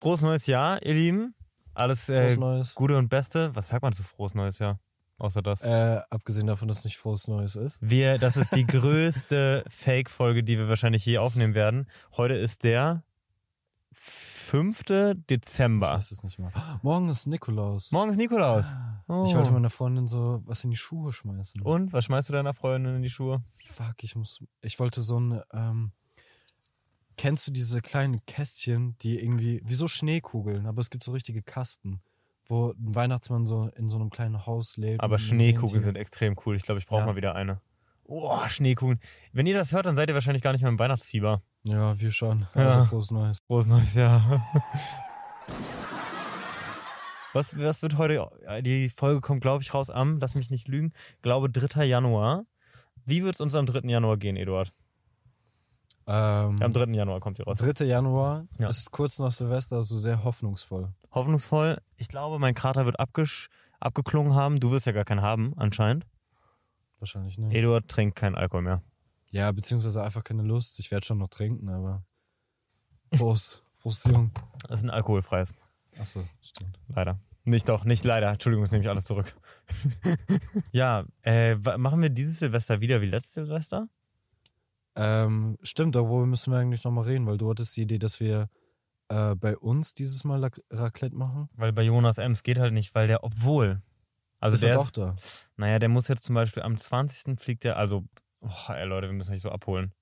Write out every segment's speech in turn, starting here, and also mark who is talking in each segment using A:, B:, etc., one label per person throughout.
A: Frohes neues Jahr, ihr Lieben. Alles äh. Gute und Beste. Was sagt man zu frohes neues Jahr? Außer das.
B: Äh, abgesehen davon, dass nicht frohes Neues ist.
A: Wir, das ist die größte Fake-Folge, die wir wahrscheinlich je aufnehmen werden. Heute ist der 5.
B: Ich
A: Dezember.
B: weiß es nicht mal. Morgen ist Nikolaus.
A: Morgen ist Nikolaus. Oh.
B: Ich wollte meiner Freundin so was in die Schuhe schmeißen.
A: Und was schmeißt du deiner Freundin in die Schuhe?
B: Fuck, ich muss. Ich wollte so ein. Ähm, kennst du diese kleinen Kästchen, die irgendwie. wie so Schneekugeln, aber es gibt so richtige Kasten, wo ein Weihnachtsmann so in so einem kleinen Haus lebt.
A: Aber Schneekugeln sind extrem cool. Ich glaube, ich brauche
B: Ja.
A: mal wieder eine. Oh, Schneekugeln. Wenn ihr das hört, dann seid ihr wahrscheinlich gar nicht mehr im Weihnachtsfieber.
B: Ja, wir schon.
A: Ja.
B: Also frohes Neues.
A: Frohes neues Jahr. Was, was wird heute, die Folge kommt, glaube ich, raus am, lass mich nicht lügen, glaube 3. Januar. Wie wird es uns am 3. Januar gehen, Eduard?
B: Ähm,
A: Am 3. Januar kommt die raus.
B: 3. Januar.
A: Ja.
B: Es ist kurz nach Silvester, also sehr hoffnungsvoll.
A: Hoffnungsvoll. Ich glaube, mein Krater wird abgesch abgeklungen haben. Du wirst ja gar keinen haben, anscheinend.
B: Wahrscheinlich nicht.
A: Eduard trinkt keinen Alkohol mehr.
B: Ja, beziehungsweise einfach keine Lust. Ich werde schon noch trinken, aber. Prost. Prost, Jung.
A: Das ist ein alkoholfreies.
B: Achso, stimmt.
A: Leider. Nicht doch, nicht leider. Entschuldigung, jetzt nehme ich alles zurück. ja, äh, machen wir dieses Silvester wieder wie letztes Silvester?
B: Ähm, stimmt, darüber müssen wir eigentlich nochmal reden, weil du hattest die Idee, dass wir äh, bei uns dieses Mal Lac- Raclette machen.
A: Weil bei Jonas Ems geht halt nicht, weil der, obwohl. Also
B: ist
A: der
B: er
A: ist,
B: doch da.
A: Naja, der muss jetzt zum Beispiel am 20. fliegt der, also, oh, ey Leute, wir müssen nicht so abholen.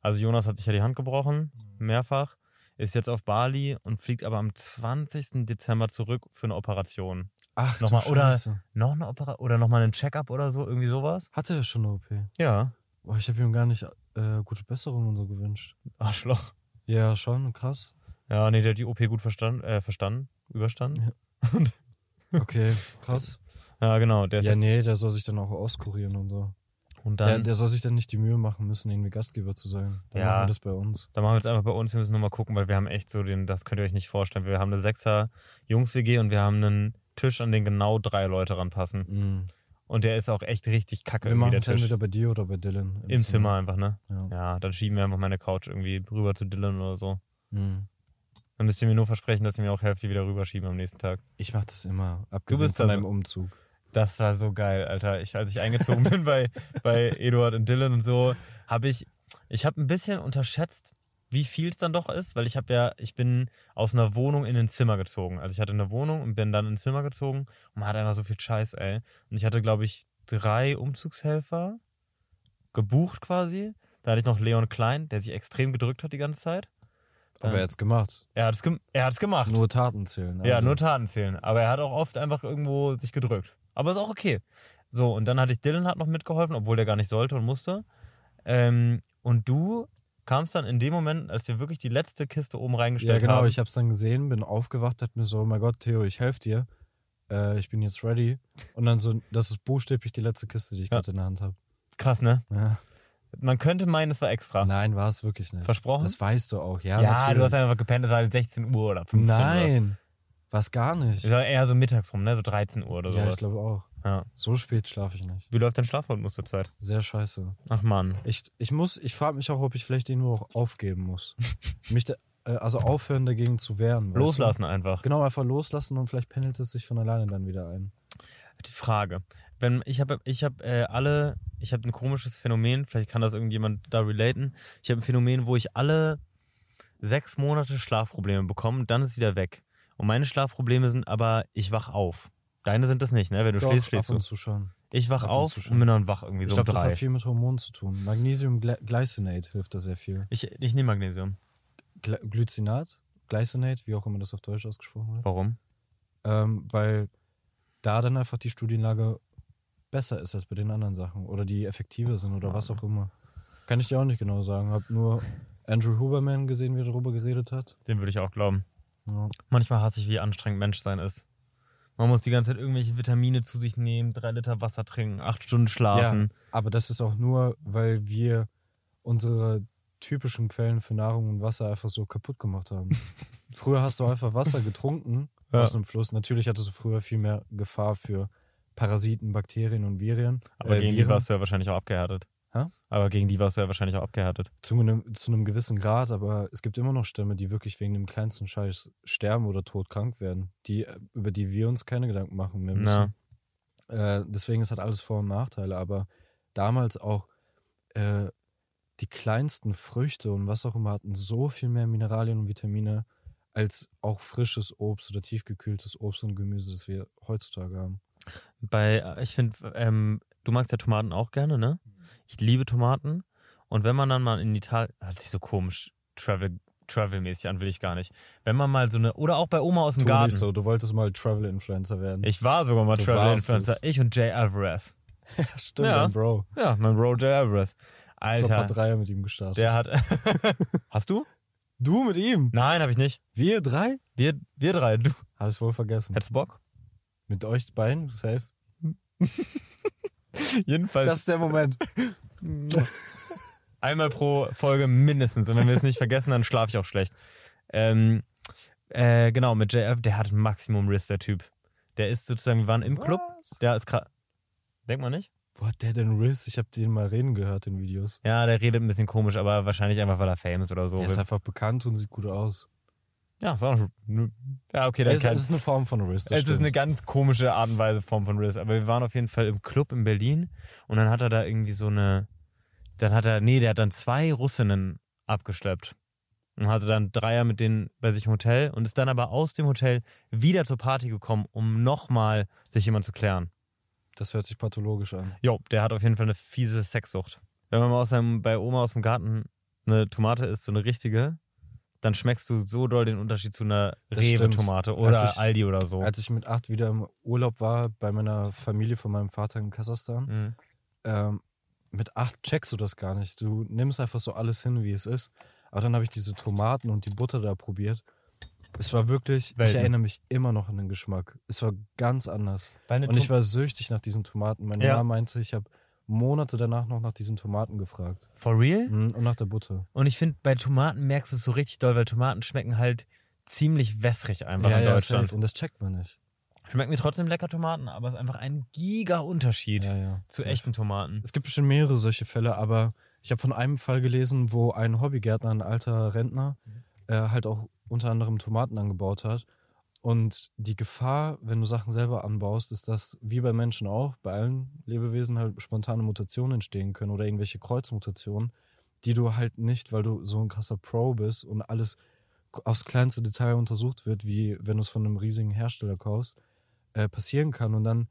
A: Also Jonas hat sich ja die Hand gebrochen, mehrfach, ist jetzt auf Bali und fliegt aber am 20. Dezember zurück für eine Operation.
B: Ach,
A: Nochmal,
B: du
A: oder-
B: Scheiße.
A: Noch eine Operation oder nochmal einen Check-up oder so, irgendwie sowas?
B: Hatte er schon eine OP?
A: Ja.
B: Boah, ich habe ihm gar nicht äh, gute Besserung und so gewünscht.
A: Arschloch.
B: Ja, schon, krass.
A: Ja, nee, der hat die OP gut verstanden, äh, verstanden, überstanden.
B: Okay, krass.
A: Ja, genau. Der
B: ja, nee, der soll sich dann auch auskurieren und so.
A: Und
B: Der,
A: dann,
B: der soll sich dann nicht die Mühe machen müssen, irgendwie Gastgeber zu sein. Dann
A: Ja.
B: machen wir das bei uns.
A: dann machen wir jetzt einfach bei uns, wir müssen nur mal gucken, weil wir haben echt so den, das könnt ihr euch nicht vorstellen. Wir haben eine Sechser Jungs-WG und wir haben einen Tisch, an den genau drei Leute ranpassen.
B: Mhm.
A: Und der ist auch echt richtig kacke,
B: Wir machen
A: der
B: es
A: Tisch.
B: entweder bei dir oder bei Dylan.
A: Im Zimmer einfach, ne?
B: Ja.
A: Ja, dann schieben wir einfach meine Couch irgendwie rüber zu Dylan oder so.
B: Mhm.
A: Dann müsst ihr mir nur versprechen, dass ihr mir auch Hälfte wieder rüberschieben am nächsten Tag.
B: Ich mach das immer, abgesehen
A: bist
B: von
A: da
B: einem
A: so-
B: Umzug.
A: Das war so geil, Alter. Ich, als ich eingezogen bin bei, bei Eduard und Dylan und so, habe ich, ich habe ein bisschen unterschätzt, wie viel es dann doch ist, weil ich habe ja, ich bin aus einer Wohnung in ein Zimmer gezogen. Also ich hatte eine Wohnung und bin dann in ein Zimmer gezogen und man hat einfach so viel Scheiß, ey. Und ich hatte, glaube ich, drei Umzugshelfer gebucht quasi. Da hatte ich noch Leon Klein, der sich extrem gedrückt hat die ganze Zeit.
B: Aber
A: Dann-
B: er hat's gemacht.
A: Er hat es gem er hat's gemacht.
B: Nur Taten zählen.
A: Ja,
B: also.
A: nur Taten zählen. Aber er hat auch oft einfach irgendwo sich gedrückt. Aber ist auch okay. So, und dann hatte ich Dylan hat noch mitgeholfen, obwohl der gar nicht sollte und musste. Ähm, und du kamst dann in dem Moment, als wir wirklich die letzte Kiste oben
B: Ja,
A: reingestellt
B: genau.
A: haben.
B: Ich hab's dann gesehen, bin aufgewacht, dachte mir so, oh mein Gott, Theo, ich helfe dir. Äh, ich bin jetzt ready. Und dann so, das ist buchstäblich die letzte Kiste, die ich
A: Ja.
B: gerade in der Hand habe.
A: Krass, ne?
B: Ja.
A: Man könnte meinen, es war extra.
B: Nein, war es wirklich nicht.
A: Versprochen?
B: Das weißt du auch, ja.
A: ja,
B: natürlich.
A: du hast einfach gepennt, es war halt 16 Uhr oder 15 Uhr.
B: Nein, was gar nicht.
A: Es war eher so mittags rum, ne? So 13 Uhr oder
B: Ja,
A: sowas.
B: ich glaube auch.
A: Ja.
B: So spät schlafe ich nicht.
A: Wie läuft dein Schlafrhythmus zur Zeit?
B: Sehr scheiße.
A: Ach man.
B: Ich, ich muss, ich frage mich auch, ob ich vielleicht irgendwo auch aufgeben muss. mich da, äh, also aufhören dagegen zu wehren.
A: Loslassen einfach.
B: Du? Genau, einfach loslassen und vielleicht pendelt es sich von alleine dann wieder ein.
A: Die Frage. Wenn ich habe ich habe äh, alle ich habe ein komisches Phänomen, vielleicht kann das irgendjemand da relaten. Ich habe ein Phänomen, wo ich alle sechs Monate Schlafprobleme bekomme, dann ist wieder weg. Und meine Schlafprobleme sind aber, ich wach auf. Deine sind das nicht, ne? Wenn du
B: Doch,
A: schläfst, schläfst
B: ab und
A: du.
B: zu schon.
A: Ich wach
B: ab
A: auf und bin dann wach irgendwie
B: Ich
A: so
B: glaube,
A: um
B: das hat viel mit Hormonen zu tun. Magnesium Gly- Glycinate hilft da sehr viel.
A: Ich, ich nehme Magnesium.
B: Gly Glycinat, Glycinate, wie auch immer das auf Deutsch ausgesprochen wird.
A: Warum?
B: Ähm, weil da dann einfach die Studienlage besser ist als bei den anderen Sachen oder die effektiver sind oder was auch immer. Kann ich dir auch nicht genau sagen. Hab nur Andrew Huberman gesehen, wie er darüber geredet hat.
A: Den würde ich auch glauben.
B: Ja.
A: Manchmal hasse ich, wie anstrengend Mensch sein ist. Man muss die ganze Zeit irgendwelche Vitamine zu sich nehmen, drei Liter Wasser trinken, acht Stunden schlafen.
B: Aber das ist auch nur, weil wir unsere typischen Quellen für Nahrung und Wasser einfach so kaputt gemacht haben. früher hast du einfach Wasser getrunken
A: Ja.
B: aus einem Fluss. Natürlich hattest du früher viel mehr Gefahr für Parasiten, Bakterien und Viren.
A: Aber
B: äh,
A: gegen die
B: Viren.
A: warst du ja wahrscheinlich auch abgehärtet.
B: Hä?
A: Aber gegen die warst du ja wahrscheinlich auch abgehärtet.
B: Zu einem, zu einem gewissen Grad, aber es gibt immer noch Stämme, die wirklich wegen dem kleinsten Scheiß sterben oder todkrank werden, die, über die wir uns keine Gedanken machen mehr müssen. Äh, deswegen ist halt alles Vor- und Nachteile, aber damals auch äh, die kleinsten Früchte und was auch immer hatten so viel mehr Mineralien und Vitamine als auch frisches Obst oder tiefgekühltes Obst und Gemüse, das wir heutzutage haben.
A: Bei, äh, ich finde, ähm, du magst ja Tomaten auch gerne, ne? Ich liebe Tomaten. Und wenn man dann mal in Italien, hört sich so komisch, Travel, Travel-mäßig an, will ich gar nicht. Wenn man mal so eine, oder auch bei Oma aus dem
B: Tu
A: Garten.
B: nicht so, du wolltest mal Travel-Influencer werden.
A: Ich war sogar mal Travel-Influencer. Ich und Jay Alvarez.
B: Stimmt,
A: Ja.
B: dein Bro.
A: Ja, mein Bro Jay Alvarez.
B: Ich hab paar
A: Alter,
B: Dreier mit ihm gestartet.
A: der hat. Hast du?
B: du mit ihm?
A: Nein, habe ich nicht.
B: Wir drei?
A: Wir, wir drei. Du.
B: Hab ich's wohl vergessen.
A: Hättest du Bock?
B: Mit euch beiden? Safe.
A: Jedenfalls.
B: Das ist der Moment.
A: Einmal pro Folge mindestens. Und wenn wir es nicht vergessen, dann schlafe ich auch schlecht. Ähm, äh, genau, mit JF, der hat Maximum Riss, der Typ. Der ist sozusagen, wir waren im Club.
B: Was?
A: Der ist gerade. Denkt man nicht?
B: Wo hat der denn Riss? Ich hab den mal reden gehört in Videos.
A: Ja, der redet ein bisschen komisch, aber wahrscheinlich einfach, weil er famous oder so.
B: Der ist einfach bekannt und sieht gut aus.
A: Ja, ist auch noch, ja, okay,
B: Es
A: dann
B: ist,
A: kann,
B: es ist eine Form von Riss. Das
A: Es ist eine
B: stimmt.
A: ganz komische Art und Weise Form von Riss. Aber wir waren auf jeden Fall im Club in Berlin und dann hat er da irgendwie so eine. Dann hat er, nee, der hat dann zwei Russinnen abgeschleppt. Und hatte dann Dreier mit denen bei sich im Hotel und ist dann aber aus dem Hotel wieder zur Party gekommen, um nochmal sich jemand zu klären.
B: Das hört sich pathologisch an.
A: Jo, der hat auf jeden Fall eine fiese Sexsucht. Wenn man mal aus seinem, bei Oma aus dem Garten eine Tomate isst, so eine richtige, dann schmeckst du so doll den Unterschied zu einer. Rewe-Tomate oder
B: ich-
A: Aldi oder so.
B: Als ich mit acht wieder im Urlaub war bei meiner Familie von meinem Vater in Kasachstan,
A: Mhm.
B: ähm, mit acht checkst du das gar nicht. Du nimmst einfach so alles hin, wie es ist. Aber dann habe ich diese Tomaten und die Butter da probiert. Es war wirklich,
A: Welten.
B: ich erinnere mich immer noch an den Geschmack. Es war ganz anders. Und ich war süchtig nach diesen Tomaten. Meine
A: Ja.
B: Mama meinte, ich habe Monate danach noch nach diesen Tomaten gefragt.
A: For real?
B: Mhm, Und nach der Butter.
A: Und ich finde, bei Tomaten merkst du es so richtig doll, weil Tomaten schmecken halt ziemlich wässrig einfach in Deutschland.
B: safe. Und das checkt man nicht.
A: Schmecken mir trotzdem lecker Tomaten, aber es ist einfach ein Giga-Unterschied
B: Ja, ja.
A: zu
B: safe.
A: echten Tomaten.
B: Es gibt bestimmt mehrere solche Fälle, aber ich habe von einem Fall gelesen, wo ein Hobbygärtner, ein alter Rentner, äh, halt auch unter anderem Tomaten angebaut hat. Und die Gefahr, wenn du Sachen selber anbaust, ist, dass, wie bei Menschen auch, bei allen Lebewesen halt spontane Mutationen entstehen können oder irgendwelche Kreuzmutationen, die du halt nicht, weil du so ein krasser Pro bist und alles aufs kleinste Detail untersucht wird, wie wenn du es von einem riesigen Hersteller kaufst, äh, passieren kann. Und dann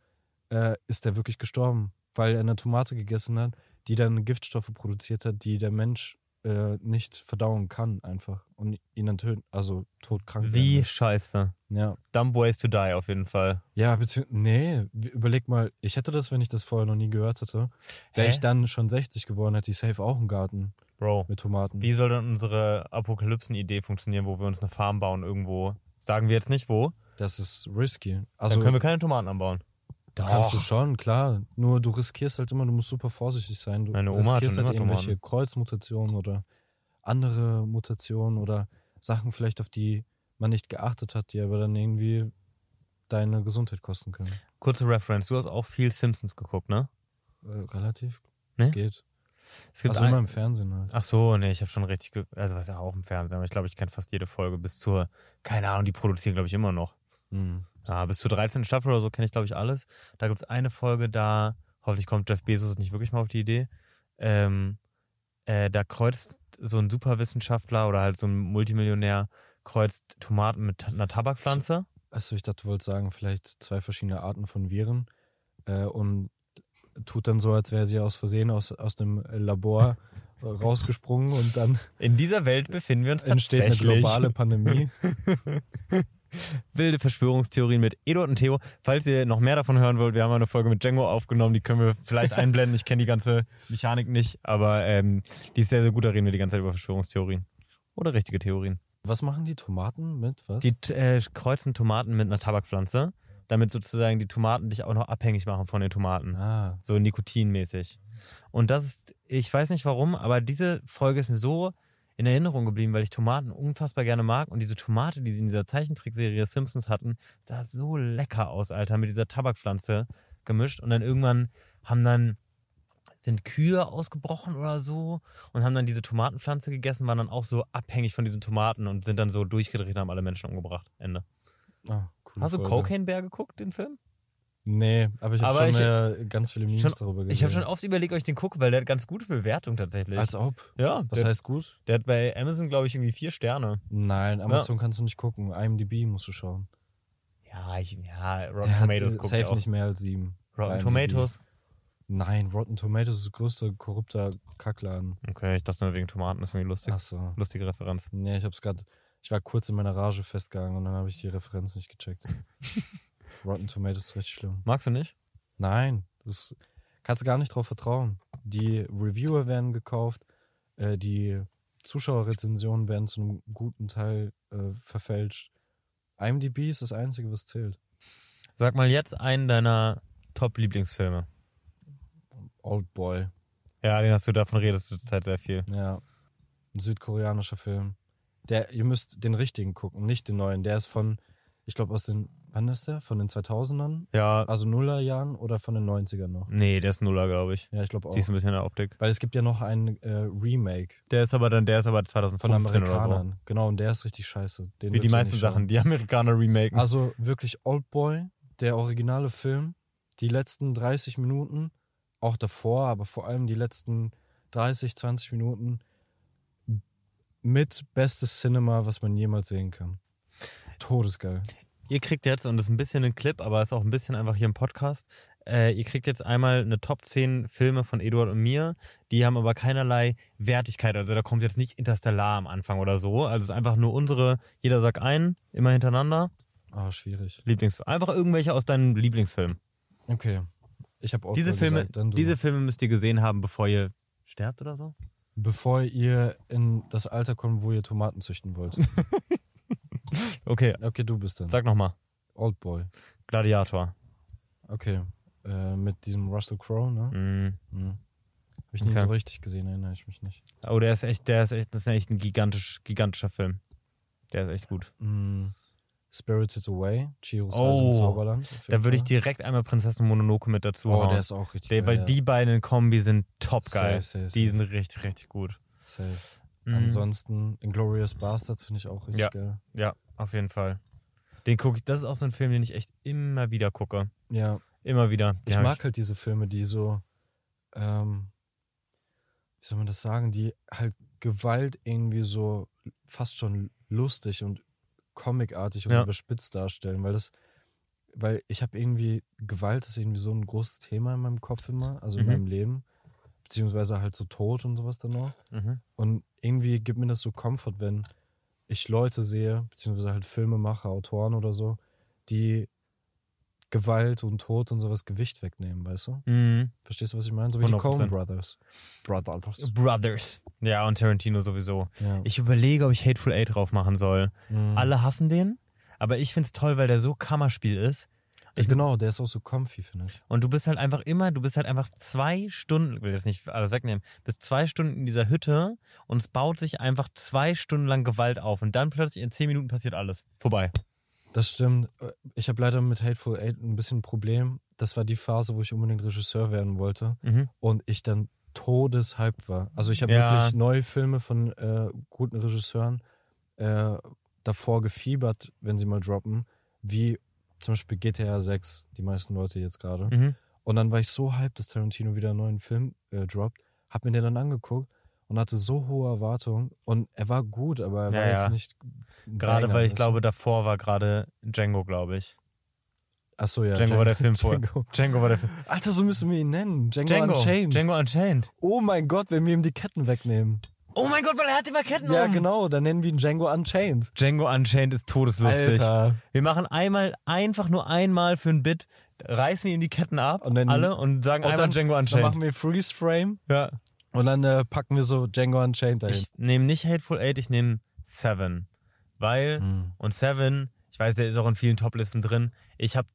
B: äh, ist der wirklich gestorben, weil er eine Tomate gegessen hat, die dann Giftstoffe produziert hat, die der Mensch äh, nicht verdauen kann einfach und ihn dann töten, also todkrank
A: Wie
B: lässt.
A: scheiße.
B: Ja,
A: Dumb ways to die auf jeden Fall.
B: ja beziehungsweise, nee, überleg mal, ich hätte das, wenn ich das vorher noch nie gehört hätte, wäre ich dann schon 60 geworden, hätte ich safe auch einen Garten
A: Bro,
B: mit Tomaten.
A: wie soll denn unsere Apokalypsen-Idee funktionieren, wo wir uns eine Farm bauen irgendwo? Sagen wir jetzt nicht wo.
B: Das ist risky.
A: Dann
B: Also
A: können wir keine Tomaten anbauen.
B: Kannst du
A: Doch.
B: schon, klar. Nur du riskierst halt immer, du musst super vorsichtig sein. Du
A: Meine Oma
B: riskierst halt irgendwelche
A: Tomaten.
B: Kreuzmutationen oder andere Mutationen oder Sachen vielleicht, auf die man nicht geachtet hat, die aber dann irgendwie deine Gesundheit kosten können.
A: Kurze Reference, du hast auch viel Simpsons geguckt, ne?
B: Äh, relativ.
A: Ne?
B: Es geht.
A: Es gibt
B: Also
A: ein-
B: immer im Fernsehen halt.
A: Ach so, nee, ich habe schon richtig, ge also was ja auch im Fernsehen, aber ich glaube, ich kenne fast jede Folge bis zur, keine Ahnung, die produzieren, glaube ich, immer noch.
B: Mhm.
A: Ja, bis zur 13. Staffel oder so kenne ich, glaube ich, alles. Da gibt's eine Folge, da, hoffentlich kommt Jeff Bezos nicht wirklich mal auf die Idee, ähm, äh, da kreuzt so ein Superwissenschaftler oder halt so ein Multimillionär, kreuzt Tomaten mit einer Tabakpflanze.
B: Achso, ich dachte, du wolltest sagen, vielleicht zwei verschiedene Arten von Viren äh, und tut dann so, als wäre sie aus Versehen aus, aus dem Labor rausgesprungen und dann
A: In dieser Welt befinden wir uns
B: entsteht eine
A: tatsächlich.
B: globale Pandemie.
A: wilde Verschwörungstheorien mit Eduard und Theo. Falls ihr noch mehr davon hören wollt, wir haben eine Folge mit Django aufgenommen, die können wir vielleicht einblenden. Ich kenne die ganze Mechanik nicht, aber ähm, die ist sehr, sehr gut, da reden wir die ganze Zeit über Verschwörungstheorien. Oder richtige Theorien.
B: Was machen die Tomaten mit was?
A: Die äh, kreuzen Tomaten mit einer Tabakpflanze, damit sozusagen die Tomaten dich auch noch abhängig machen von den Tomaten.
B: ah,
A: So nikotinmäßig. Und das ist, ich weiß nicht warum, aber diese Folge ist mir so in Erinnerung geblieben, weil ich Tomaten unfassbar gerne mag. Und diese Tomate, die sie in dieser Zeichentrickserie Simpsons hatten, sah so lecker aus, Alter, mit dieser Tabakpflanze gemischt. Und dann irgendwann haben dann sind Kühe ausgebrochen oder so und haben dann diese Tomatenpflanze gegessen, waren dann auch so abhängig von diesen Tomaten und sind dann so durchgedreht und haben alle Menschen umgebracht. Ende.
B: Ah,
A: Hast du
B: Folge.
A: Cocaine Bear geguckt, den Film?
B: Nee, aber ich habe schon äh, ganz viele Memes
A: Schon-
B: darüber gesehen.
A: Ich habe schon oft überlegt, ob ich den gucke, weil der hat ganz gute Bewertung tatsächlich.
B: Als ob.
A: ja,
B: Was
A: der,
B: heißt gut?
A: der hat bei Amazon, glaube ich, irgendwie vier Sterne.
B: Nein, Amazon kannst du nicht gucken. IMDb musst du schauen.
A: Ja, ich, ja Rotten
B: Der
A: Tomatoes guckt
B: safe
A: auch.
B: nicht mehr als sieben.
A: Rotten. Tomatoes.
B: Nein, Rotten Tomatoes ist das größte korrupter Kackladen.
A: Okay, ich dachte nur wegen Tomaten, das ist irgendwie lustig.
B: Achso.
A: Lustige Referenz.
B: Nee, ich hab's gerade. Ich war kurz in meiner Rage festgegangen und dann habe ich die Referenz nicht gecheckt. Rotten Tomatoes ist richtig schlimm.
A: Magst du nicht?
B: Nein, das kannst du gar nicht drauf vertrauen. Die Reviewer werden gekauft, äh, die Zuschauerrezensionen werden zu einem guten Teil äh, verfälscht. IMDb ist das Einzige, was zählt.
A: Sag mal jetzt einen deiner Top-Lieblingsfilme.
B: Old Boy,
A: Ja, den hast du, davon redest du zurzeit sehr viel.
B: ja. Ein südkoreanischer Film. Der, ihr müsst den richtigen gucken, nicht den neuen. Der ist von, ich glaube, aus den, wann ist der? Von den 2000ern?
A: Ja,
B: Also Nullerjahren oder von den 90ern noch?
A: nee, der ist Nuller, glaube ich.
B: Ja, ich glaube auch.
A: Siehst du ein bisschen in der Optik.
B: Weil es gibt ja noch ein äh, Remake
A: Der ist aber dann, der ist aber 2015
B: von
A: oder so.
B: Amerikanern. Genau, und der ist richtig scheiße. Den
A: Wie die meisten Sachen, die Amerikaner remaken.
B: Also wirklich Oldboy, der originale Film, die letzten 30 Minuten, auch davor, aber vor allem die letzten 30, 20 Minuten mit bestes Cinema, was man jemals sehen kann. Todesgeil.
A: Ihr kriegt jetzt, und das ist ein bisschen ein Clip, aber ist auch ein bisschen einfach hier im Podcast, äh, ihr kriegt jetzt einmal eine Top 10 Filme von Eduard und mir, die haben aber keinerlei Wertigkeit. Also da kommt jetzt nicht Interstellar am Anfang oder so. Also es ist einfach nur unsere, jeder sagt einen, immer hintereinander.
B: Ah, schwierig.
A: Lieblingsfilm. Einfach irgendwelche aus deinem Lieblingsfilm.
B: Okay. Ich habe
A: Diese Filme,
B: gesagt,
A: diese Filme müsst ihr gesehen haben, bevor ihr sterbt oder so.
B: Bevor ihr in das Alter kommt, wo ihr Tomaten züchten wollt.
A: Okay,
B: Okay, du bist dann.
A: sag nochmal.
B: Oldboy.
A: Gladiator.
B: Okay. Äh, mit diesem Russell Crowe, ne?
A: Mhm.
B: Hm. Habe ich nie
A: Okay.
B: so richtig gesehen, erinnere ich mich nicht.
A: Oh, der ist echt, der ist echt, das ist echt ein gigantisch, gigantischer Film. Der ist echt gut.
B: Hm. Spirited Away, Chihiros
A: Oh,
B: Reise ins Zauberland.
A: Da würde ich direkt einmal Prinzessin Mononoke mit dazu
B: Oh,
A: hauen.
B: der ist auch richtig
A: Der,
B: geil.
A: weil
B: ja.
A: die beiden in Kombi sind top geil.
B: Safe, safe,
A: Die
B: safe.
A: sind richtig, richtig gut.
B: Safe.
A: Mhm.
B: Ansonsten, Inglourious Bastards finde ich auch richtig
A: Ja.
B: geil.
A: Ja, auf jeden Fall. Den gucke ich, das ist auch so ein Film, den ich echt immer wieder gucke.
B: Ja,
A: Immer wieder. Den
B: ich mag halt diese Filme, die so, ähm, wie soll man das sagen, die halt Gewalt irgendwie so fast schon lustig und comicartig und
A: Ja.
B: überspitzt darstellen, weil das, weil ich habe irgendwie, Gewalt ist irgendwie so ein großes Thema in meinem Kopf immer, also in
A: Mhm.
B: meinem Leben, beziehungsweise halt so Tod und sowas dann noch.
A: Mhm.
B: Und irgendwie gibt mir das so Comfort, wenn ich Leute sehe, beziehungsweise halt Filmemacher, Autoren oder so, die Gewalt und Tod und sowas Gewicht wegnehmen, weißt du?
A: Mhm.
B: Verstehst du, was ich meine? So wie die
A: 100%.
B: Coen Brothers. Brothers.
A: Brothers. Ja, und Tarantino sowieso.
B: Ja.
A: Ich überlege, ob ich Hateful Eight drauf machen soll.
B: Mhm.
A: Alle hassen den, aber ich find's toll, weil der so Kammerspiel ist.
B: Ich genau, der ist auch so comfy, finde ich.
A: Und du bist halt einfach immer, du bist halt einfach zwei Stunden, ich will jetzt nicht alles wegnehmen, bist zwei Stunden in dieser Hütte und es baut sich einfach zwei Stunden lang Gewalt auf und dann plötzlich in zehn Minuten passiert alles. Vorbei.
B: Das stimmt. Ich habe leider mit Hateful Eight ein bisschen ein Problem. Das war die Phase, wo ich unbedingt Regisseur werden wollte
A: Mhm.
B: und ich dann todeshyped war. Also ich habe
A: Ja.
B: wirklich neue Filme von äh, guten Regisseuren äh, davor gefiebert, wenn sie mal droppen, wie zum Beispiel GTA 6, die meisten Leute jetzt gerade.
A: Mhm.
B: Und dann war ich so hyped, dass Tarantino wieder einen neuen Film äh, droppt, hab mir den dann angeguckt und hatte so hohe Erwartungen. Und er war gut, aber er war
A: ja.
B: jetzt nicht.
A: Gerade weil ich glaube, davor war gerade Django, glaube ich.
B: Ach so, ja.
A: Django war der Film vor.
B: Django.
A: Django war der Film.
B: Alter, so müssen wir ihn nennen. Django,
A: Django.
B: Unchained.
A: Django Unchained.
B: Oh mein Gott, wenn wir ihm die Ketten wegnehmen.
A: Oh mein Gott, weil er hat immer Ketten
B: Ja,
A: um.
B: genau, dann nennen wir ihn Django Unchained.
A: Django Unchained ist todeslustig.
B: Alter.
A: Wir machen einmal, einfach nur einmal für ein Bit, reißen wir ihm die Ketten ab,
B: Und dann-
A: alle, und sagen
B: Und
A: einmal
B: dann,
A: Django
B: dann
A: Unchained.
B: machen wir Freeze Frame
A: ja.
B: und dann äh, packen wir so Django Unchained dahin.
A: Ich nehme nicht Hateful Eight, ich nehme Seven. Weil,
B: Hm.
A: und Seven, ich weiß, der ist auch in vielen Toplisten drin. Ich habe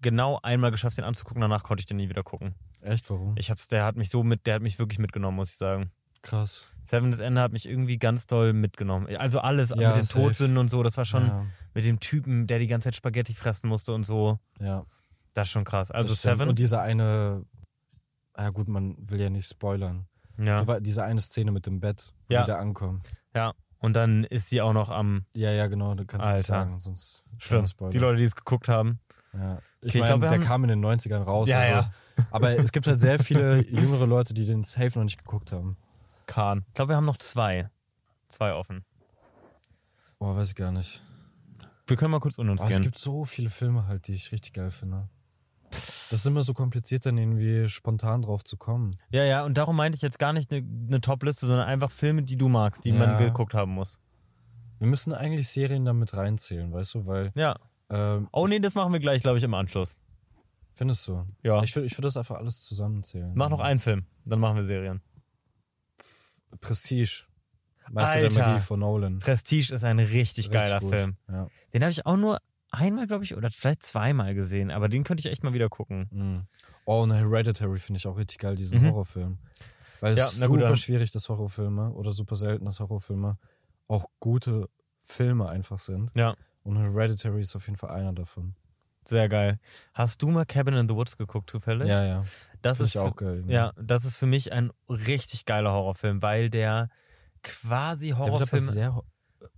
A: genau einmal geschafft, den anzugucken, danach konnte ich den nie wieder gucken.
B: Echt, warum?
A: Ich hab's, der hat mich so mit, der hat mich wirklich mitgenommen, muss ich sagen.
B: Krass.
A: Seven das Ende hat mich irgendwie ganz doll mitgenommen. Also alles
B: Ja,
A: mit den
B: safe.
A: Todsünden und so, das war schon
B: Ja,
A: mit dem Typen, der die ganze Zeit Spaghetti fressen musste und so.
B: ja.
A: Das ist schon krass. Also. Seven.
B: Und dieser eine, ja gut, man will ja nicht spoilern.
A: Ja.
B: Du, war- diese eine Szene mit dem Bett, wo
A: Ja.
B: die da ankommen.
A: ja. Und dann ist sie auch noch am
B: Ja, ja, genau, du kannst nicht
A: Alter.
B: sagen, sonst
A: Schlimm. Die Leute, die es geguckt haben.
B: Ja. Ich
A: Okay,
B: meine, der
A: haben-
B: kam in den 90ern raus.
A: Ja,
B: also,
A: ja.
B: Aber es gibt halt sehr viele jüngere Leute, die den Safe noch nicht geguckt haben.
A: Kahn. Ich glaube, wir haben noch zwei. Zwei offen.
B: Boah, weiß ich gar nicht.
A: Wir können mal kurz unter uns
B: Oh, es
A: gehen.
B: gibt so viele Filme halt, die ich richtig geil finde. Das ist immer so kompliziert, dann irgendwie spontan drauf zu kommen.
A: Ja, ja, und darum meinte ich jetzt gar nicht eine, eine Top-Liste, sondern einfach Filme, die du magst, die
B: Ja.
A: man geguckt haben muss.
B: Wir müssen eigentlich Serien damit reinzählen, weißt du, weil,
A: Ja.
B: ähm,
A: Oh nee, das machen wir gleich, glaube ich, im Anschluss.
B: findest du?
A: Ja.
B: Ich würde ich würd das einfach alles zusammenzählen.
A: Mach noch einen Film, dann machen wir Serien.
B: Prestige. Meister
A: Alter.
B: der Magie von Nolan.
A: Prestige ist ein richtig,
B: Richtig
A: geiler
B: gut.
A: Film.
B: Ja.
A: Den habe ich auch nur einmal, glaube ich, oder vielleicht zweimal gesehen, aber den könnte ich echt mal wieder gucken.
B: Mhm. Oh, und Hereditary finde ich auch richtig geil, diesen
A: Mhm.
B: Horrorfilm. Weil es
A: Ja,
B: ist
A: na gut,
B: super
A: dann-
B: schwierig, dass Horrorfilme oder super selten, dass Horrorfilme auch gute Filme einfach sind.
A: Ja.
B: Und Hereditary ist auf jeden Fall einer davon.
A: Sehr geil. Hast du mal Cabin in the Woods geguckt, zufällig?
B: Ja, ja.
A: das
B: Finde
A: ist
B: ich auch
A: für-
B: geil.
A: Ja, das ist für mich ein richtig geiler Horrorfilm, weil der quasi
B: Der
A: Horrorfilm.
B: sehr ho-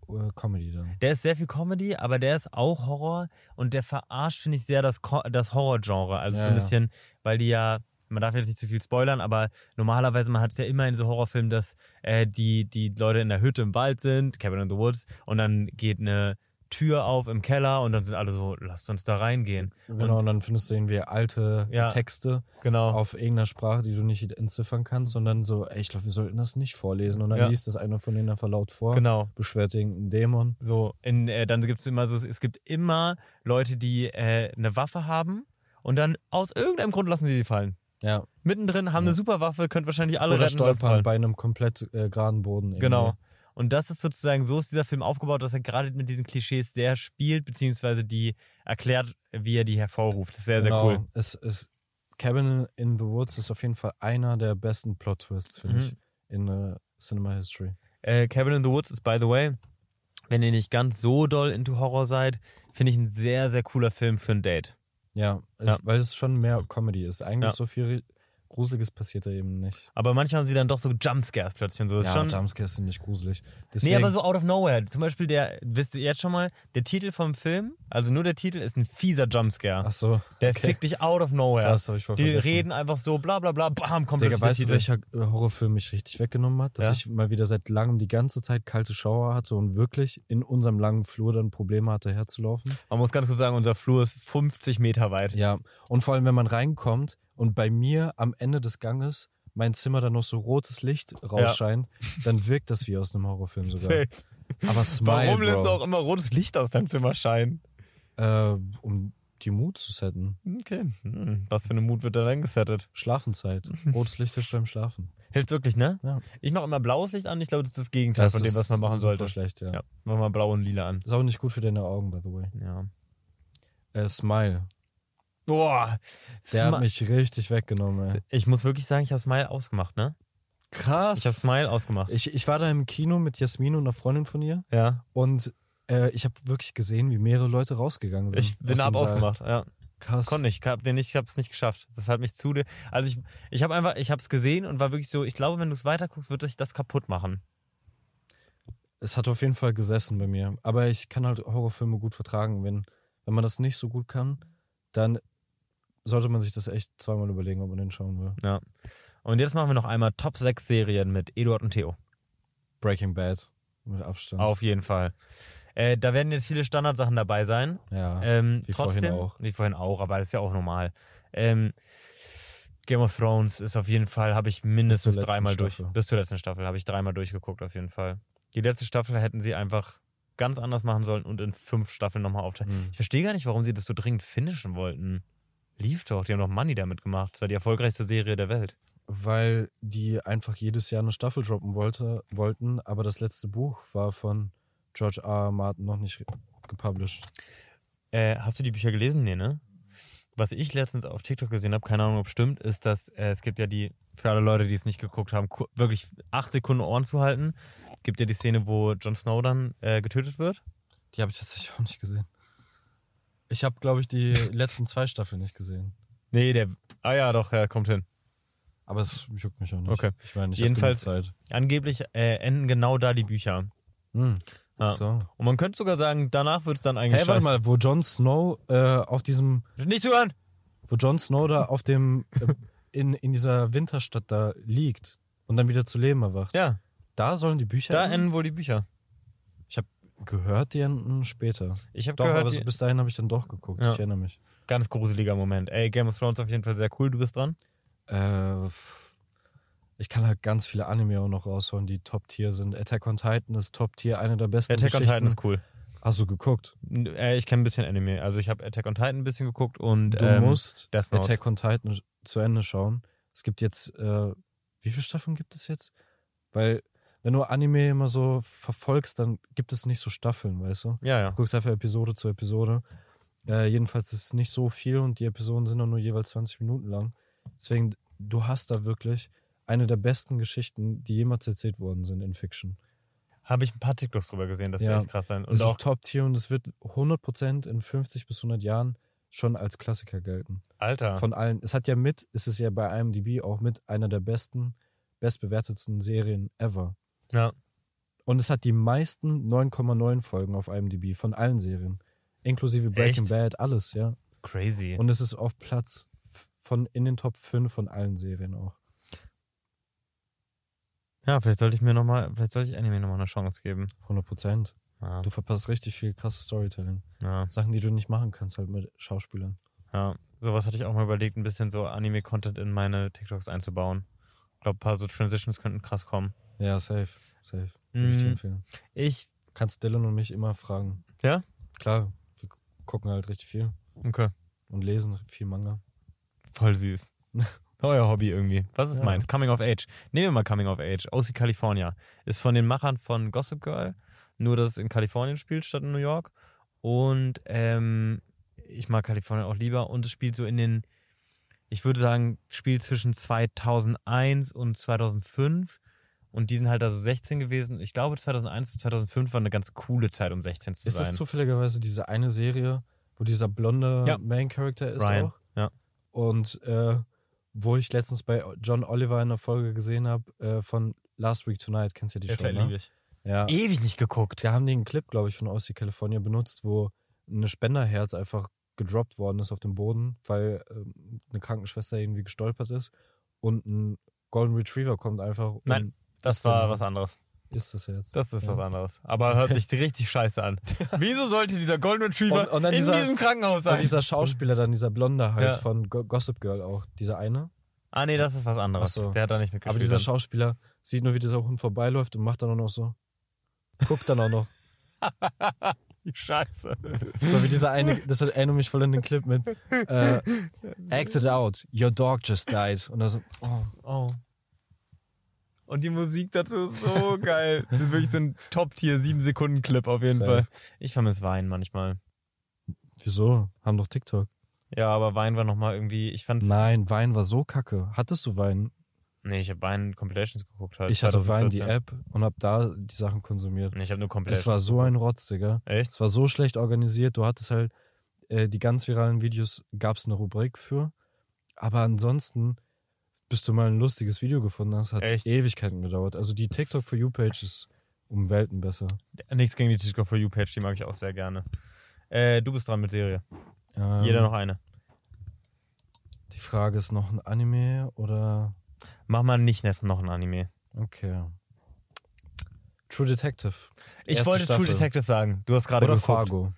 B: äh, Comedy dann.
A: Der ist sehr viel Comedy, aber der ist auch Horror und der verarscht, finde ich, sehr das, das Horror-Genre. Also
B: Ja,
A: so ein
B: ja.
A: bisschen, weil die ja, man darf jetzt nicht zu viel spoilern, aber normalerweise, man hat es ja immer in so Horrorfilmen, dass äh, die, die Leute in der Hütte im Wald sind, Cabin in the Woods, und dann geht eine Tür auf im Keller und dann sind alle so, lasst uns da reingehen.
B: Genau, und dann findest du irgendwie alte
A: Ja.
B: Texte
A: Genau.
B: auf irgendeiner Sprache, die du nicht entziffern kannst, sondern so, ey, ich glaube, wir sollten das nicht vorlesen. Und dann
A: Ja.
B: liest das einer von denen einfach laut vor.
A: Genau.
B: Beschwert irgendeinen Dämon.
A: So, in, äh, dann gibt es immer so, es gibt immer Leute, die äh, eine Waffe haben und dann aus irgendeinem Grund lassen sie die fallen.
B: Ja.
A: Mittendrin haben
B: Ja.
A: eine super Waffe, könnt wahrscheinlich alle
B: Oder
A: retten.
B: stolpern bei einem komplett äh, geraden Boden. irgendwie.
A: Genau. Und das ist sozusagen, so ist dieser Film aufgebaut, dass er gerade mit diesen Klischees sehr spielt, beziehungsweise die erklärt, wie er die hervorruft. Das ist sehr, sehr
B: genau.
A: cool.
B: Es ist Cabin in the Woods ist auf jeden Fall einer der besten Plot-Twists, finde
A: Mhm.
B: ich, in äh, Cinema History.
A: Äh, Cabin in the Woods ist, by the way, wenn ihr nicht ganz so doll into Horror seid, finde ich ein sehr, sehr cooler Film für ein Date.
B: Ja, ich,
A: Ja.
B: weil es schon mehr Comedy ist. Eigentlich
A: Ja.
B: so viel Gruseliges passiert da eben nicht.
A: Aber manchmal haben sie dann doch so Jumpscares plötzlich und so. Das
B: ja,
A: schon,
B: Jumpscares sind nicht gruselig.
A: Nee,
B: Deswegen,
A: aber so out of nowhere. Zum Beispiel der, wisst ihr jetzt schon mal, der Titel vom Film, also nur der Titel ist ein fieser Jumpscare.
B: Ach so.
A: der
B: okay.
A: fickt dich out of nowhere.
B: Krass, hab ich voll
A: Die
B: vergessen.
A: reden einfach so, bla bla bla, bam, kommt
B: Digga,
A: plötzlich der
B: weißt du,
A: Titel.
B: welcher äh, Horrorfilm mich richtig weggenommen hat? Dass
A: Ja.
B: ich mal wieder seit langem die ganze Zeit kalte Schauer hatte und wirklich in unserem langen Flur dann Probleme hatte herzulaufen.
A: Man muss ganz kurz sagen, unser Flur ist 50 Meter weit.
B: Ja, und vor allem, wenn man reinkommt und bei mir am Ende des Ganges mein Zimmer dann noch so rotes Licht rausscheint, dann wirkt das wie aus einem Horrorfilm sogar.
A: Safe.
B: Aber Smile,
A: Warum lässt du auch immer rotes Licht aus deinem Zimmer scheinen?
B: äh, um die Mut zu setten.
A: Okay. Hm, was für eine Mut wird da dann gesettet?
B: Schlafenzeit. Rotes Licht hilft beim Schlafen.
A: Hilft wirklich, ne?
B: Ja.
A: Ich mache immer blaues Licht an. Ich glaube, das ist das Gegenteil von dem, was man machen sollte.
B: schlecht, ja.
A: Ja, mach mal blau und lila an.
B: Ist auch nicht gut für deine Augen, by the way.
A: Ja.
B: Äh, Smile.
A: Boah.
B: Der
A: Smi-
B: hat mich richtig weggenommen, ey.
A: ich muss wirklich sagen, ich habe Smile ausgemacht, ne?
B: Krass.
A: Ich habe Smile ausgemacht.
B: Ich, ich war da im Kino mit Jasmin und einer Freundin von ihr
A: Ja.
B: und äh, ich habe wirklich gesehen, wie mehrere Leute rausgegangen sind.
A: Ich bin
B: Saal.
A: ausgemacht, ja.
B: Krass.
A: Konnte nicht, ich hab den nicht, ich hab's nicht geschafft. Das hat mich zu, also ich, ich habe einfach, ich hab's gesehen und war wirklich so, ich glaube, wenn du es weiterguckst, wird sich das kaputt machen.
B: Es hat auf jeden Fall gesessen bei mir. Aber ich kann halt Horrorfilme gut vertragen. Wenn, wenn man das nicht so gut kann, dann sollte man sich das echt zweimal überlegen, ob man den schauen will.
A: Ja. Und jetzt machen wir noch einmal Top 6 Serien mit Eduard und Theo.
B: Breaking Bad mit Abstand.
A: Auf jeden Fall. Äh, da werden jetzt viele Standardsachen dabei sein.
B: Ja.
A: Ähm,
B: wie
A: trotzdem,
B: vorhin auch.
A: Wie vorhin auch, aber das ist ja auch normal. Ähm, Game of Thrones ist auf jeden Fall, habe ich mindestens dreimal durch.
B: Staffel.
A: Bis zur letzten Staffel habe ich dreimal durchgeguckt, auf jeden Fall. Die letzte Staffel hätten sie einfach ganz anders machen sollen und in fünf Staffeln nochmal aufteilen.
B: Hm.
A: Ich verstehe gar nicht, warum sie das so dringend finishen wollten. Lief doch, die haben doch Money damit gemacht. Das war die erfolgreichste Serie der Welt.
B: Weil die einfach jedes Jahr eine Staffel droppen wollte, wollten, aber das letzte Buch war von George R. R. Martin noch nicht gepublished.
A: Äh, hast du die Bücher gelesen? Nee, ne? Was ich letztens auf TikTok gesehen habe, keine Ahnung, ob stimmt, ist, dass äh, es gibt ja die, für alle Leute, die es nicht geguckt haben, wirklich acht Sekunden Ohren zu halten. Es gibt ja die Szene, wo Jon Snow dann äh, getötet wird.
B: Die habe ich tatsächlich auch nicht gesehen. Ich habe, glaube ich, die letzten zwei Staffeln nicht gesehen.
A: Nee, der. Ah ja, doch, er kommt hin.
B: Aber es juckt mich auch nicht.
A: Okay.
B: Ich meine, ich
A: Jedenfalls-
B: Zeit.
A: Angeblich äh, enden genau da die Bücher.
B: Hm.
A: Ja.
B: So.
A: Und man könnte sogar sagen, danach wird es dann eigentlich
B: Hey, warte mal, wo Jon Snow äh, auf diesem,
A: Nicht zuhören!
B: wo Jon Snow da auf dem, äh, in, in dieser Winterstadt da liegt und dann wieder zu Leben erwacht.
A: Ja,
B: Da sollen die Bücher
A: da
B: enden?
A: enden wohl die Bücher.
B: Ich habe gehört, die enden später.
A: Ich habe
B: Doch,
A: gehört,
B: aber so bis dahin habe ich dann doch geguckt.
A: Ja.
B: Ich erinnere mich.
A: ganz gruseliger Moment. Ey, Game of Thrones auf jeden Fall sehr cool. Du bist dran.
B: Äh, ich kann halt ganz viele Anime auch noch raushauen, die Top-Tier sind. Attack on Titan ist Top-Tier, eine der besten
A: Attack on. Titan ist cool.
B: Hast du geguckt?
A: Äh, ich kenne ein bisschen Anime. Also ich habe Attack on Titan ein bisschen geguckt und
B: Du
A: ähm,
B: musst
A: Death Note.
B: Attack on Titan zu Ende schauen. Es gibt jetzt, äh, wie viele Staffeln gibt es jetzt? Weil, wenn du Anime immer so verfolgst, dann gibt es nicht so Staffeln, weißt du?
A: Ja, ja.
B: Du guckst einfach Episode zu Episode. Äh, jedenfalls ist es nicht so viel und die Episoden sind auch nur jeweils 20 Minuten lang. Deswegen, du hast da wirklich eine der besten Geschichten, die jemals erzählt worden sind in Fiction.
A: Habe ich ein paar TikToks drüber gesehen, das
B: Ja.
A: ist echt krass sein. Und
B: es
A: auch,
B: ist Top-Tier und es wird 100% in 50 bis 100 Jahren schon als Klassiker gelten.
A: Alter,
B: Von allen. Es hat ja mit, es ist ja bei IMDb auch mit einer der besten, bestbewertetsten Serien ever.
A: ja.
B: Und es hat die meisten 9,9 Folgen auf IMDb von allen Serien. Inklusive Breaking
A: Echt?
B: Bad, alles, ja.
A: crazy.
B: Und es ist auf Platz von in den Top 5 von allen Serien auch.
A: Ja, vielleicht sollte ich mir nochmal, vielleicht sollte ich Anime nochmal eine Chance geben.
B: 100 Prozent.
A: Ja,
B: Du verpasst richtig viel krasses Storytelling.
A: ja,
B: Sachen, die du nicht machen kannst, halt mit Schauspielern.
A: ja. Sowas hatte ich auch mal überlegt, ein bisschen so Anime-Content in meine TikToks einzubauen. Ich glaube, ein paar so Transitions könnten krass kommen.
B: Ja, safe. Safe. Würde ich dir
A: Mhm.
B: empfehlen.
A: Ich,
B: Kannst Dylan und mich immer fragen.
A: Ja?
B: Klar, wir gucken halt richtig viel
A: okay,
B: und lesen viel Manga.
A: voll süß. Euer Hobby irgendwie. Was ist
B: Ja.
A: meins? Coming of Age. Nehmen wir mal Coming of Age. OC California. Ist von den Machern von Gossip Girl. Nur, dass es in Kalifornien spielt, statt in New York. Und ähm, ich mag Kalifornien auch lieber. Und es spielt so in den, ich würde sagen, spielt zwischen 2001 und 2005. Und die sind halt also 16 gewesen. Ich glaube, 2001 bis 2005 war eine ganz coole Zeit, um 16 zu
B: Ist
A: sein.
B: das zufälligerweise diese eine Serie, wo dieser blonde
A: Ja.
B: Main Character ist
A: Ryan.
B: auch?
A: Ja.
B: Und äh, wo ich letztens bei John Oliver in der Folge gesehen habe äh, von Last Week Tonight, kennst du ja die
A: Ja,
B: Show,
A: klar,
B: ne?
A: ich.
B: Ja.
A: Ewig nicht geguckt.
B: Da haben die einen Clip, glaube ich, von OC California benutzt, wo eine Spenderherz einfach gedroppt worden ist auf dem Boden, weil ähm, eine Krankenschwester irgendwie gestolpert ist und ein Golden Retriever kommt einfach
A: Nein, Das war was anderes.
B: Ist das Herz.
A: Das ist
B: Ja.
A: was anderes. Aber hört sich richtig scheiße an. Wieso sollte dieser Golden Retriever
B: Und- und dann
A: in
B: dieser-
A: diesem Krankenhaus sein?
B: Und dieser Schauspieler dann, dieser Blonde halt
A: Ja.
B: von Go Gossip Girl auch, dieser eine.
A: ah, nee, das ist was anderes.
B: So.
A: Der hat da nicht mitgespielt.
B: Aber dieser
A: dann.
B: Schauspieler sieht nur, wie dieser Hund vorbeiläuft und macht dann auch noch so. Guckt dann auch noch.
A: Scheiße.
B: So wie dieser eine, das erinnert mich voll an den Clip mit äh, Act it out, your dog just died. Und er so, oh,
A: Oh. Und die Musik dazu ist so geil. Das ist wirklich so ein Top-Tier, 7-Sekunden-Clip auf jeden
B: Safe.
A: Fall. Ich vermisse Wein manchmal.
B: wieso? Haben doch TikTok.
A: Ja, aber Wein war nochmal irgendwie, ich fand's.
B: Nein, Wein war so kacke. Hattest du Wein?
A: Nee, ich habe Wein Compilations geguckt halt.
B: Ich hatte Wein, die
A: 2014.
B: App, und hab da die Sachen konsumiert.
A: Nee, ich habe nur Compilations.
B: Es war so ein Rotz, Digga.
A: Echt?
B: Es war so schlecht organisiert. Du hattest halt äh, die ganz viralen Videos, gab es eine Rubrik für. Aber ansonsten, bis du mal ein lustiges Video gefunden hast, hat es? Ewigkeiten gedauert. Also die TikTok for You Page ist um Welten besser.
A: Nichts gegen die TikTok for You Page, die mag ich auch sehr gerne. Äh, du bist dran mit Serie.
B: Ähm,
A: Jeder noch eine.
B: Die Frage ist noch ein Anime oder
A: Mach mal nicht noch ein Anime.
B: okay. True Detective.
A: Ich
B: Erste
A: wollte
B: Staffel.
A: True Detective sagen. Du hast gerade
B: Oder
A: geguckt.
B: Fargo.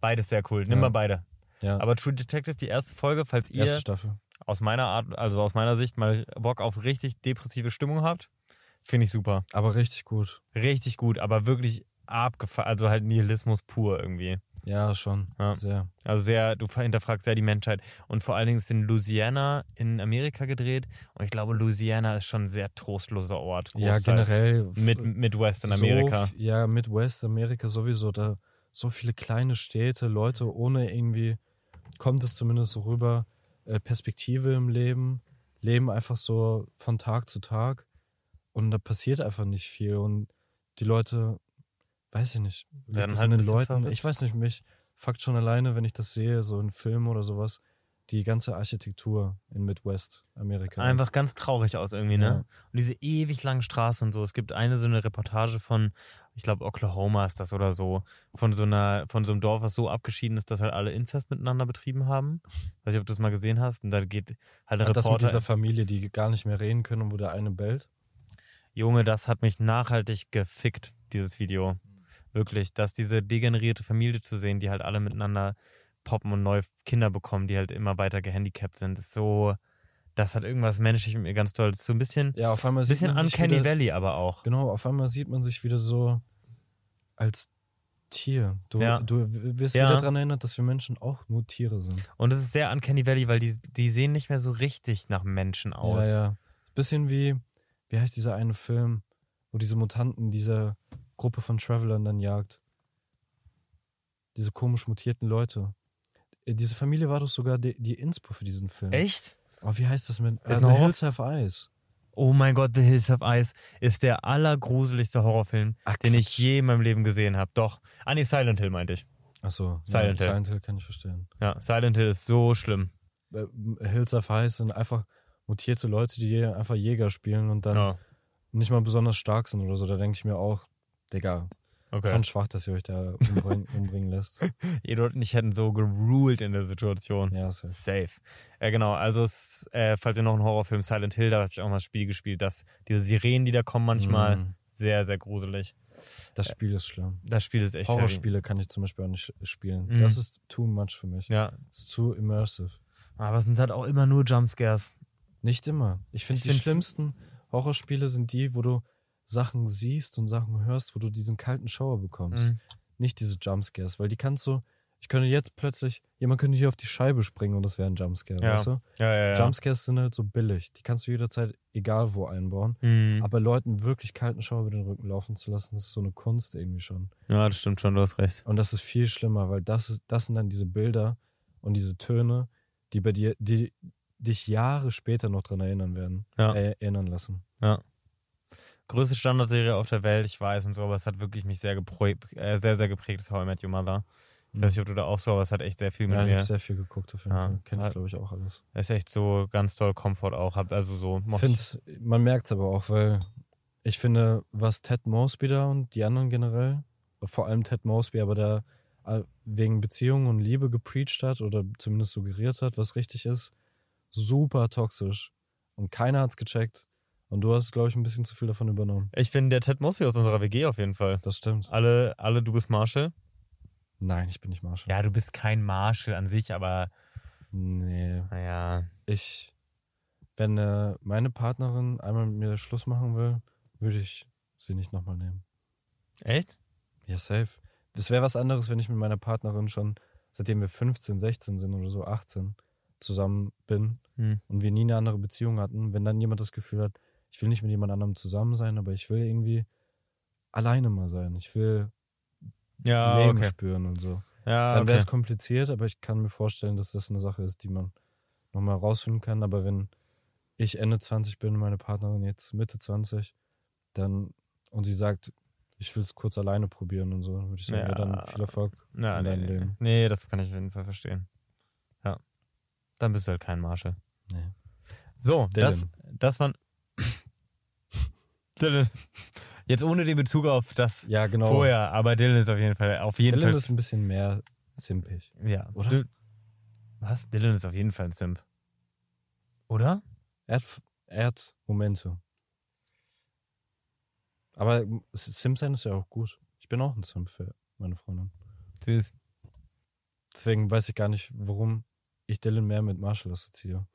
A: Beides sehr cool. Nimm
B: Ja.
A: mal beide.
B: Ja.
A: Aber True Detective, die erste Folge, falls ihr
B: Erste Staffel.
A: Aus meiner Art, also aus meiner Sicht mal Bock auf richtig depressive Stimmung habt, finde ich super.
B: Aber richtig gut.
A: Richtig gut, aber wirklich abgefahren, also halt Nihilismus pur irgendwie.
B: Ja, schon.
A: Ja.
B: Sehr.
A: Also sehr, du hinterfragst sehr die Menschheit. Und vor allen Dingen ist in Louisiana in Amerika gedreht. Und ich glaube, Louisiana ist schon ein sehr trostloser Ort.
B: Ja, generell.
A: Mit Midwest in Amerika.
B: So, ja, Midwest Amerika sowieso. Da so viele kleine Städte, Leute ohne irgendwie, kommt es zumindest so rüber, Perspektive im Leben, leben einfach so von Tag zu Tag. Und da passiert einfach nicht viel. Und die Leute, weiß ich nicht,
A: Werden halt
B: den Leuten,
A: verrückt.
B: ich weiß nicht, mich fuckt schon alleine, wenn ich das sehe, so in Filmen oder sowas, die ganze Architektur in Midwest-Amerika.
A: Einfach ganz traurig aus irgendwie, ne?
B: Ja.
A: Und diese ewig langen Straßen und so. Es gibt eine so eine Reportage von, ich glaube, Oklahoma ist das oder so, von so einer, von so einem Dorf, was so abgeschieden ist, dass halt alle Inzest miteinander betrieben haben. Weiß nicht, ob du das mal gesehen hast. Und da geht halt der
B: Hat das mit
A: Reporter.
B: dieser Familie, die gar nicht mehr reden können und wo der eine bellt?
A: Junge, das hat mich nachhaltig gefickt, dieses Video. Wirklich, dass diese degenerierte Familie zu sehen, die halt alle miteinander poppen und neue Kinder bekommen, die halt immer weiter gehandicapt sind, ist so, das hat irgendwas menschlich mit mir ganz toll. Das ist so ein bisschen,
B: Ja, auf einmal sieht
A: bisschen
B: man sich
A: Uncanny
B: wieder,
A: Valley aber auch.
B: Genau, auf einmal sieht man sich wieder so als Tier. Du,
A: Ja.
B: du wirst
A: Ja.
B: wieder daran erinnert, dass wir Menschen auch nur Tiere sind.
A: Und es ist sehr Uncanny Valley, weil die, die sehen nicht mehr so richtig nach Menschen aus.
B: Ja, ja. Bisschen wie, wie heißt dieser eine Film, wo diese Mutanten diese Gruppe von Travelern dann jagt? Diese komisch mutierten Leute. Äh, Diese Familie war doch sogar die, die Inspo für diesen Film.
A: Echt?
B: Oh, wie heißt das mit?
A: Ist
B: Äh, The Hills Have Eyes.
A: Oh mein Gott, The Hills of Ice ist der allergruseligste Horrorfilm,
B: Ach,
A: den ich je in meinem Leben gesehen habe. Doch. Ah nee, Silent Hill meinte ich.
B: Achso,
A: Silent
B: ja,
A: Hill.
B: Silent Hill kann ich verstehen.
A: Ja, Silent Hill ist so schlimm.
B: Äh, Hills Have Eyes sind einfach mutierte Leute, die einfach Jäger spielen und dann
A: Ja,
B: nicht mal besonders stark sind oder so. Da denke ich mir auch, Digga,
A: okay.
B: schon schwach, dass ihr euch da umbringen, umbringen lässt.
A: Edward und ich hätten so geruled in der Situation.
B: Ja, safe.
A: Safe. Äh, genau, also es, äh, falls ihr noch einen Horrorfilm Silent Hill, da habe ich auch mal das Spiel gespielt, dass diese Sirenen, die da kommen manchmal,
B: Mm,
A: sehr, sehr gruselig.
B: Das Spiel ist schlimm.
A: Das Spiel ist echt heavy.
B: Horrorspiele kann ich zum Beispiel auch nicht spielen.
A: Mhm.
B: Das ist too much für mich.
A: Ja,
B: Ist zu immersive.
A: aber es sind halt auch immer nur Jumpscares.
B: Nicht immer. Ich finde, die schlimmsten Horrorspiele sind die, wo du Sachen siehst und Sachen hörst, wo du diesen kalten Schauer bekommst.
A: Mhm.
B: Nicht diese Jumpscares, weil die kannst du. Ich könnte jetzt plötzlich, jemand könnte hier auf die Scheibe springen und das wäre ein Jumpscare,
A: Ja.
B: weißt du?
A: Ja, ja, ja.
B: Jumpscares sind halt so billig. Die kannst du jederzeit egal wo einbauen.
A: Mhm.
B: Aber Leuten wirklich kalten Schauer über den Rücken laufen zu lassen, das ist so eine Kunst irgendwie schon.
A: Ja, das stimmt schon, du hast recht.
B: Und das ist viel schlimmer, weil das, ist, das sind dann diese Bilder und diese Töne, die bei dir, die dich Jahre später noch dran erinnern werden,
A: Ja.
B: äh, erinnern lassen.
A: Größte Standardserie auf der Welt, ich weiß und so, aber es hat wirklich mich sehr geprägt, äh, sehr, sehr geprägt, ist How I Met Your Mother. Ich weiß nicht, ob du da auch so, aber es hat echt sehr viel mit
B: Ja, ich
A: mir.
B: habe sehr viel geguckt auf jeden
A: Ja.
B: Fall. Kenne ich, glaube ich, auch alles.
A: Ist echt so ganz toll Komfort auch. Hab also so.
B: Ich find's, man merkt es aber auch, weil ich finde, was Ted Mosby da und die anderen generell, vor allem Ted Mosby, aber da äh, wegen Beziehung und Liebe gepreacht hat oder zumindest suggeriert hat, was richtig ist, super toxisch. Und keiner hat's gecheckt. Und du hast, glaube ich, ein bisschen zu viel davon übernommen.
A: Ich bin der Ted Mosby aus unserer WG auf jeden Fall.
B: Das stimmt.
A: Alle, alle, du bist Marshall.
B: Nein, ich bin nicht Marshall.
A: Ja, du bist kein Marshall an sich, aber
B: Nee.
A: naja.
B: Ich, wenn äh, meine Partnerin einmal mit mir Schluss machen will, würde ich sie nicht nochmal nehmen.
A: Echt?
B: Ja, safe. Das wäre was anderes, wenn ich mit meiner Partnerin schon, seitdem wir 15, 16 sind oder so, 18, zusammen bin
A: Hm.
B: und wir nie eine andere Beziehung hatten. Wenn dann jemand das Gefühl hat, ich will nicht mit jemand anderem zusammen sein, aber ich will irgendwie alleine mal sein. Ich will
A: Ja,
B: Leben
A: okay.
B: spüren und so.
A: Ja,
B: Dann wäre es
A: okay.
B: kompliziert, aber ich kann mir vorstellen, dass das eine Sache ist, die man nochmal rausfinden kann. Aber wenn ich Ende 20 bin, meine Partnerin jetzt Mitte 20, dann und sie sagt, ich will es kurz alleine probieren und so, würde ich sagen, ja.
A: Ja.
B: dann viel Erfolg.
A: Ja,
B: in deinem
A: nee,
B: Leben.
A: nee, das kann ich auf jeden Fall verstehen. Ja. Dann bist du halt kein Marshall.
B: Nee.
A: So, das,
B: Dylan.
A: das waren. Dylan. Jetzt ohne den Bezug auf das
B: Ja, genau.
A: vorher, aber Dylan ist auf jeden Fall, auf jeden
B: Dylan
A: Fall.
B: ist ein bisschen mehr simpig.
A: ja,
B: oder?
A: Dylan- Was? Dylan ist auf jeden Fall ein Simp. Oder?
B: Er hat, er hat Momente. Aber Sim sein ist ja auch gut. Ich bin auch ein Sim für meine Freundin.
A: Süß.
B: Deswegen weiß ich gar nicht, warum ich Dylan mehr mit Marshall assoziiere.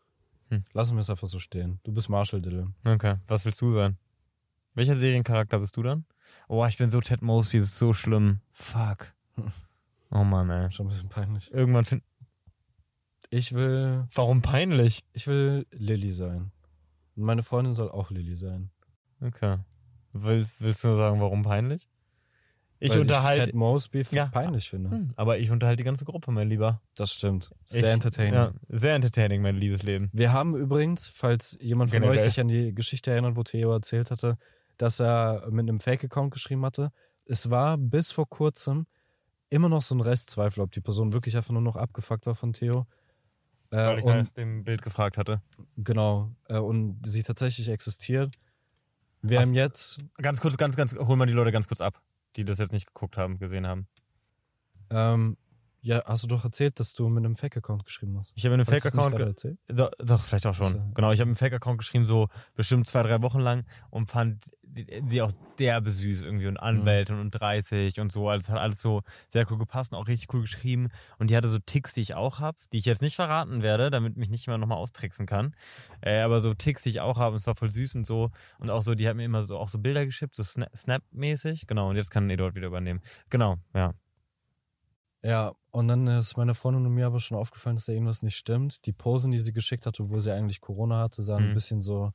A: Hm.
B: Lassen wir es einfach so stehen. Du bist Marshall, Dylan.
A: Okay, was willst du sein? Welcher Seriencharakter bist du dann? Oh, ich bin so Ted Mosby, das ist so schlimm. Fuck. Oh Mann, ey.
B: Schon ein bisschen peinlich.
A: Irgendwann find.
B: Ich will,
A: Warum peinlich?
B: ich will Lilly sein. Und meine Freundin soll auch Lilly sein.
A: Okay. Willst, willst du nur sagen, warum peinlich? Ich
B: Weil
A: unterhalte.
B: Ich Ted Mosby
A: Ja.
B: peinlich finde.
A: Hm, aber ich unterhalte die ganze Gruppe, mein Lieber.
B: Das stimmt. Sehr
A: ich,
B: entertaining.
A: Ja, sehr entertaining, mein liebes Leben.
B: Wir haben übrigens, falls jemand von
A: Generell.
B: euch sich an die Geschichte erinnert, wo Theo erzählt hatte, dass er mit einem Fake-Account geschrieben hatte, es war bis vor kurzem immer noch so ein Restzweifel, ob die Person wirklich einfach nur noch abgefuckt war von Theo. Äh,
A: Weil ich
B: und
A: nach dem Bild gefragt hatte.
B: genau. Äh, und sie tatsächlich existiert. Wir
A: Was-
B: haben jetzt,
A: Ganz kurz, ganz, ganz, hol mal die Leute ganz kurz ab, die das jetzt nicht geguckt haben, gesehen haben.
B: ähm, ja, hast du doch erzählt, dass du mit einem Fake-Account geschrieben hast.
A: Ich habe
B: das nicht
A: Fake-Account. Doch, doch, vielleicht auch schon.
B: Ach so.
A: Genau, ich habe einen Fake-Account geschrieben, so bestimmt zwei, drei Wochen lang und fand sie auch derbe süß irgendwie und Anwältin und 30 und so. Also es hat alles so sehr cool gepasst und auch richtig cool geschrieben. Und die hatte so Ticks, die ich auch habe, die ich jetzt nicht verraten werde, damit mich nicht jemand nochmal austricksen kann. Äh, aber so Ticks, die ich auch habe, und es war voll süß und so. Und auch so, die hat mir immer so auch so Bilder geschickt, so Sna- Snap-mäßig. Genau, und jetzt kann Eduard wieder übernehmen. Genau, ja.
B: Ja, und dann ist meine Freundin und mir aber schon aufgefallen, dass da irgendwas nicht stimmt. Die Posen, die sie geschickt hat, obwohl sie eigentlich Corona hatte, sahen
A: Mhm.
B: ein bisschen so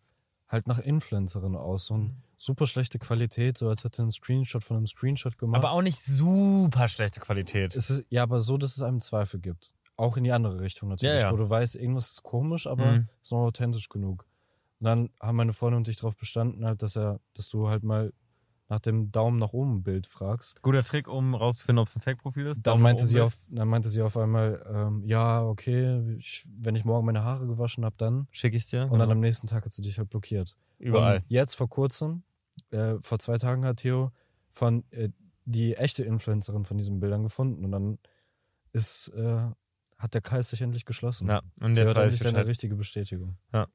B: halt nach Influencerin aus. So ein super schlechte Qualität, so als hätte sie einen Screenshot von einem Screenshot gemacht.
A: Aber auch nicht super schlechte Qualität.
B: es ist, ja, aber so, dass es einem Zweifel gibt. Auch in die andere Richtung natürlich,
A: Ja, ja.
B: wo du weißt, irgendwas ist komisch, aber
A: Mhm.
B: ist noch authentisch genug. Und dann haben meine Freundin und ich darauf bestanden, halt, dass er, dass du halt mal nach dem Daumen nach oben Bild fragst.
A: Guter Trick, um rauszufinden, ob es ein Fake-Profil ist.
B: Dann
A: Daumen
B: meinte, sie auf, dann meinte sie auf einmal, ähm, ja, okay, ich, wenn ich morgen meine Haare gewaschen habe, dann.
A: Schicke ich dir.
B: Und dann
A: genau.
B: am nächsten Tag hat sie dich halt blockiert.
A: Überall.
B: Und jetzt vor kurzem, äh, vor zwei Tagen hat Theo von äh, die echte Influencerin von diesen Bildern gefunden. Und dann ist, äh, hat der Kreis sich endlich geschlossen.
A: Ja, und
B: Theo
A: jetzt
B: hat
A: weiß
B: endlich
A: ich
B: seine richtige Bestätigung.
A: Ja.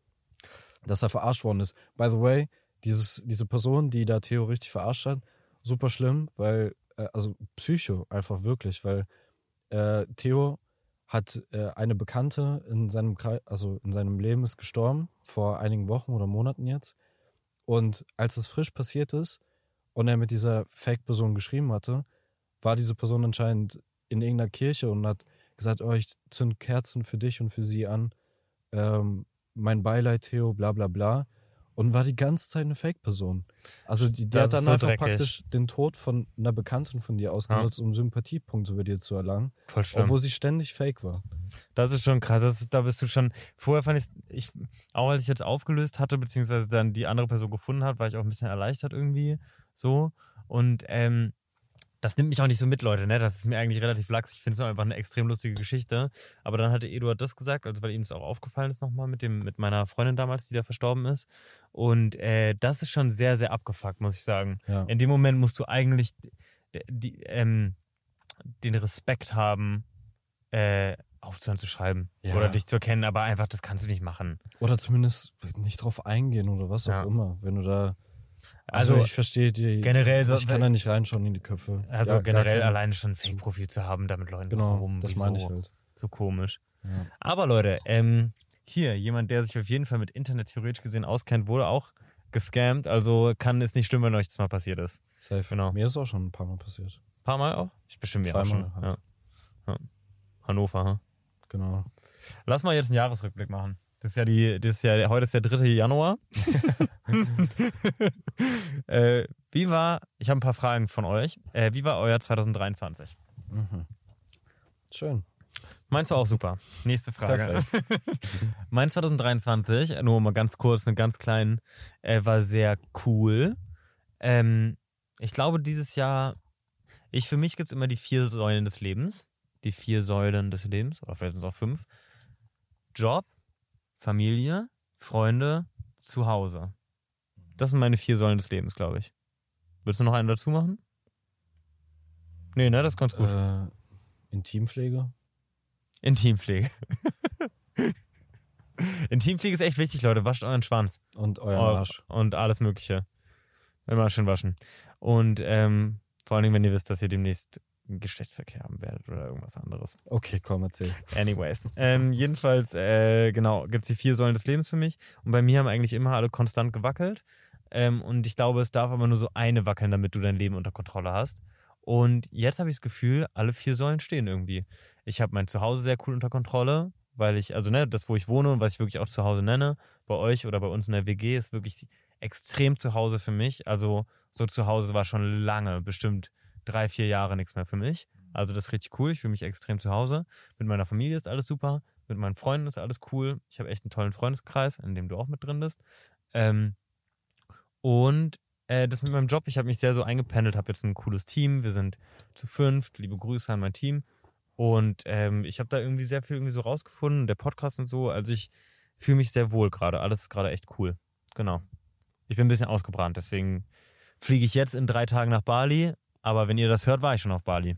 B: Dass er verarscht worden ist. By the way, dieses, diese Person, die da Theo richtig verarscht hat, super schlimm, weil, äh, also Psycho einfach wirklich, weil äh, Theo hat äh, eine Bekannte in seinem Kreis, also in seinem Leben ist gestorben, vor einigen Wochen oder Monaten jetzt. Und als es frisch passiert ist und er mit dieser Fake-Person geschrieben hatte, war diese Person anscheinend in irgendeiner Kirche und hat gesagt, oh, ich zünd Kerzen für dich und für sie an. Ähm, mein Beileid, Theo, bla bla bla. Und war die ganze Zeit eine Fake-Person. Also die, die hat dann
A: so
B: einfach
A: dreckig.
B: praktisch den Tod von einer Bekannten von dir ausgenutzt, um Sympathiepunkte bei dir zu erlangen,
A: Voll schlimm.
B: obwohl sie ständig fake war.
A: Das ist schon krass. Das da bist du schon. Vorher fand ich's- ich, auch als ich jetzt aufgelöst hatte, beziehungsweise dann die andere Person gefunden hat, war ich auch ein bisschen erleichtert irgendwie. So. Und ähm, das nimmt mich auch nicht so mit, Leute, ne? Das ist mir eigentlich relativ lax. Ich finde es einfach eine extrem lustige Geschichte. Aber dann hatte Eduard das gesagt, also weil ihm das auch aufgefallen ist nochmal mit dem, mit meiner Freundin damals, die da verstorben ist. Und äh, das ist schon sehr, sehr abgefuckt, muss ich sagen.
B: Ja.
A: In dem Moment musst du eigentlich die, ähm, den Respekt haben, äh, aufzuhören zu schreiben
B: Ja.
A: oder dich zu erkennen, aber einfach, das kannst du nicht machen.
B: Oder zumindest nicht drauf eingehen oder was
A: Ja.
B: auch immer. Wenn du da. Also,
A: Also,
B: ich verstehe die.
A: generell so-
B: ich kann da nicht reinschauen in die Köpfe.
A: Also
B: Ja,
A: generell alleine schon ein Fake-Profil zu haben, damit Leuten
B: Genau,
A: warum,
B: das meine ich halt.
A: so komisch.
B: Ja.
A: Aber Leute, ähm, hier, jemand, der sich auf jeden Fall mit Internet theoretisch gesehen auskennt, wurde auch gescammt, also kann es nicht stimmen, wenn euch das mal passiert ist.
B: Safe.
A: Genau.
B: Mir ist es auch schon ein paar Mal passiert.
A: Ein paar Mal auch? Ich bestimmt mir auch schon.
B: halt.
A: Ja. Ja. Hannover, ha?
B: Genau.
A: Lass mal jetzt einen Jahresrückblick machen. Das ist ja die, das ist ja, heute ist der 3. Januar. äh, wie war, ich habe ein paar Fragen von euch. Äh, wie war euer 2023?
B: Mhm. Schön.
A: Meinst du auch super? Nächste Frage. Mein 2023, nur mal ganz kurz, einen ganz kleinen, äh, war sehr cool. Ähm, ich glaube, dieses Jahr, ich für mich gibt es immer die vier Säulen des Lebens. Die vier Säulen des Lebens, oder vielleicht sind es auch fünf. Job, Familie, Freunde, Zuhause. Das sind meine vier Säulen des Lebens, glaube ich. Willst du noch einen dazu machen? Nee, ne, das ist ganz gut.
B: Äh, Intimpflege.
A: Intimpflege. Intimpflege ist echt wichtig, Leute. Wascht euren Schwanz.
B: Und euer
A: Oh,
B: Arsch.
A: Und alles Mögliche. Immer schön waschen. Und ähm, vor allen Dingen, wenn ihr wisst, dass ihr demnächst Geschlechtsverkehr haben werdet oder irgendwas anderes.
B: Okay, komm, erzähl.
A: Anyways. ähm, jedenfalls, äh, genau, gibt es die vier Säulen des Lebens für mich. Und bei mir haben eigentlich immer alle konstant gewackelt. Ähm, und ich glaube, es darf aber nur so eine wackeln, damit du dein Leben unter Kontrolle hast. Und jetzt habe ich das Gefühl, alle vier Säulen stehen irgendwie. Ich habe mein Zuhause sehr cool unter Kontrolle, weil ich, also ne, das, wo ich wohne und was ich wirklich auch zu Hause nenne, bei euch oder bei uns in der WG, ist wirklich extrem zu Hause für mich. Also so zu Hause war schon lange, bestimmt drei, vier Jahre nichts mehr für mich. Also das ist richtig cool. Ich fühle mich extrem zu Hause. Mit meiner Familie ist alles super. Mit meinen Freunden ist alles cool. Ich habe echt einen tollen Freundeskreis, in dem du auch mit drin bist. Ähm, und äh, das mit meinem Job, ich habe mich sehr so eingependelt, habe jetzt ein cooles Team. Wir sind zu fünft. Liebe Grüße an mein Team. Und ähm, ich habe da irgendwie sehr viel irgendwie so rausgefunden, der Podcast und so. Also ich fühle mich sehr wohl gerade. Alles ist gerade echt cool. Genau. Ich bin ein bisschen ausgebrannt, deswegen fliege ich jetzt in drei Tagen nach Bali. Aber wenn ihr das hört, war ich schon auf Bali.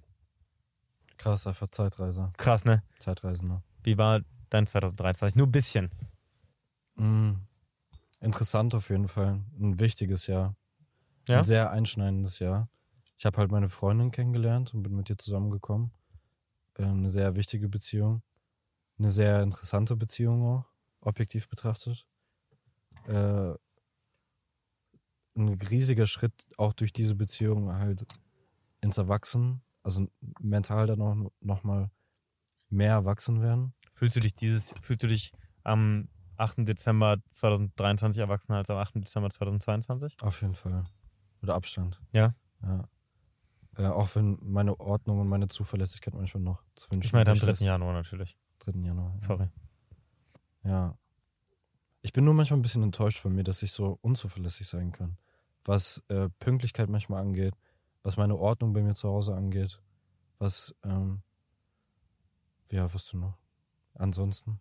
B: Krass, einfach Zeitreise.
A: Krass, ne?
B: Zeitreisender.
A: Wie war dein 2023? Nur ein bisschen.
B: Mm. Interessant auf jeden Fall. Ein wichtiges Jahr.
A: Ja?
B: Ein sehr einschneidendes Jahr. Ich habe halt meine Freundin kennengelernt und bin mit ihr zusammengekommen. Äh, Eine sehr wichtige Beziehung. Eine sehr interessante Beziehung auch, objektiv betrachtet. Äh, ein riesiger Schritt auch durch diese Beziehung halt ins Erwachsen, also mental dann auch nochmal mehr erwachsen werden.
A: Fühlst du dich dieses, fühlst du dich am 8. Dezember 2023 erwachsener als am 8. Dezember 2022?
B: Auf jeden Fall. Oder Abstand.
A: Ja.
B: Ja. Äh, auch wenn meine Ordnung und meine Zuverlässigkeit manchmal noch zu wünschen
A: Ich meine am
B: übrig
A: 3.
B: lässt.
A: Januar natürlich.
B: 3. Januar. Ja.
A: Sorry.
B: Ja. Ich bin nur manchmal ein bisschen enttäuscht von mir, dass ich so unzuverlässig sein kann. Was äh, Pünktlichkeit manchmal angeht, was meine Ordnung bei mir zu Hause angeht, was, ähm, ja, was du noch? Ansonsten.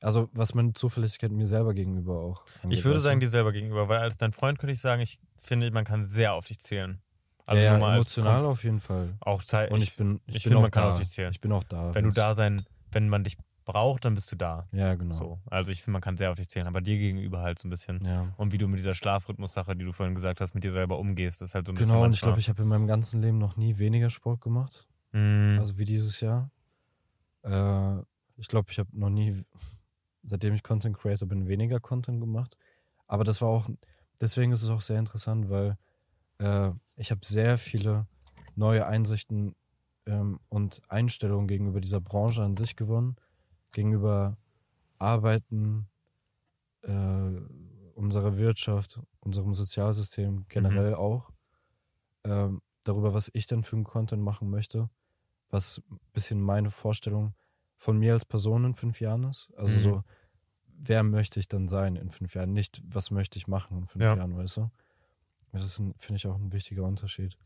B: Also, was meine Zuverlässigkeit mir selber gegenüber auch angeht.
A: Ich würde sagen, dir selber gegenüber, weil als dein Freund könnte ich sagen, ich finde, man kann sehr auf dich zählen. Also
B: ja, ja, emotional auf jeden Fall.
A: auch Zeit.
B: Und
A: ich,
B: ich, bin, ich,
A: ich
B: bin
A: finde,
B: auch
A: man kann
B: da.
A: auf dich zählen.
B: Ich bin auch da.
A: wenn du da sein, wenn man dich braucht, dann bist du da.
B: Ja, genau.
A: So. Also ich finde, man kann sehr auf dich zählen, aber dir gegenüber halt so ein bisschen.
B: Ja.
A: Und wie du mit dieser Schlafrhythmus-Sache, die du vorhin gesagt hast, mit dir selber umgehst, ist halt so ein bisschen.
B: Genau, und ich glaube, ich habe in meinem ganzen Leben noch nie weniger Sport gemacht.
A: Mm,
B: Also wie dieses Jahr. Äh, ich glaube, ich habe noch nie, seitdem ich Content Creator bin, weniger Content gemacht. Aber das war auch, deswegen ist es auch sehr interessant, weil äh, ich habe sehr viele neue Einsichten ähm, und Einstellungen gegenüber dieser Branche an sich gewonnen, gegenüber Arbeiten, äh, unserer Wirtschaft, unserem Sozialsystem generell auch. Ähm, darüber, was ich dann für einen Content machen möchte, was ein bisschen meine Vorstellung von mir als Person in fünf Jahren ist. Also
A: Mhm.
B: so, wer möchte ich dann sein in fünf Jahren? Nicht, was möchte ich machen in fünf
A: Ja.
B: Jahren, weißt du? Das ist, finde ich, auch ein wichtiger Unterschied.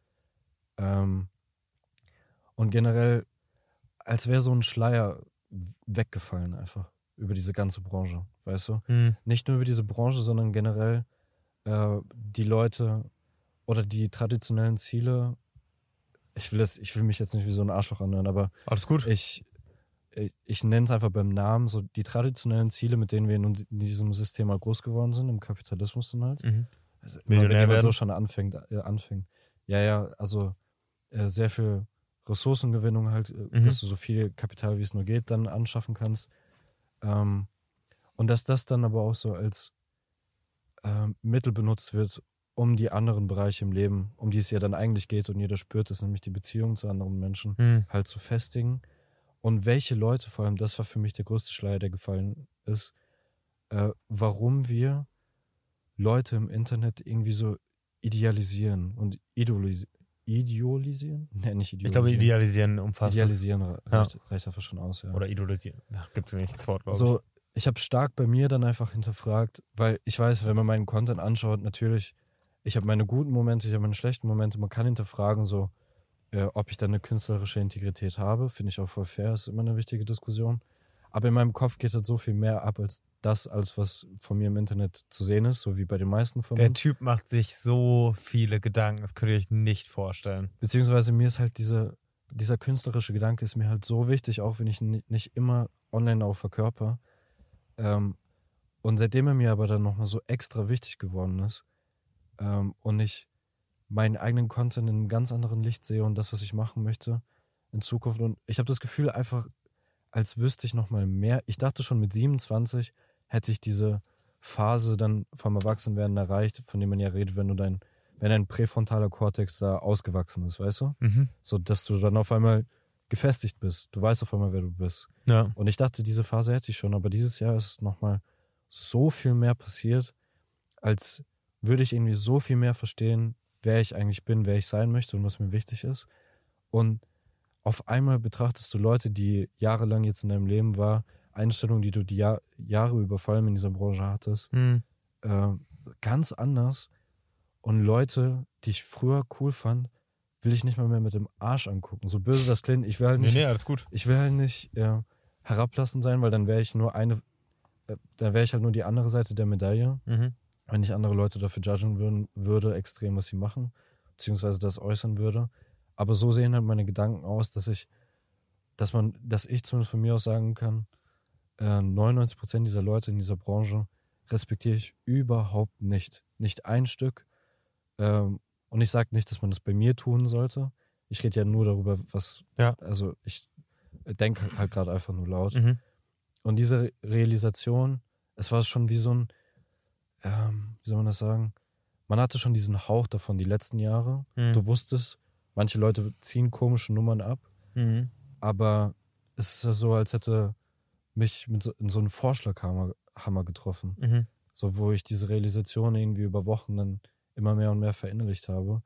B: Ähm, und generell, als wäre so ein Schleier weggefallen einfach über diese ganze Branche, weißt du?
A: mm,
B: nicht nur über diese Branche, sondern generell äh, die Leute oder die traditionellen Ziele. Ich will, das, ich will mich jetzt nicht wie so ein Arschloch anhören, aber
A: alles gut.
B: ich, ich, ich nenne es einfach beim Namen, so die traditionellen Ziele, mit denen wir in, in diesem System mal groß geworden sind, im Kapitalismus dann halt.
A: Mhm.
B: Also,
A: Millionär
B: wenn jemand so
A: werden?
B: schon anfängt, äh, anfängt. Ja, ja, also äh, sehr viel Ressourcengewinnung halt, äh,
A: Mhm.
B: dass du so viel Kapital, wie es nur geht, dann anschaffen kannst. Ähm, und dass das dann aber auch so als ähm, Mittel benutzt wird, um die anderen Bereiche im Leben, um die es ja dann eigentlich geht und jeder spürt es, nämlich die Beziehung zu anderen Menschen,
A: Mm,
B: halt zu festigen. Und welche Leute, vor allem, das war für mich der größte Schleier, der gefallen ist, äh, warum wir Leute im Internet irgendwie so idealisieren und idolisi idealisieren? Nee, nicht
A: ich glaube,
B: idealisieren.
A: idealisieren umfasst.
B: Idealisieren re-
A: Ja.
B: reicht, reicht einfach schon aus, ja.
A: Oder idolisieren. Gibt es nicht das Wort, glaube
B: so, ich habe stark bei mir dann einfach hinterfragt, weil ich weiß, wenn man meinen Content anschaut, natürlich, ich habe meine guten Momente, ich habe meine schlechten Momente, man kann hinterfragen, so, äh, ob ich dann eine künstlerische Integrität habe, finde ich auch voll fair, ist immer eine wichtige Diskussion. Aber in meinem Kopf geht halt so viel mehr ab als das, als was von mir im Internet zu sehen ist, so wie bei den meisten von
A: Der. Typ macht sich so viele Gedanken, das könnt ihr euch nicht vorstellen.
B: Beziehungsweise mir ist halt diese, dieser künstlerische Gedanke ist mir halt so wichtig, auch wenn ich nicht immer online auch verkörper. Ähm, und seitdem er mir aber dann nochmal so extra wichtig geworden ist ähm, und ich meinen eigenen Content in einem ganz anderen Licht sehe und das, was ich machen möchte in Zukunft. Und ich habe das Gefühl einfach, als wüsste ich nochmal mehr. Ich dachte schon mit 27 hätte ich diese Phase dann vom Erwachsenwerden erreicht, von dem man ja redet, wenn du dein, wenn dein präfrontaler Kortex da ausgewachsen ist, weißt du?
A: Mhm.
B: So, dass du dann auf einmal gefestigt bist. Du weißt auf einmal, wer du bist.
A: Ja.
B: Und ich dachte, diese Phase hätte ich schon, aber dieses Jahr ist nochmal so viel mehr passiert, als würde ich irgendwie so viel mehr verstehen, wer ich eigentlich bin, wer ich sein möchte und was mir wichtig ist. Und auf einmal betrachtest du Leute, die jahrelang jetzt in deinem Leben war, Einstellungen, die du die Jahr, Jahre über vor allem in dieser Branche hattest,
A: Mhm.
B: äh, ganz anders. Und Leute, die ich früher cool fand, will ich nicht mal mehr mit dem Arsch angucken. So böse das klingt, ich will halt
A: Nee,
B: nicht,
A: nee, alles gut.
B: ich will halt nicht äh, herablassend sein, weil dann wäre ich nur eine, äh, dann wäre ich halt nur die andere Seite der Medaille,
A: Mhm.
B: wenn ich andere Leute dafür judgen würden, würde, extrem, was sie machen, beziehungsweise das äußern würde. Aber so sehen halt meine Gedanken aus, dass ich, dass man, dass ich zumindest von mir aus sagen kann, äh, 99% dieser Leute in dieser Branche respektiere ich überhaupt nicht. Nicht ein Stück. Ähm, und ich sage nicht, dass man das bei mir tun sollte. Ich rede ja nur darüber, was,
A: Ja.
B: also ich denke halt gerade einfach nur laut.
A: Mhm.
B: Und diese Realisation, es war schon wie so ein, ähm, wie soll man das sagen? Man hatte schon diesen Hauch davon die letzten Jahre.
A: Mhm.
B: Du wusstest, manche Leute ziehen komische Nummern ab,
A: Mhm.
B: aber es ist ja so, als hätte mich mit so, in so einen Vorschlaghammer Hammer getroffen.
A: Mhm.
B: So, wo ich diese Realisation irgendwie über Wochen dann immer mehr und mehr verinnerlicht habe.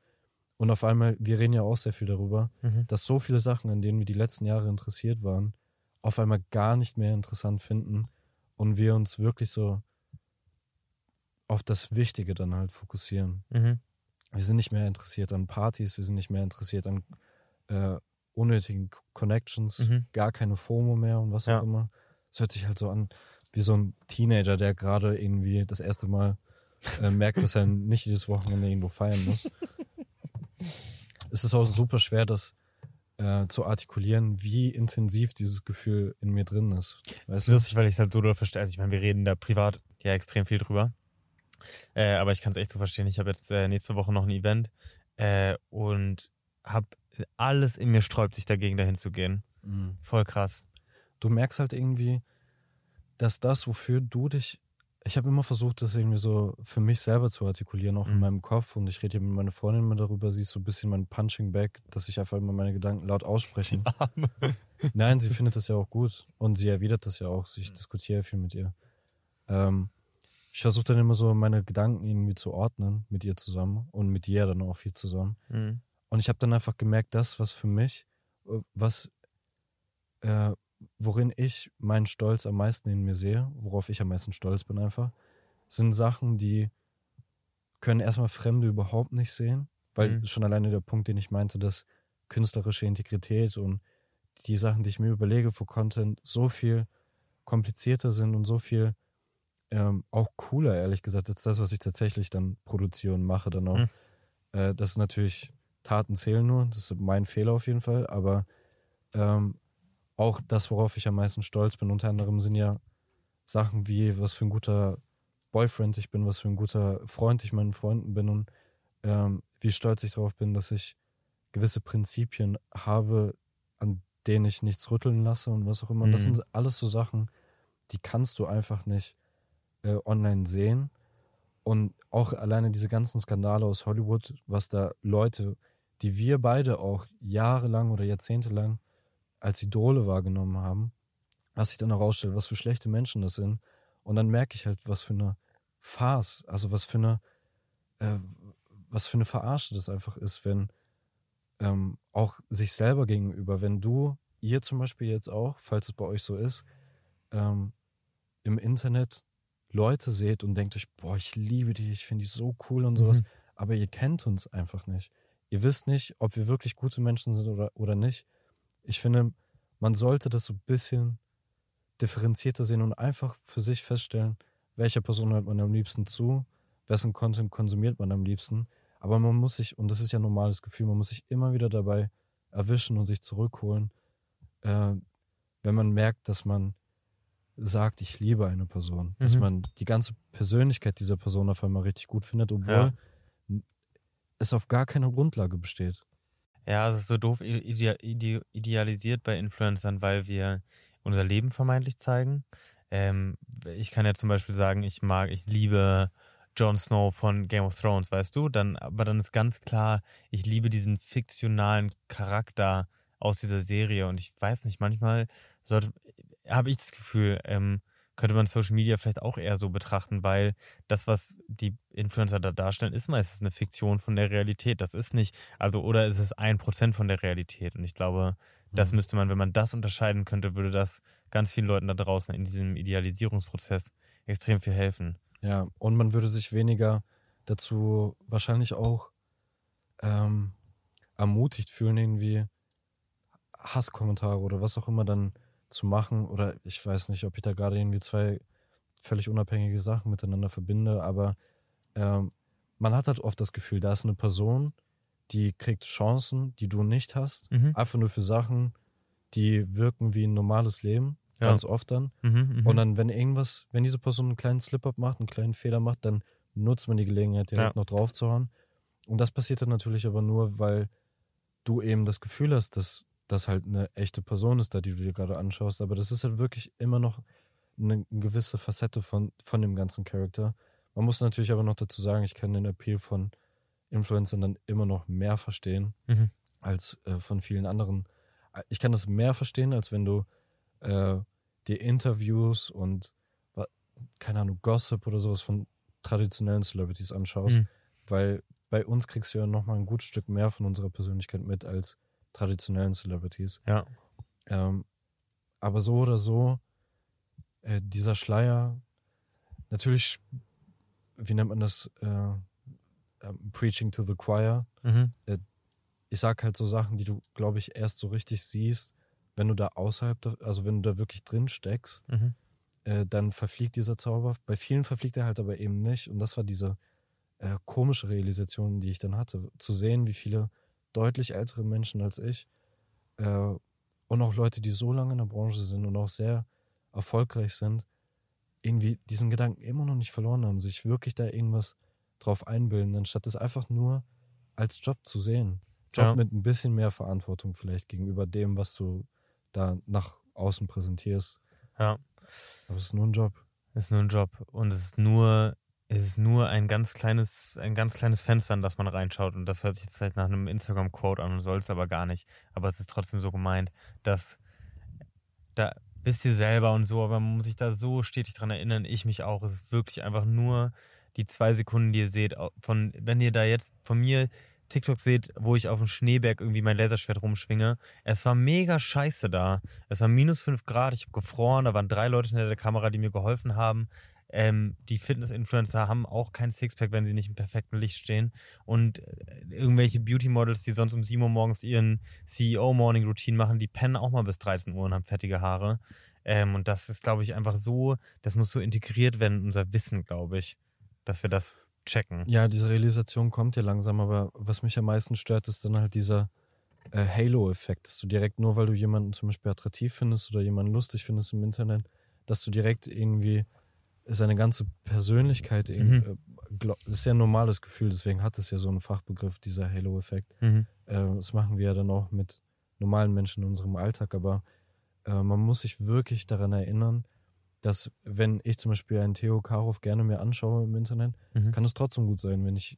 B: Und auf einmal, wir reden ja auch sehr viel darüber,
A: Mhm.
B: dass so viele Sachen, an denen wir die letzten Jahre interessiert waren, auf einmal gar nicht mehr interessant finden und wir uns wirklich so auf das Wichtige dann halt fokussieren.
A: Mhm.
B: Wir sind nicht mehr interessiert an Partys, wir sind nicht mehr interessiert an äh, unnötigen Connections,
A: Mhm.
B: gar keine FOMO mehr und was auch
A: Ja.
B: immer. Es hört sich halt so an wie so ein Teenager, der gerade irgendwie das erste Mal äh, merkt, dass er nicht jedes Wochenende irgendwo feiern muss. es ist auch super schwer, das äh, zu artikulieren, wie intensiv dieses Gefühl in mir drin ist.
A: Das
B: Weißt
A: ist
B: du?
A: lustig, weil ich es halt so doll verstehe. Also ich meine, wir reden da privat ja extrem viel drüber. Äh, aber ich kann es echt so verstehen. Ich habe jetzt äh, nächste Woche noch ein Event äh, und habe alles in mir sträubt sich dagegen, dahin zu gehen.
B: Mhm.
A: Voll krass.
B: du merkst halt irgendwie, dass das, wofür du dich. Ich habe immer versucht, das irgendwie so für mich selber zu artikulieren, auch in
A: Mhm.
B: meinem Kopf. Und ich rede hier mit meiner Freundin immer darüber. Sie ist so ein bisschen mein Punching Bag, dass ich einfach immer meine Gedanken laut ausspreche. Nein, sie findet das ja auch gut. Und sie erwidert das ja auch. Ich
A: Mhm.
B: diskutiere viel mit ihr. Ähm, ich versuche dann immer so meine Gedanken irgendwie zu ordnen mit ihr zusammen und mit ihr dann auch viel zusammen.
A: Mhm.
B: Und ich habe dann einfach gemerkt, das, was für mich, äh, was, äh, worin ich meinen Stolz am meisten in mir sehe, worauf ich am meisten stolz bin einfach, sind Sachen, die können erstmal Fremde überhaupt nicht sehen, weil
A: Mhm.
B: schon alleine der Punkt, den ich meinte, dass künstlerische Integrität und die Sachen, die ich mir überlege für Content, so viel komplizierter sind und so viel ähm, auch cooler, ehrlich gesagt, als das, was ich tatsächlich dann produziere und mache dann auch.
A: Mhm.
B: Äh, das ist natürlich, Taten zählen nur, das ist mein Fehler auf jeden Fall, aber ähm, auch das, worauf ich am meisten stolz bin, unter anderem sind ja Sachen wie, was für ein guter Boyfriend ich bin, was für ein guter Freund ich meinen Freunden bin und ähm, wie stolz ich darauf bin, dass ich gewisse Prinzipien habe, an denen ich nichts rütteln lasse und was auch immer. Und Das
A: Mhm.
B: sind alles so Sachen, die kannst du einfach nicht äh, online sehen. Und auch alleine diese ganzen Skandale aus Hollywood, was da Leute, die wir beide auch jahrelang oder jahrzehntelang als Idole wahrgenommen haben, was sich dann herausstellt, was für schlechte Menschen das sind. Und dann merke ich halt, was für eine Farce, also was für eine, äh, was für eine Verarsche das einfach ist, wenn ähm, auch sich selber gegenüber, wenn du, ihr zum Beispiel jetzt auch, falls es bei euch so ist, ähm, im Internet Leute seht und denkt euch, boah, ich liebe die, ich finde die so cool und sowas,
A: Mhm.
B: aber ihr kennt uns einfach nicht. Ihr wisst nicht, ob wir wirklich gute Menschen sind oder, oder nicht. Ich finde, man sollte das so ein bisschen differenzierter sehen und einfach für sich feststellen, welcher Person hört man am liebsten zu, wessen Content konsumiert man am liebsten. Aber man muss sich, und das ist ja ein normales Gefühl, man muss sich immer wieder dabei erwischen und sich zurückholen, äh, wenn man merkt, dass man sagt, ich liebe eine Person. Dass
A: Mhm.
B: man die ganze Persönlichkeit dieser Person auf einmal richtig gut findet, obwohl es auf gar keiner Grundlage besteht.
A: Ja, es ist so doof ide ide idealisiert bei Influencern, weil wir unser Leben vermeintlich zeigen. Ähm, ich kann ja zum Beispiel sagen, ich mag, ich liebe Jon Snow von Game of Thrones, weißt du? Dann, aber dann ist ganz klar, ich liebe diesen fiktionalen Charakter aus dieser Serie und ich weiß nicht, manchmal sollte, habe ich das Gefühl, ähm, könnte man Social Media vielleicht auch eher so betrachten, weil das, was die Influencer da darstellen, ist meistens eine Fiktion von der Realität. Das ist nicht, also, oder ist es ein Prozent von der Realität? Und ich glaube, das
B: Mhm.
A: müsste man, wenn man das unterscheiden könnte, würde das ganz vielen Leuten da draußen in diesem Idealisierungsprozess extrem viel helfen.
B: Ja, und man würde sich weniger dazu wahrscheinlich auch, ähm, ermutigt fühlen, irgendwie Hasskommentare oder was auch immer dann zu machen. Oder ich weiß nicht, ob ich da gerade irgendwie zwei völlig unabhängige Sachen miteinander verbinde, aber ähm, man hat halt oft das Gefühl, da ist eine Person, die kriegt Chancen, die du nicht hast,
A: Mhm.
B: einfach nur für Sachen, die wirken wie ein normales Leben,
A: Ja.
B: ganz oft dann.
A: Mhm, mhm.
B: Und dann, wenn irgendwas, wenn diese Person einen kleinen Slip-Up macht, einen kleinen Fehler macht, dann nutzt man die Gelegenheit, direkt
A: Ja.
B: noch draufzuhauen. Und das passiert dann natürlich aber nur, weil du eben das Gefühl hast, dass das halt eine echte Person ist, da die du dir gerade anschaust. Aber das ist halt wirklich immer noch eine gewisse Facette von, von dem ganzen Charakter. Man muss natürlich aber noch dazu sagen, ich kann den Appeal von Influencern dann immer noch mehr verstehen
A: Mhm.
B: als äh, von vielen anderen. Ich kann das mehr verstehen, als wenn du äh, dir Interviews und keine Ahnung, Gossip oder sowas von traditionellen Celebrities anschaust,
A: Mhm.
B: weil bei uns kriegst du ja nochmal ein gutes Stück mehr von unserer Persönlichkeit mit als traditionellen Celebrities.
A: Ja.
B: Ähm, aber so oder so, äh, dieser Schleier, natürlich, wie nennt man das? Äh, ähm, Preaching to the Choir.
A: Mhm.
B: Ich sag halt so Sachen, die du, glaube ich, erst so richtig siehst, wenn du da außerhalb, also wenn du da wirklich drin steckst,
A: Mhm.
B: äh, dann verfliegt dieser Zauber. Bei vielen verfliegt er halt aber eben nicht. Und das war diese äh, komische Realisation, die ich dann hatte. Zu sehen, wie viele deutlich ältere Menschen als ich äh, und auch Leute, die so lange in der Branche sind und auch sehr erfolgreich sind, irgendwie diesen Gedanken immer noch nicht verloren haben, sich wirklich da irgendwas drauf einbilden, anstatt es einfach nur als Job zu sehen. Job
A: Ja.
B: mit ein bisschen mehr Verantwortung vielleicht gegenüber dem, was du da nach außen präsentierst.
A: Ja.
B: Aber es ist nur ein Job.
A: Ist nur ein Job. Und es ist nur, es ist nur ein ganz kleines, ein ganz kleines Fenster, in das man reinschaut. Und das hört sich jetzt vielleicht nach einem Instagram-Quote an und soll es aber gar nicht. Aber es ist trotzdem so gemeint, dass da wisst ihr selber und so, aber man muss sich da so stetig dran erinnern, ich mich auch. Es ist wirklich einfach nur die zwei Sekunden, die ihr seht, von, wenn ihr da jetzt von mir TikTok seht, wo ich auf dem Schneeberg irgendwie mein Laserschwert rumschwinge. Es war mega scheiße da. Es war minus fünf Grad, ich habe gefroren, da waren drei Leute hinter der Kamera, die mir geholfen haben. Ähm, die Fitness-Influencer haben auch kein Sixpack, wenn sie nicht im perfekten Licht stehen. Und äh, irgendwelche Beauty-Models, die sonst um 7 Uhr morgens ihren CEO-Morning-Routine machen, die pennen auch mal bis 13 Uhr und haben fettige Haare. Ähm, und das ist, glaube ich, einfach so, das muss so integriert werden in unser Wissen, glaube ich, dass wir das checken.
B: Ja, diese Realisation kommt ja langsam, aber was mich am meisten stört, ist dann halt dieser äh, Halo-Effekt, dass du direkt nur, weil du jemanden zum Beispiel attraktiv findest oder jemanden lustig findest im Internet, dass du direkt irgendwie seine ganze Persönlichkeit,
A: Mhm.
B: äh, ist ja ein normales Gefühl, deswegen hat es ja so einen Fachbegriff, dieser Halo-Effekt.
A: Mhm.
B: Äh, das machen wir ja dann auch mit normalen Menschen in unserem Alltag, aber äh, man muss sich wirklich daran erinnern, dass wenn ich zum Beispiel einen Theo Karow gerne mir anschaue im Internet,
A: Mhm.
B: kann es trotzdem gut sein, wenn ich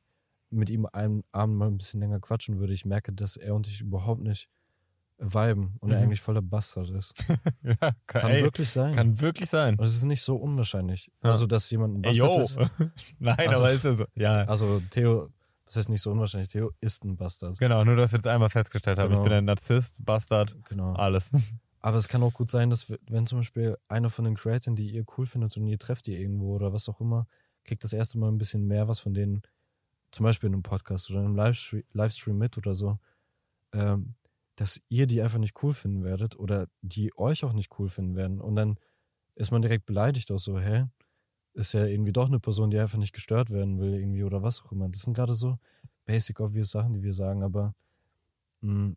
B: mit ihm einen Abend mal ein bisschen länger quatschen würde. Ich merke, dass er und ich überhaupt nicht viben und er
A: Mhm.
B: eigentlich voller Bastard ist.
A: Ja,
B: Kann
A: ey,
B: wirklich sein.
A: Kann wirklich sein.
B: und es ist nicht so unwahrscheinlich.
A: Ja.
B: Also, dass jemand ein
A: Ey,
B: Bastard
A: yo.
B: ist.
A: Nein,
B: Also-
A: aber ist ja so. Ja,
B: Also, Theo, das heißt nicht so unwahrscheinlich, Theo ist ein Bastard.
A: genau, nur dass wir jetzt einmal festgestellt haben,
B: Genau.
A: ich bin ein Narzisst, Bastard,
B: Genau.
A: alles.
B: Aber es kann auch gut sein, dass wenn zum Beispiel einer von den Creatoren, die ihr cool findet und ihr trefft die irgendwo oder was auch immer, kriegt das erste Mal ein bisschen mehr was von denen, zum Beispiel in einem Podcast oder in einem Livestream, Livestream mit oder so, ähm, dass ihr die einfach nicht cool finden werdet oder die euch auch nicht cool finden werden. Und dann ist man direkt beleidigt auch so, hä? Ist ja irgendwie doch eine Person, die einfach nicht gestört werden will, irgendwie oder was auch immer. Das sind gerade so basic obvious Sachen, die wir sagen, aber mh,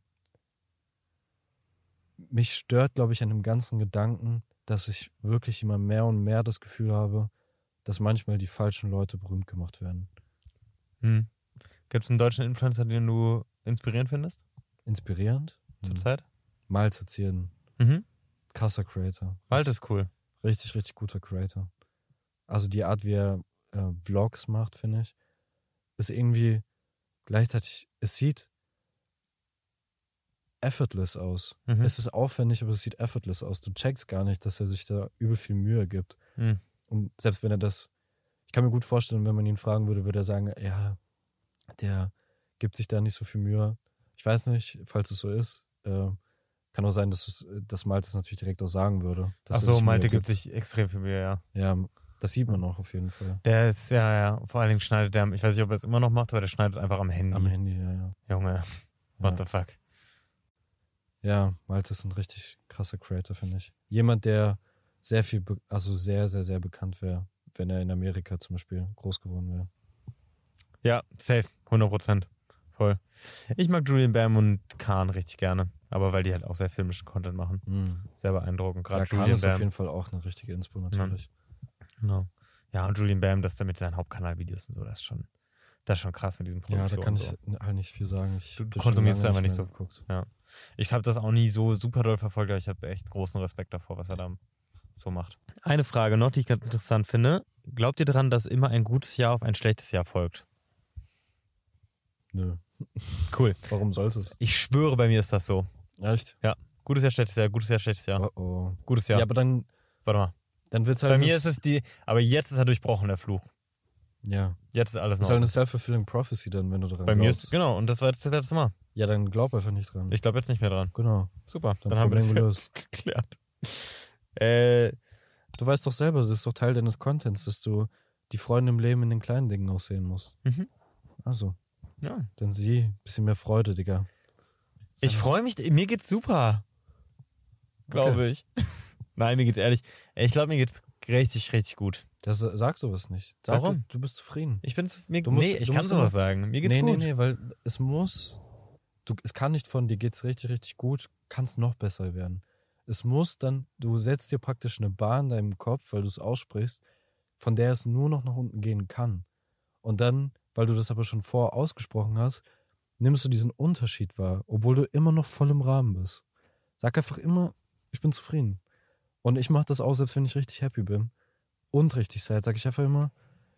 B: mich stört, glaube ich, an dem ganzen Gedanken, dass ich wirklich immer mehr und mehr das Gefühl habe, dass manchmal die falschen Leute berühmt gemacht werden.
A: Hm. Gibt es einen deutschen Influencer, den du inspirierend findest
B: Inspirierend?
A: zurzeit?
B: Miles Erzählen.
A: Mhm.
B: Krasser Creator.
A: Wald ist cool.
B: Richtig, richtig guter Creator. Also die Art, wie er äh, Vlogs macht, finde ich, ist irgendwie gleichzeitig, es sieht effortless aus.
A: Mhm.
B: Es ist aufwendig, aber es sieht effortless aus. Du checkst gar nicht, dass er sich da übel viel Mühe gibt.
A: Mhm.
B: Und selbst wenn er das, ich kann mir gut vorstellen, wenn man ihn fragen würde, würde er sagen, ja, der gibt sich da nicht so viel Mühe. Ich weiß nicht, falls es so ist. Äh, kann auch sein, dass, es, dass Malte es natürlich direkt auch sagen würde. sich Mühe
A: Malte gibt sich extrem viel Mühe, ja.
B: Ja, das sieht man auch auf jeden Fall.
A: Der ist, ja, ja, vor allen Dingen schneidet der, ich weiß nicht, ob er es immer noch macht, aber der schneidet einfach am Handy.
B: Am Handy, ja, ja.
A: Junge. What
B: Ja.
A: the fuck?
B: Ja, Malte ist ein richtig krasser Creator, finde ich. Jemand, der sehr viel, also sehr, sehr, sehr bekannt wäre, wenn er in Amerika zum Beispiel groß geworden wäre.
A: Ja, safe. 100 Prozent. Voll. Ich mag Julian Bam und Khan richtig gerne. Aber weil die halt auch sehr filmischen Content machen.
B: Mhm.
A: Sehr beeindruckend. Gerade
B: Ja,
A: Julian
B: ist auf
A: Bam.
B: jeden Fall auch eine richtige Inspo natürlich.
A: Genau. Ja, und Julian Bam, das da mit seinen Hauptkanalvideos und so, das ist schon, das ist schon krass mit diesem
B: Ja,
A: Produktion.
B: da kann ich
A: so.
B: halt nicht viel sagen. Ich
A: Du konsumierst einfach nicht
B: mehr
A: so.
B: geguckt.
A: Ich habe das auch nie so super doll verfolgt, aber ich habe echt großen Respekt davor, was er da so macht. Eine Frage noch, die ich ganz interessant finde. Glaubt ihr daran, dass immer ein gutes Jahr auf ein schlechtes Jahr folgt?
B: Nö.
A: Cool.
B: Warum sollte es?
A: Ich schwöre, bei mir ist das so.
B: Echt?
A: Gutes Jahr, schlechtes Jahr, gutes Jahr, schlechtes Jahr.
B: Oh oh.
A: Gutes
B: Ja,
A: Jahr.
B: aber dann,
A: Warte mal.
B: dann wird's halt.
A: Bei mir ist es die, aber jetzt ist er durchbrochen, der Fluch.
B: Ja.
A: Jetzt ist alles
B: Das ist
A: noch.
B: halt eine self-fulfilling prophecy dann, wenn du dran
A: Bei mir
B: glaubst.
A: ist, genau, und das war jetzt das letzte Mal.
B: Ja, dann glaub einfach nicht dran.
A: Ich glaube jetzt nicht mehr dran.
B: genau.
A: Super,
B: Dann,
A: dann, haben wir das
B: gelöst.
A: geklärt. Äh,
B: Du weißt doch selber, das ist doch Teil deines Contents, dass du die Freude im Leben in den kleinen Dingen auch sehen musst.
A: Mhm.
B: Also,
A: ja.
B: dann sieh, ein bisschen mehr Freude, Digga. Sei
A: Ich freue mich, mir geht's super. Glaube ich. Nein, mir geht's ehrlich. Ich glaube, mir geht's richtig, richtig gut.
B: Das, sag sowas nicht. Sag,
A: Warum?
B: Du bist zufrieden.
A: Ich bin zu, mir,
B: Du musst-
A: nee, ich kann sowas sagen. Mir geht's
B: nee,
A: gut.
B: nee, nee, weil es muss, du, es kann nicht von dir geht's richtig, richtig gut, kann es noch besser werden. Es muss dann, du setzt dir praktisch eine Bahn in deinem Kopf, weil du es aussprichst, von der es nur noch nach unten gehen kann. Und dann, weil du das aber schon vorher ausgesprochen hast, nimmst du diesen Unterschied wahr, obwohl du immer noch voll im Rahmen bist. Sag einfach immer, ich bin zufrieden. Und ich mache das auch, selbst wenn ich richtig happy bin. Und richtig sad, sag ich einfach immer,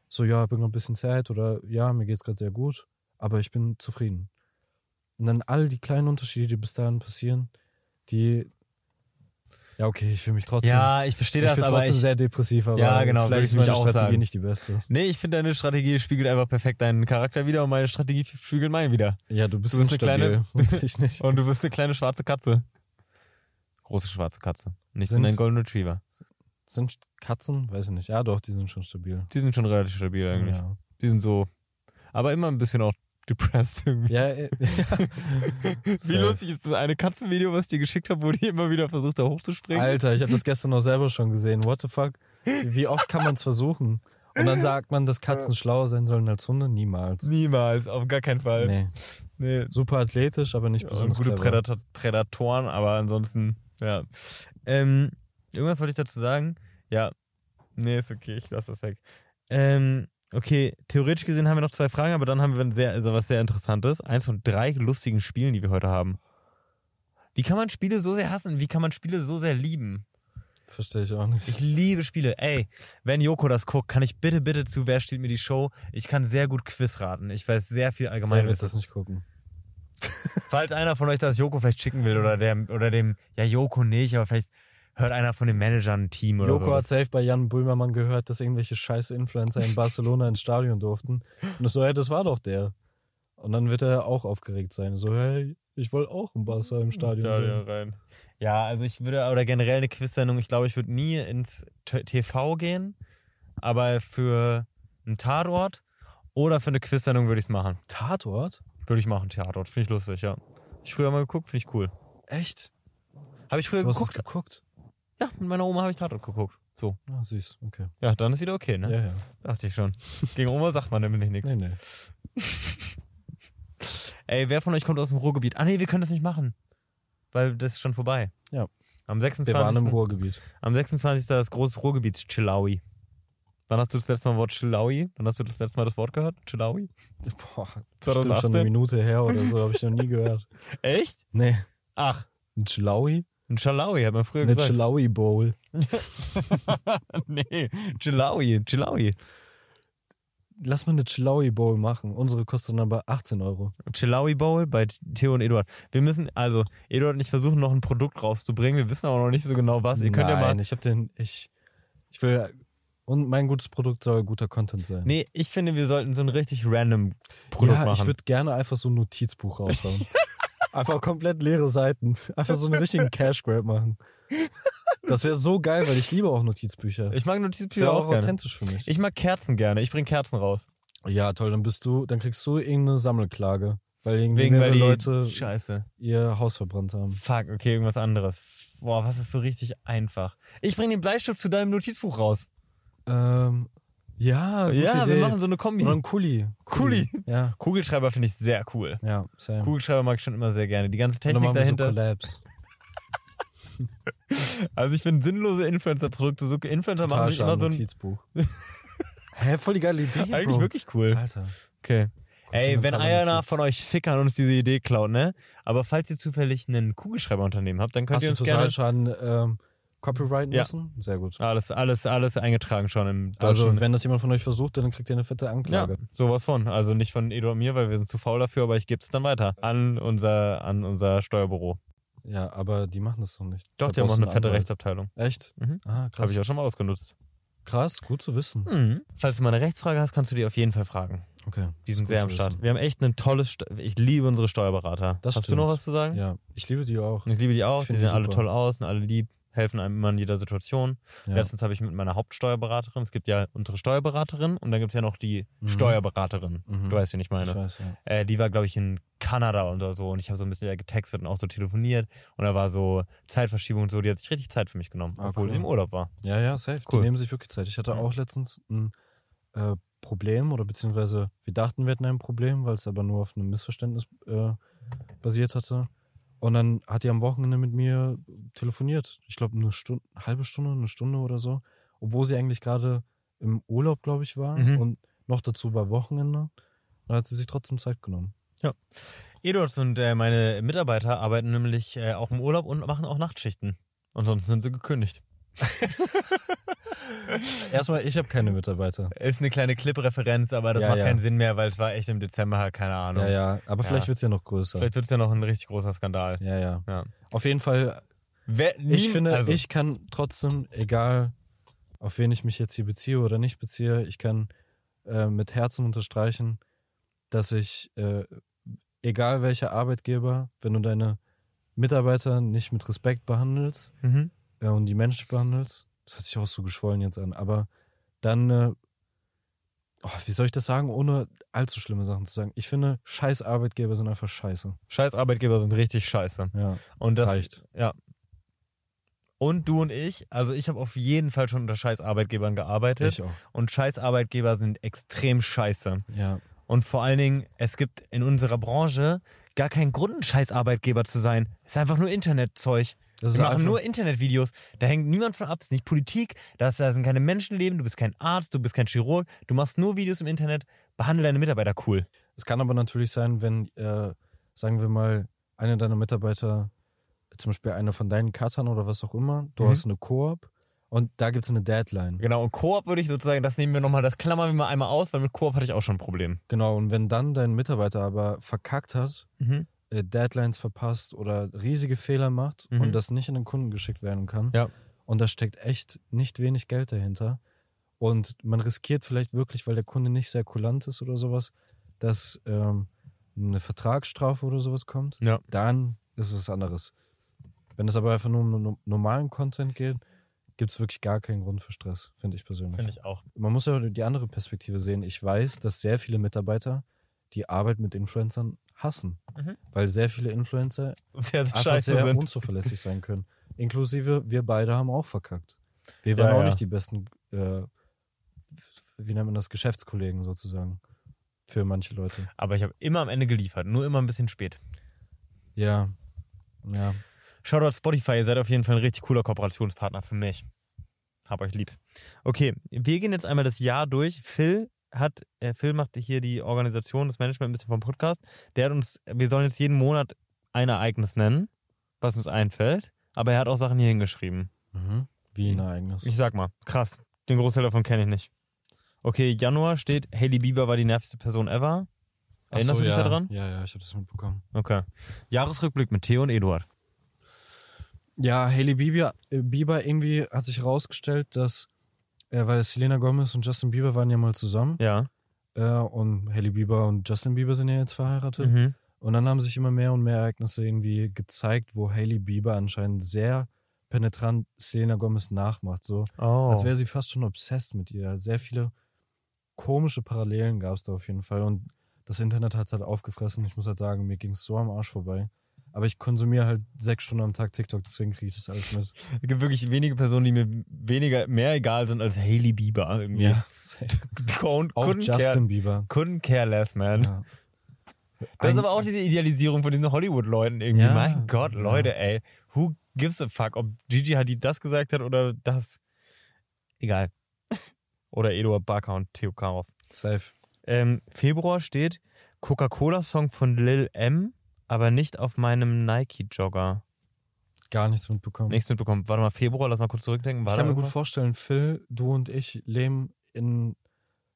B: so, ja, ich bin noch ein bisschen sad oder ja, mir geht's gerade sehr gut, aber ich bin zufrieden. Und dann all die kleinen Unterschiede, die bis dahin passieren, die. Ja, okay, ich fühle mich trotzdem.
A: Ja, ich verstehe
B: ich
A: das,
B: bin
A: aber
B: trotzdem
A: ich,
B: sehr depressiv, aber
A: Ja, genau,
B: vielleicht
A: ich
B: ist meine Strategie
A: sagen.
B: nicht die beste.
A: nee, ich finde, deine Strategie spiegelt einfach perfekt deinen Charakter wieder und meine Strategie spiegelt meinen wieder.
B: Ja, du bist,
A: Du bist eine
B: instabil und ich nicht.
A: Und du bist eine kleine schwarze Katze. Große schwarze Katze. Nicht
B: Sind-
A: ein Golden Retriever.
B: Sind Katzen? Weiß ich nicht. Ja, doch, die sind schon stabil.
A: Die sind schon relativ stabil eigentlich.
B: Ja,
A: Die sind so, aber immer ein bisschen auch depressed irgendwie.
B: ja, äh, ja.
A: Wie lustig ist das eine Katzenvideo, was ich dir geschickt habe, wo die immer wieder versucht, da hochzuspringen?
B: Alter, ich habe das gestern noch selber schon gesehen. What the fuck? Wie oft kann man es versuchen? Und dann sagt man, dass Katzen schlauer sein sollen als Hunde? Niemals.
A: Niemals, auf gar keinen Fall.
B: Nee.
A: Nee.
B: Super athletisch, aber nicht
A: Und
B: besonders
A: gute
B: clever.
A: Prädator Prädatoren, aber ansonsten, ja. Ähm, irgendwas wollte ich dazu sagen. Ja. Nee, ist okay, ich lasse das weg. Ähm, okay, theoretisch gesehen haben wir noch zwei Fragen, aber dann haben wir ein sehr, also was sehr Interessantes. Eins von drei lustigen Spielen, die wir heute haben. Wie kann man Spiele so sehr hassen? Wie kann man Spiele so sehr lieben?
B: Verstehe ich auch nicht.
A: Ich liebe Spiele. Ey, wenn Joko das guckt, kann ich bitte, bitte zu Wer steht mir die Show? Ich kann sehr gut Quiz raten. Ich weiß sehr viel allgemein.
B: wird das nicht gucken?
A: Falls einer von euch das Joko vielleicht schicken will oder dem, oder dem, ja, Joko nicht, aber vielleicht hört einer von den Managern ein Team oder
B: Joko
A: so.
B: hat safe bei Jan Böhmermann gehört, dass irgendwelche scheiß Influencer in Barcelona ins Stadion durften. Und ich so, hey, das war doch der. Und dann wird er auch aufgeregt sein. So, hey, ich wollte auch im Barca im Stadion,
A: Stadion
B: sein.
A: rein. Ja, also ich würde, oder generell eine Quiz-Sendung, ich glaube, ich würde nie ins TV gehen, aber für einen Tatort oder für eine Quiz-Sendung würde ich es machen.
B: Tatort?
A: Würde ich machen, Tatort. Finde ich lustig, ja. Hab Ich früher mal geguckt, finde ich cool.
B: Echt?
A: Habe ich früher
B: Du hast es
A: geguckt? Ja, mit meiner Oma habe ich Tatort geguckt. So.
B: Ah, süß, okay.
A: Ja, dann ist wieder okay, ne?
B: Ja, ja.
A: Dachte ich schon. Gegen Oma sagt man nämlich nichts.
B: Nee, nee.
A: Ey, wer von euch kommt aus dem Ruhrgebiet? Ah, nee, wir können das nicht machen. Weil das ist schon vorbei.
B: Ja.
A: Am
B: Wir waren im
A: 26.
B: Ruhrgebiet.
A: Am 26. das große Ruhrgebiets-Chillaui. Wann hast du das letzte Mal Wort Chillaui? Wann hast du das letzte Mal das Wort gehört? Chillaui?
B: Boah, bestimmt schon
A: 2018?
B: eine Minute her oder so, habe ich noch nie gehört.
A: Echt?
B: Nee.
A: Ach,
B: Ein Chilaui?
A: Ein Chillaui, hat man früher
B: Eine
A: gesagt.
B: Chilaui Bowl.
A: nee, Chillaui, Chillaui.
B: Lass mal eine Chilaui Bowl machen. Unsere kostet dann aber 18 Euro.
A: Chillaui Bowl bei Theo und Eduard. Wir müssen, also, Eduard und ich versuchen noch ein Produkt rauszubringen. Wir wissen aber noch nicht so genau was. Ihr könnt
B: Nein,
A: ja mal.
B: ich habe den, ich, ich will, und mein gutes Produkt soll guter Content sein.
A: Nee, ich finde, wir sollten so ein richtig random Produkt
B: ja,
A: machen.
B: ich würde gerne einfach so ein Notizbuch raushauen. einfach komplett leere Seiten. Einfach so einen richtigen Cash Grab machen. Das wäre so geil, weil ich liebe auch Notizbücher.
A: Ich mag
B: Das
A: Notizbücher auch
B: auch
A: gerne.
B: authentisch für mich.
A: Ich mag Kerzen gerne. Ich bring Kerzen raus.
B: ja, toll, dann bist du, dann kriegst du irgendeine Sammelklage, Weil irgendwie
A: Wegen, weil
B: mehrere
A: die
B: Leute
A: Scheiße.
B: ihr Haus verbrannt haben.
A: Fuck, okay, irgendwas anderes. Boah, was ist so richtig einfach? Ich bring den Bleistift zu deinem Notizbuch raus.
B: Ähm, ja, gute
A: ja,
B: Idee.
A: wir machen so eine Kombi.
B: Oder ein Kuli.
A: Kuli.
B: Ja,
A: Kugelschreiber finde ich sehr cool.
B: ja, same.
A: Kugelschreiber mag ich schon immer sehr gerne. Die ganze Technik
B: wir so
A: dahinter.
B: Collabs.
A: also ich finde sinnlose Influencer-Produkte, so Influencer
B: Total
A: machen sich immer so ein.
B: Notizbuch. Hä, voll die geile Idee,
A: Eigentlich
B: Bro.
A: wirklich cool.
B: Alter.
A: Okay. Ey, wenn einer von euch Fickern uns diese Idee klaut, ne? Aber falls ihr zufällig ein Kugelschreiberunternehmen habt, dann könnt
B: Hast
A: ihr uns gerne.
B: Schaden ähm, copyrighten
A: Ja.
B: Sehr gut.
A: Alles, alles, alles eingetragen schon im deutschen.
B: Also, wenn das jemand von euch versucht, dann kriegt ihr eine fette
A: ja,
B: Anklage.
A: sowas von. Also nicht von Edo und mir, weil wir sind zu faul dafür, aber ich gebe es dann weiter an unser, an unser Steuerbüro.
B: Ja, aber die machen das doch nicht.
A: Doch,
B: Da
A: die haben auch eine fette
B: Anwalt.
A: Rechtsabteilung.
B: Echt?
A: Mhm.
B: Ah, krass.
A: Habe ich auch schon mal ausgenutzt.
B: Krass, gut zu wissen.
A: Mhm. Falls du mal eine Rechtsfrage hast, kannst du die auf jeden Fall fragen.
B: Okay.
A: Die sind sehr am Start.
B: wissen.
A: Wir haben echt ein tolles, St ich liebe unsere Steuerberater.
B: Das
A: hast
B: stimmt.
A: du noch was zu sagen?
B: Ja, ich liebe die auch.
A: Ich liebe die auch,
B: Ich
A: die sehen alle toll aus, sind alle lieb, helfen einem immer in jeder Situation.
B: Ja.
A: Letztens habe ich mit meiner Hauptsteuerberaterin, es gibt ja unsere Steuerberaterin und dann gibt es ja noch die
B: Mhm.
A: Steuerberaterin.
B: Mhm.
A: Du weißt, wen ich meine.
B: Ich weiß, ja.
A: Äh, die war, glaube ich, in Kanada oder so und ich habe so ein bisschen getextet und auch so telefoniert und da war so Zeitverschiebung und so, die hat sich richtig Zeit für mich genommen,
B: Ah,
A: obwohl
B: cool.
A: sie im Urlaub war.
B: Ja, ja, safe.
A: Cool.
B: Die nehmen sich wirklich Zeit. Ich hatte auch letztens ein äh, Problem oder beziehungsweise wir dachten, wir hätten ein Problem, weil es aber nur auf einem Missverständnis äh, basiert hatte. Und dann hat die am Wochenende mit mir telefoniert. Ich glaube, eine Stunde, eine halbe Stunde, eine Stunde oder so. Obwohl sie eigentlich gerade im Urlaub, glaube ich, war.
A: Mhm.
B: Und noch dazu war Wochenende. Dann hat sie sich trotzdem Zeit genommen.
A: Eduards und äh, meine Mitarbeiter arbeiten nämlich äh, auch im Urlaub und machen auch Nachtschichten. Ansonsten sind sie gekündigt.
B: Erstmal, ich habe keine Mitarbeiter.
A: Ist eine kleine Clip-Referenz, aber das
B: Ja,
A: macht
B: ja.
A: keinen Sinn mehr, weil es war echt im Dezember, keine Ahnung.
B: Ja, ja. Aber
A: Ja.
B: vielleicht wird es ja noch größer.
A: Vielleicht wird es ja noch ein richtig großer Skandal.
B: Ja, ja.
A: Ja.
B: Auf jeden Fall
A: Wer, nie,
B: Ich finde,
A: also,
B: ich kann trotzdem, egal auf wen ich mich jetzt hier beziehe oder nicht beziehe, ich kann äh, mit Herzen unterstreichen, dass ich, äh, egal welcher Arbeitgeber, wenn du deine Mitarbeiter nicht mit Respekt behandelst
A: Mhm.
B: äh, und die menschlich behandelst, das hört sich auch so geschwollen jetzt an, aber dann, äh, oh, wie soll ich das sagen, ohne allzu schlimme Sachen zu sagen? Ich finde, scheiß Arbeitgeber sind einfach scheiße.
A: Scheiß Arbeitgeber sind richtig scheiße.
B: Ja,
A: Und das
B: reicht.
A: Ja. Und du und ich, also ich habe auf jeden Fall schon unter scheiß Arbeitgebern gearbeitet.
B: Ich auch.
A: Und scheiß Arbeitgeber sind extrem scheiße.
B: Ja,
A: Und vor allen Dingen, es gibt in unserer Branche gar keinen Grund, ein scheiß Arbeitgeber zu sein. Es ist einfach nur Internetzeug.
B: Das
A: Wir machen nur Internetvideos. Da hängt niemand von ab. Es ist nicht Politik. Da sind keine Menschenleben. Du bist kein Arzt. Du bist kein Chirurg. Du machst nur Videos im Internet. Behandle deine Mitarbeiter cool.
B: Es kann aber natürlich sein, wenn, äh, sagen wir mal, einer deiner Mitarbeiter, zum Beispiel einer von deinen Cuttern oder was auch immer, du
A: Mhm.
B: hast eine Koop und da gibt es eine Deadline.
A: Genau. Und Koop würde ich sozusagen, das nehmen wir nochmal, das klammern wir mal einmal aus, weil mit Koop hatte ich auch schon ein Problem.
B: Genau, und wenn dann dein Mitarbeiter aber verkackt hat,
A: Mhm.
B: Äh, Deadlines verpasst oder riesige Fehler macht
A: Mhm.
B: und das nicht an den Kunden geschickt werden kann,
A: Ja.
B: und da steckt echt nicht wenig Geld dahinter und man riskiert vielleicht wirklich, weil der Kunde nicht sehr kulant ist oder sowas, dass ähm, eine Vertragsstrafe oder sowas kommt,
A: Ja.
B: dann ist es was anderes. Wenn es aber einfach nur um no- normalen Content geht, gibt es wirklich gar keinen Grund für Stress, finde ich persönlich.
A: Finde ich auch.
B: Man muss ja die andere Perspektive sehen. Ich weiß, dass sehr viele Mitarbeiter die Arbeit mit Influencern hassen,
A: Mhm.
B: weil sehr viele Influencer
A: Sehr, sehr
B: einfach
A: scheiße
B: sehr
A: sind.
B: unzuverlässig sein können. Inklusive wir beide haben auch verkackt. Wir
A: Ja,
B: waren auch
A: ja.
B: nicht die besten, äh, wie nennt man das, Geschäftskollegen sozusagen für manche Leute.
A: Aber ich habe immer am Ende geliefert. Nur immer ein bisschen spät.
B: Ja, ja.
A: Shoutout Spotify, ihr seid auf jeden Fall ein richtig cooler Kooperationspartner für mich. Hab euch lieb. Okay, wir gehen jetzt einmal das Jahr durch. Phil hat, äh, Phil macht hier die Organisation, das Management ein bisschen vom Podcast. Der hat uns, wir sollen jetzt jeden Monat ein Ereignis nennen, was uns einfällt. Aber er hat auch Sachen hier hingeschrieben.
B: Mhm. Wie ein Ereignis.
A: Ich sag mal, krass. Den Großteil davon kenne ich nicht. Okay, Januar steht, Hailey Bieber war die nervigste Person ever. Erinnerst
B: so,
A: du dich
B: ja.
A: daran?
B: Ja, ja, ich habe das mitbekommen.
A: Okay. Jahresrückblick mit Theo und Eduard.
B: Ja, Hailey Bieber, Bieber irgendwie hat sich herausgestellt, dass, äh, weil Selena Gomez und Justin Bieber waren ja mal zusammen
A: Ja.
B: äh, und Hailey Bieber und Justin Bieber sind ja jetzt verheiratet.
A: Mhm.
B: Und dann haben sich immer mehr und mehr Ereignisse irgendwie gezeigt, wo Hailey Bieber anscheinend sehr penetrant Selena Gomez nachmacht. So,
A: Oh.
B: als wäre sie fast schon obsessed mit ihr. Sehr viele komische Parallelen gab es da auf jeden Fall. Und das Internet hat es halt aufgefressen. Ich muss halt sagen, mir ging es so am Arsch vorbei. Aber ich konsumiere halt sechs Stunden am Tag TikTok, deswegen kriege ich das alles mit.
A: Es gibt wirklich wenige Personen, die mir weniger, mehr egal sind als Hailey Bieber. Irgendwie.
B: safe.
A: Couldn't,
B: Auch
A: couldn't,
B: Justin
A: care,
B: Bieber.
A: couldn't care less, man.
B: Ja.
A: Das ist aber auch diese Idealisierung von diesen Hollywood-Leuten irgendwie.
B: Ja,
A: mein Gott,
B: ja.
A: Leute, ey. Who gives a fuck, ob Gigi Hadid das gesagt hat oder das? Egal. Oder Eduard Barker und Theo Karov.
B: Safe.
A: Ähm, Februar steht Coca-Cola-Song von Lil M, aber nicht auf meinem Nike-Jogger.
B: Gar nichts mitbekommen.
A: Nichts mitbekommen. Warte mal, Februar, lass mal kurz zurückdenken. War
B: ich kann mir gut
A: irgendwas?
B: vorstellen, Phil, du und ich leben in,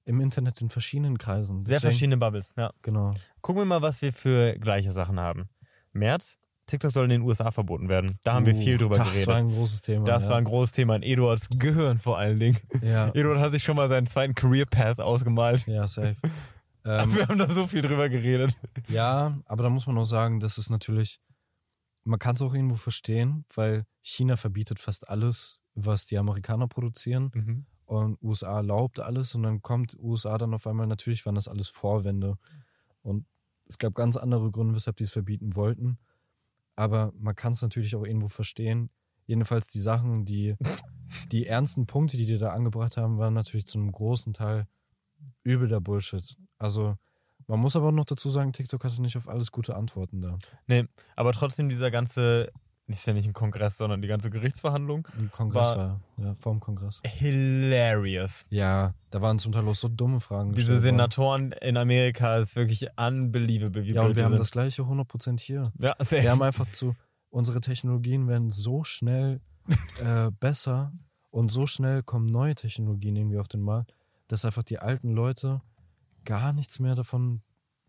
B: im Internet in verschiedenen Kreisen.
A: Sehr
B: Deswegen-
A: verschiedene Bubbles, ja.
B: Genau.
A: Gucken wir mal, was wir für gleiche Sachen haben. März, TikTok soll in den USA verboten werden. Da haben wir
B: Uh,
A: viel drüber
B: das
A: geredet.
B: war ein großes Thema.
A: das
B: ja.
A: war ein großes Thema in Eduards Gehirn vor allen Dingen.
B: Ja,
A: Eduard hat sich schon mal seinen zweiten Career Path ausgemalt.
B: ja safe. ähm,
A: Wir haben da so viel drüber geredet.
B: ja, aber da muss man auch sagen, das ist natürlich, man kann es auch irgendwo verstehen, weil China verbietet fast alles, was die Amerikaner produzieren. und USA erlaubt alles und dann kommt USA dann auf einmal, natürlich waren das alles Vorwände und es gab ganz andere Gründe, weshalb die es verbieten wollten, aber man kann es natürlich auch irgendwo verstehen. Jedenfalls die Sachen, die, die ernsten Punkte, die die da angebracht haben, waren natürlich zu einem großen Teil übel der Bullshit. Also man muss aber noch dazu sagen, TikTok hatte nicht auf alles gute Antworten da.
A: Nee, aber trotzdem dieser ganze, ist ja nicht ein Kongress, sondern die ganze Gerichtsverhandlung,
B: Im Kongress
A: War-
B: war, ja, vorm Kongress.
A: hilarious.
B: Ja, da waren zum Teil auch so dumme Fragen.
A: Diese
B: gestellt worden.
A: Senatoren in Amerika ist wirklich unbelievable, wie
B: Ja, und wir haben
A: sind.
B: das gleiche 100% hier.
A: Ja, safe.
B: Wir haben einfach zu, unsere Technologien werden so schnell äh, besser und so schnell kommen neue Technologien irgendwie auf den Markt, dass einfach die alten Leute gar nichts mehr davon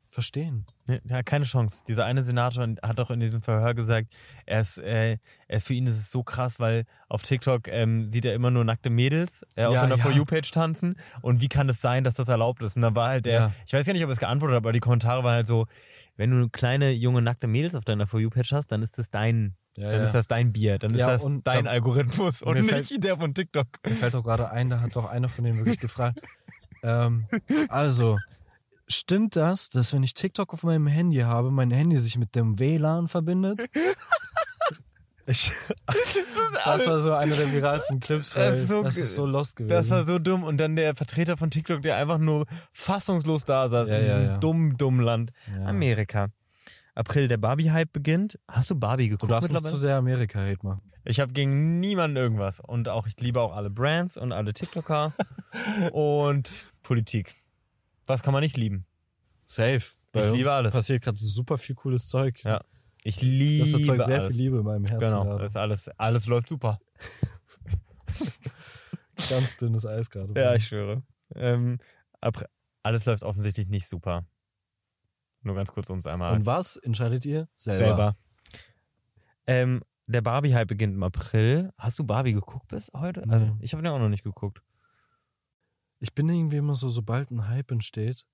B: verstehen.
A: Ja, keine Chance. Dieser eine Senator hat doch in diesem Verhör gesagt, er ist, äh, er, für ihn ist es so krass, weil auf TikTok ähm, sieht er immer nur nackte Mädels äh, auf
B: Ja,
A: seiner
B: ja.
A: For You-Page tanzen. Und wie kann es sein, dass das erlaubt ist? Und dann war halt der,
B: Ja.
A: ich weiß gar nicht, ob er es geantwortet hat, aber die Kommentare waren halt so, wenn du kleine, junge, nackte Mädels auf deiner For You-Page hast, dann ist das dein,
B: Ja,
A: dann
B: ja.
A: ist das dein Bier, dann ist
B: Ja,
A: das
B: und
A: dein
B: da-
A: Algorithmus und nicht
B: fällt-
A: der von TikTok.
B: Mir fällt auch gerade ein, da hat doch einer von denen wirklich gefragt. ähm, also, stimmt das, dass wenn ich TikTok auf meinem Handy habe, mein Handy sich mit dem WLAN verbindet? Ich, das war so einer der viralsten Clips, weil
A: Das
B: das
A: ist
B: ist
A: so
B: so,
A: ge-
B: so lost gewesen.
A: Das war so dumm. Und dann der Vertreter von TikTok, der einfach nur fassungslos da saß
B: Ja,
A: in
B: ja,
A: diesem
B: ja.
A: dummen, dummen Land.
B: Ja.
A: Amerika. April, der Barbie-Hype beginnt. Hast du Barbie
B: Du
A: geguckt
B: darfst nicht zu sehr Amerika-Hate machen.
A: Ich habe gegen niemanden irgendwas. Und auch, ich liebe auch alle Brands und alle TikToker und Politik. Was kann man nicht lieben?
B: Safe. Bei uns
A: liebe alles.
B: passiert gerade super viel cooles Zeug.
A: Ja. Ich liebe
B: Das erzeugt sehr
A: alles.
B: viel Liebe in meinem Herzen.
A: Genau,
B: gerade.
A: das ist alles, alles läuft super.
B: Ganz dünnes Eis gerade.
A: Ja, ich schwöre. Ähm, alles läuft offensichtlich nicht super. Nur ganz kurz, um es einmal
B: Und was entscheidet ihr? Selber.
A: selber. Ähm, der Barbie-Hype beginnt im April. Hast du Barbie geguckt bis heute? Also,
B: Nee.
A: ich habe den auch noch nicht geguckt.
B: Ich bin irgendwie immer so, sobald ein Hype entsteht,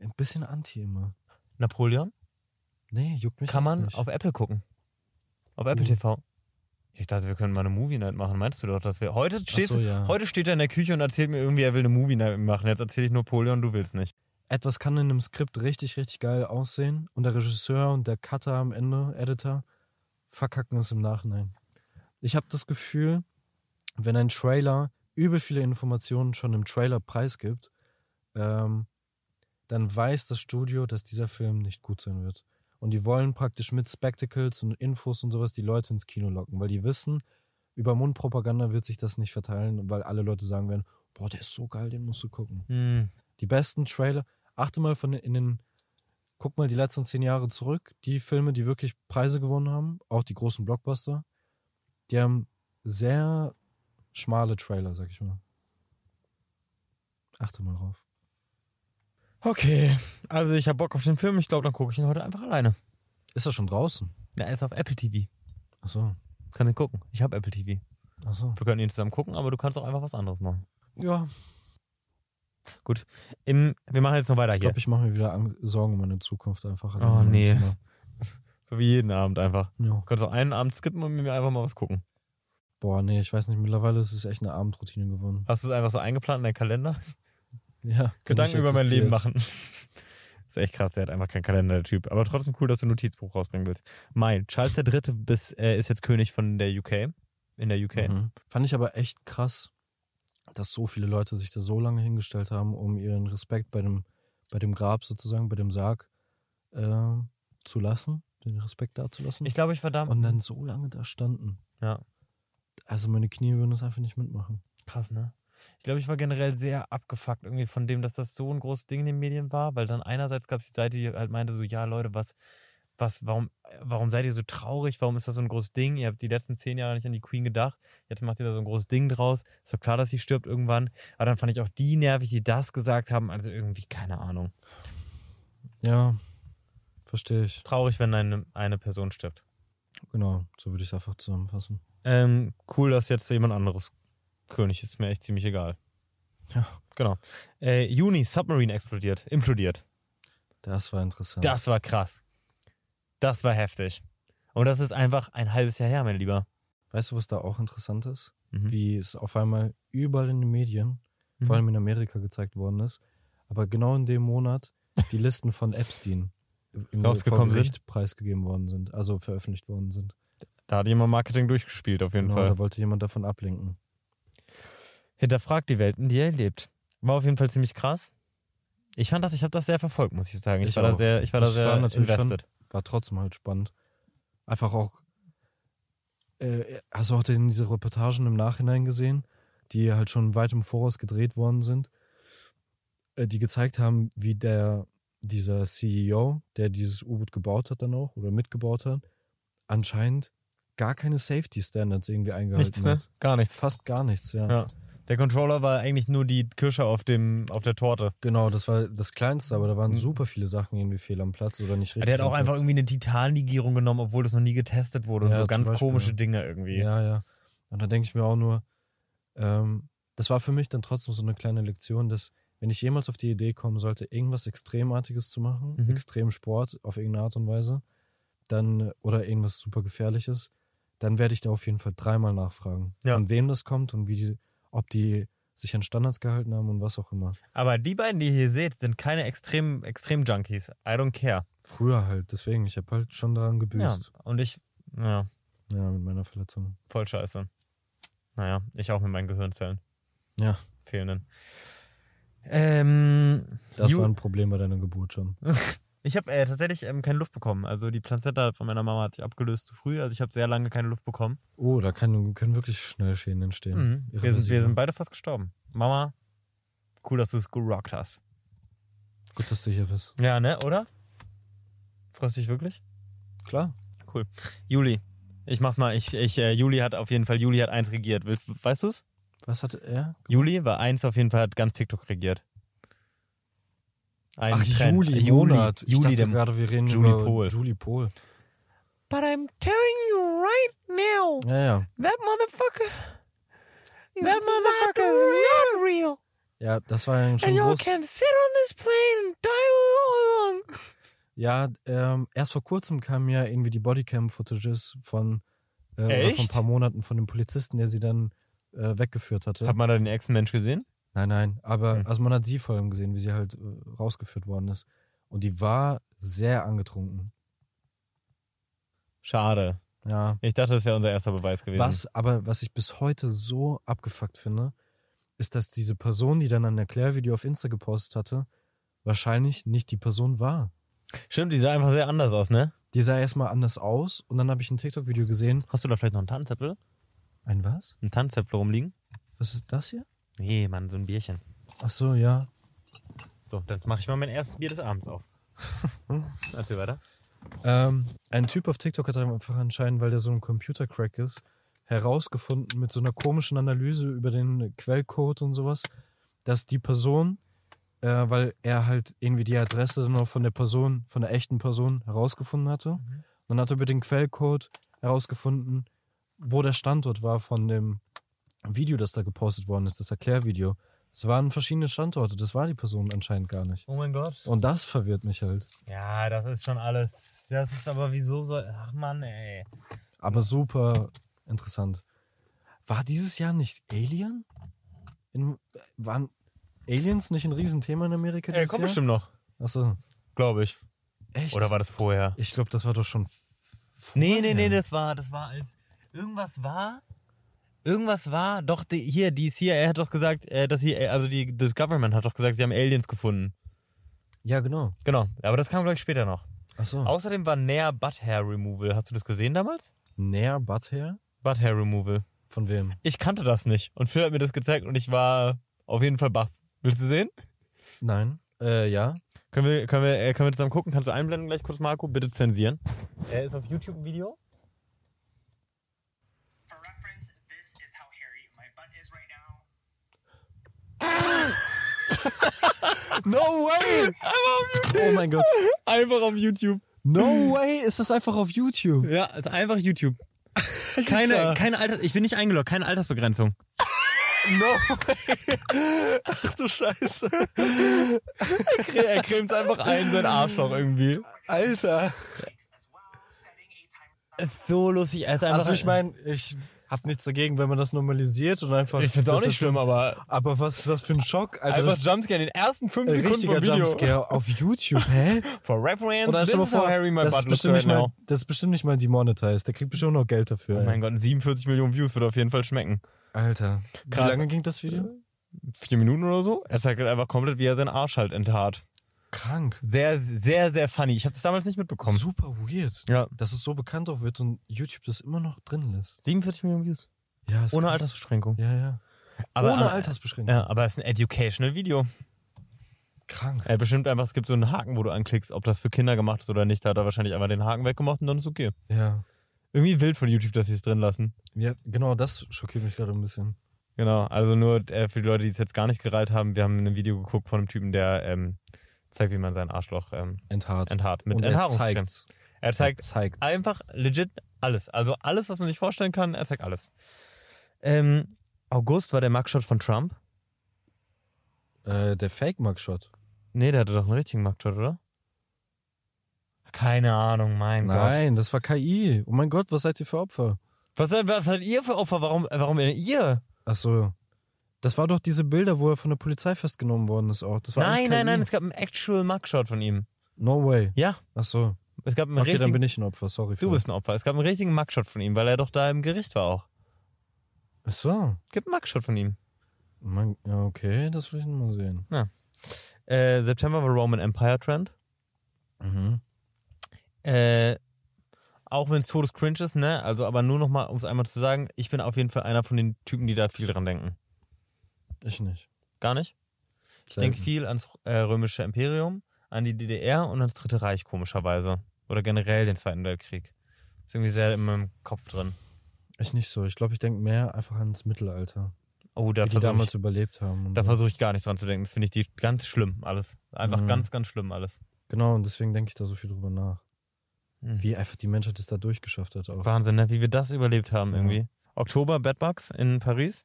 B: ein bisschen anti immer.
A: Napoleon?
B: Nee, juckt mich
A: Kann man
B: nicht.
A: auf Apple gucken. Auf Apple. TV. Ich dachte, wir können mal eine Movie Night machen. Meinst du doch, dass wir. Heute, stehst,
B: so, ja.
A: heute steht er in der Küche und erzählt mir irgendwie, er will eine Movie Night machen. Jetzt erzähle ich Napoleon, du willst nicht.
B: Etwas kann in einem Skript richtig, richtig geil aussehen und der Regisseur und der Cutter am Ende, Editor, verkacken es im Nachhinein. Ich habe das Gefühl, wenn ein Trailer übel viele Informationen schon im Trailer preisgibt, ähm, dann weiß das Studio, dass dieser Film nicht gut sein wird. Und die wollen praktisch mit Spectacles und Infos und sowas die Leute ins Kino locken, weil die wissen, über Mundpropaganda wird sich das nicht verteilen, weil alle Leute sagen werden, boah, der ist so geil, den musst du gucken.
A: Hm.
B: Die besten Trailer, achte mal von den- in den, guck mal die letzten zehn Jahre zurück, die Filme, die wirklich Preise gewonnen haben, auch die großen Blockbuster, die haben sehr schmale Trailer, sag ich mal. Achte mal drauf.
A: Okay, also ich habe Bock auf den Film. Ich glaube, dann gucke ich ihn heute einfach alleine.
B: Ist er schon draußen?
A: Ja, er ist auf Apple TV.
B: Achso,
A: Kannst ihn gucken. Ich habe Apple TV.
B: achso.
A: Wir können ihn zusammen gucken, aber du kannst auch einfach was anderes machen.
B: Ja,
A: Im, wir machen jetzt noch weiter
B: ich
A: hier.
B: glaube, ich mache mir wieder Angst, Sorgen um meine Zukunft einfach.
A: Oh, nee.
B: Zimmer.
A: So wie jeden Abend einfach.
B: Ja.
A: Du kannst auch einen Abend skippen und mir einfach mal was gucken.
B: Boah, nee, ich weiß nicht, mittlerweile ist es echt eine Abendroutine geworden.
A: Hast du es einfach so eingeplant in deinen Kalender?
B: Ja,
A: Gedanken über mein Leben machen. ist echt krass, der hat einfach keinen Kalender, der Typ. Aber trotzdem cool, dass du ein Notizbuch rausbringen willst. Mai, Charles III. Bis, äh, ist jetzt König von der UK. In der UK.
B: Mhm. Fand ich aber echt krass, dass so viele Leute sich da so lange hingestellt haben, um ihren Respekt bei dem, bei dem Grab sozusagen, bei dem Sarg äh, zu lassen, den Respekt da zu lassen.
A: Ich glaube, ich war da.
B: und dann so lange da standen.
A: Ja,
B: Also meine Knie würden das einfach nicht mitmachen.
A: krass, ne? Ich glaube, ich war generell sehr abgefuckt irgendwie von dem, dass das so ein großes Ding in den Medien war, weil dann einerseits gab es die Seite, die halt meinte so, ja Leute, was, was, warum, warum seid ihr so traurig? Warum ist das so ein großes Ding? Ihr habt die letzten zehn Jahre nicht an die Queen gedacht. Jetzt macht ihr da so ein großes Ding draus. Ist doch klar, dass sie stirbt irgendwann. Aber dann fand ich auch die nervig, die das gesagt haben. Also irgendwie, keine Ahnung.
B: Ja, verstehe ich.
A: Traurig, wenn eine, eine Person stirbt.
B: Genau, so würde ich es einfach zusammenfassen.
A: Ähm, cool, dass jetzt jemand anderes König ist. Mir echt ziemlich egal.
B: Ja.
A: Genau. Äh, Juni, Submarine explodiert, implodiert.
B: Das war interessant.
A: Das war krass. Das war heftig. Und das ist einfach ein halbes Jahr her, mein Lieber.
B: Weißt du, was da auch interessant ist?
A: Mhm.
B: Wie es auf einmal überall in den Medien,
A: Mhm.
B: vor allem in Amerika, gezeigt worden ist. Aber genau in dem Monat die Listen von Epstein im
A: Rausgekommen
B: Gericht preisgegeben worden sind, also veröffentlicht worden sind.
A: Da hat jemand Marketing durchgespielt, auf jeden
B: Genau,
A: Fall.
B: da wollte jemand davon ablenken.
A: Hinterfragt die Welt, in die er lebt. War auf jeden Fall ziemlich krass. Ich fand das, ich habe das sehr verfolgt, muss ich sagen. Ich,
B: Ich
A: war da
B: auch.
A: sehr, ich war da
B: Das
A: sehr
B: war natürlich schon-
A: invested.
B: War trotzdem halt spannend. Einfach auch, äh, hast du auch diese Reportagen im Nachhinein gesehen, die halt schon weit im Voraus gedreht worden sind, äh, die gezeigt haben, wie der, dieser CEO, der dieses U-Boot gebaut hat dann auch oder mitgebaut hat, anscheinend gar keine Safety Standards irgendwie eingehalten
A: Nichts, ne?
B: hat.
A: Gar nichts.
B: Fast gar nichts, ja.
A: Ja. Der Controller war eigentlich nur die Kirsche auf, dem, auf der Torte.
B: Genau, das war das Kleinste, aber da waren
A: Mhm.
B: super viele Sachen irgendwie fehl am Platz oder nicht richtig.
A: Der hat auch einfach irgendwie eine Titanlegierung genommen, obwohl das noch nie getestet wurde und
B: Ja,
A: so
B: zum
A: ganz
B: Beispiel.
A: komische Dinge irgendwie.
B: Ja, ja. Und da denke ich mir auch nur, ähm, das war für mich dann trotzdem so eine kleine Lektion, dass wenn ich jemals auf die Idee kommen sollte, irgendwas Extremartiges zu machen,
A: Mhm.
B: Extremsport auf irgendeine Art und Weise, dann oder irgendwas super gefährliches, dann werde ich da auf jeden Fall dreimal nachfragen,
A: Ja.
B: von wem das kommt und wie die, ob die sich an Standards gehalten haben und was auch immer.
A: Aber die beiden, die ihr hier seht, sind keine extrem, extrem Junkies. I don't care.
B: Früher halt, deswegen, ich habe halt schon daran
A: Ja.
B: gebüßt.
A: Und ich, ja,
B: Ja, mit meiner Verletzung.
A: voll scheiße. Naja, ich auch mit meinen Gehirnzellen.
B: Ja.
A: Fehlenden. Ähm,
B: Das war ein Problem bei deiner Geburt schon.
A: Ich habe äh, tatsächlich ähm, keine Luft bekommen. Also die Plazenta von meiner Mama hat sich abgelöst zu früh. Also ich habe sehr lange keine Luft bekommen.
B: Oh, da kann, können wirklich schnell Schäden entstehen.
A: Mhm. Wir, sind, wir sind beide fast gestorben. Mama, cool, dass du es gerockt hast.
B: Gut, dass du hier bist.
A: Ja, ne, oder? Freust du dich wirklich?
B: Klar.
A: Juli. Ich mach's mal. Ich, ich, äh, Juli hat auf jeden Fall, Juli hat eins regiert. Willst, weißt du's?
B: Was hatte er?
A: Juli war eins auf jeden Fall, hat ganz TikTok regiert. Ein
B: Ach,
A: Trend.
B: Juli,
A: Juli,
B: Monat. Ich
A: Juli,
B: dachte
A: der
B: gerade, wir reden
A: Julie
B: über
A: Pohl.
B: Julie Pohl.
A: But I'm telling you right now,
B: Ja, ja.
A: that motherfucker, that motherfucker is not real.
B: Ja, das war ja schon
A: And y'all can sit on this plane and die all along.
B: Ja, ähm, erst vor kurzem kamen ja irgendwie die Bodycam-Footages von, äh, von ein paar Monaten von dem Polizisten, der sie dann äh, weggeführt hatte.
A: Hat man da den Ex-Mensch gesehen?
B: Nein, nein, aber
A: Hm.
B: also man hat sie vor allem gesehen, wie sie halt äh, rausgeführt worden ist. Und die war sehr angetrunken.
A: Schade.
B: Ja.
A: Ich dachte, das wäre unser erster Beweis gewesen.
B: Was, aber was ich bis heute so abgefuckt finde, ist, dass diese Person, die dann ein Erklärvideo auf Insta gepostet hatte, wahrscheinlich nicht die Person war.
A: Stimmt, die sah einfach sehr anders aus, ne?
B: Die sah erstmal anders aus und dann habe ich ein TikTok-Video gesehen.
A: Hast du da vielleicht noch einen Tannenzäpfel?
B: Ein was?
A: Einen Tannenzäpfel rumliegen?
B: Was ist das hier?
A: Nee, Mann, so ein Bierchen.
B: Ach so, ja.
A: So, dann mache ich mal mein erstes Bier des Abends auf. Erzähl weiter.
B: Ähm, ein Typ auf TikTok hat einfach anscheinend, weil der so ein Computercrack ist, herausgefunden mit so einer komischen Analyse über den Quellcode und sowas, dass die Person, äh, weil er halt irgendwie die Adresse dann auch von der Person, von der echten Person herausgefunden hatte. Dann hat er über den Quellcode herausgefunden, wo der Standort war von dem Video, das da gepostet worden ist, das Erklärvideo. Es waren verschiedene Standorte, das war die Person anscheinend gar nicht.
A: Oh mein Gott.
B: Und das verwirrt mich halt.
A: Ja, das ist schon alles. Das ist aber wieso so. Ach Mann, ey.
B: Aber super interessant. War dieses Jahr nicht Alien? In, waren Aliens nicht ein Riesenthema in Amerika
A: Ey,
B: dieses
A: kommt
B: Jahr?
A: bestimmt noch.
B: Achso.
A: glaube ich.
B: Echt?
A: Oder war das vorher?
B: Ich glaube, das war doch schon.
A: Nee, nee, nee,
B: vorher.
A: das war, das war als irgendwas war. Irgendwas war, doch, die, hier, die CIA hat doch gesagt, äh, dass sie, äh, also die, das Government hat doch gesagt, sie haben Aliens gefunden.
B: Ja, genau.
A: Genau, aber das kam, glaube ich, später noch.
B: Ach so.
A: Außerdem war Nair Butt Hair Removal. Hast du das gesehen damals?
B: Näher Butt Hair?
A: Butt Hair Removal.
B: Von wem?
A: Ich kannte das nicht. Und Phil hat mir das gezeigt und ich war auf jeden Fall baff. Willst du sehen?
B: Nein. Äh, ja.
A: Können wir, können wir, äh, können wir zusammen gucken? Kannst du einblenden gleich kurz, Marco? Bitte zensieren. Er ist auf YouTube ein Video.
C: For reference, this is how hairy my butt is right now.
B: No way! Oh mein Gott.
A: Einfach auf YouTube.
B: No way! Ist das einfach auf YouTube?
A: Ja, ist einfach YouTube. Keine, keine Alters, ich bin nicht eingeloggt, keine Altersbegrenzung.
B: No way! Ach du Scheiße.
A: Er cremt einfach ein, sein Arschloch irgendwie.
B: Alter.
A: Ist so lustig. Er ist einfach,
B: Also ich meine, ich hab nichts dagegen, wenn man das normalisiert und einfach.
A: ich find's auch nicht schlimm, aber
B: Aber was ist das für ein Schock? Alter,
A: einfach
B: das
A: Jumpscare in den ersten fünf Sekunden
B: richtiger. Jumpscare auf YouTube, hä?
A: For reference, this is how
B: vor,
A: Harry my
B: das, ist
A: right
B: nicht mal, das ist bestimmt nicht mal demonetized. Der kriegt bestimmt noch Geld dafür.
A: Oh
B: ey.
A: mein Gott, 47 Millionen Views wird auf jeden Fall schmecken.
B: Alter. Wie
A: Krass.
B: lange ging das Video?
A: Vier Minuten oder so? Er zeigt halt einfach komplett, wie er seinen Arsch halt enthaart.
B: Krank.
A: Sehr, sehr, sehr funny. Ich habe das damals nicht mitbekommen.
B: Super weird.
A: Ja.
B: Dass es so bekannt auch wird und YouTube das immer noch drin lässt.
A: 47 Millionen Views.
B: Ja, ist
A: Ohne
B: krass.
A: Altersbeschränkung.
B: Ja, ja.
A: Aber,
B: Ohne
A: aber,
B: Altersbeschränkung.
A: Ja, aber es ist ein educational Video.
B: Krank.
A: Er bestimmt einfach, es gibt so einen Haken, wo du anklickst, ob das für Kinder gemacht ist oder nicht. Da hat er wahrscheinlich einfach den Haken weggemacht und dann ist okay.
B: Ja.
A: Irgendwie wild von YouTube, dass sie es drin lassen.
B: Ja, genau, das schockiert mich gerade ein bisschen.
A: Genau, also nur äh, für die Leute, die es jetzt gar nicht gereilt haben, wir haben ein Video geguckt von einem Typen, der ähm, zeigt, wie man sein Arschloch ähm,
B: Enthaart.
A: enthaart. Mit
B: und er.
A: Er zeigt
B: er
A: einfach legit alles. Also alles, was man sich vorstellen kann, er zeigt alles. Ähm, August war der Mugshot von Trump.
B: Äh, der Fake-Mugshot.
A: Nee, der hatte doch einen richtigen Mugshot, oder? Keine Ahnung, mein Gott.
B: Nein, das war KI. Oh mein Gott, was seid ihr für Opfer?
A: Was, seid- was seid ihr für Opfer? Warum, warum ihr?
B: Ach so. Das war doch diese Bilder, wo er von der Polizei festgenommen worden ist auch. Das war
A: Nein, nein, nein, es gab einen actual Mugshot von ihm.
B: No way.
A: Ja,
B: Ach so.
A: es gab einen
B: Okay, dann
A: richtigen.
B: bin ich ein Opfer. Sorry.
A: Du bist ein Opfer. Es gab einen richtigen Mugshot von ihm, weil er doch da im Gericht war auch.
B: Ach so.
A: Es gibt einen Mugshot von ihm.
B: Ja, okay, das will ich mal sehen.
A: Äh, September war Roman Empire Trend.
B: Mhm.
A: Äh, auch wenn es todescringe ist, ne? Also, aber nur noch mal, um es einmal zu sagen, ich bin auf jeden Fall einer von den Typen, die da viel dran denken.
B: Ich nicht.
A: Gar nicht? Ich
B: Selten.
A: denke viel ans äh, römische Imperium, an die DDR und ans Dritte Reich, komischerweise. Oder generell den Zweiten Weltkrieg. Ist irgendwie sehr in meinem Kopf drin.
B: Ich nicht so. Ich glaube, ich denke mehr einfach ans Mittelalter.
A: Oh, da
B: wie die
A: versuche
B: damals
A: ich,
B: überlebt haben. Und
A: da
B: so.
A: versuch ich gar nicht dran zu denken. Das finde ich die ganz schlimm, alles. Einfach
B: Mhm.
A: ganz, ganz schlimm alles.
B: Genau, und deswegen denke ich da so viel drüber nach.
A: Mhm.
B: Wie einfach die Menschheit es da durchgeschafft hat. Auch.
A: Wahnsinn, ne? wie wir das überlebt haben
B: Ja.
A: irgendwie. Oktober, Bedbugs in Paris.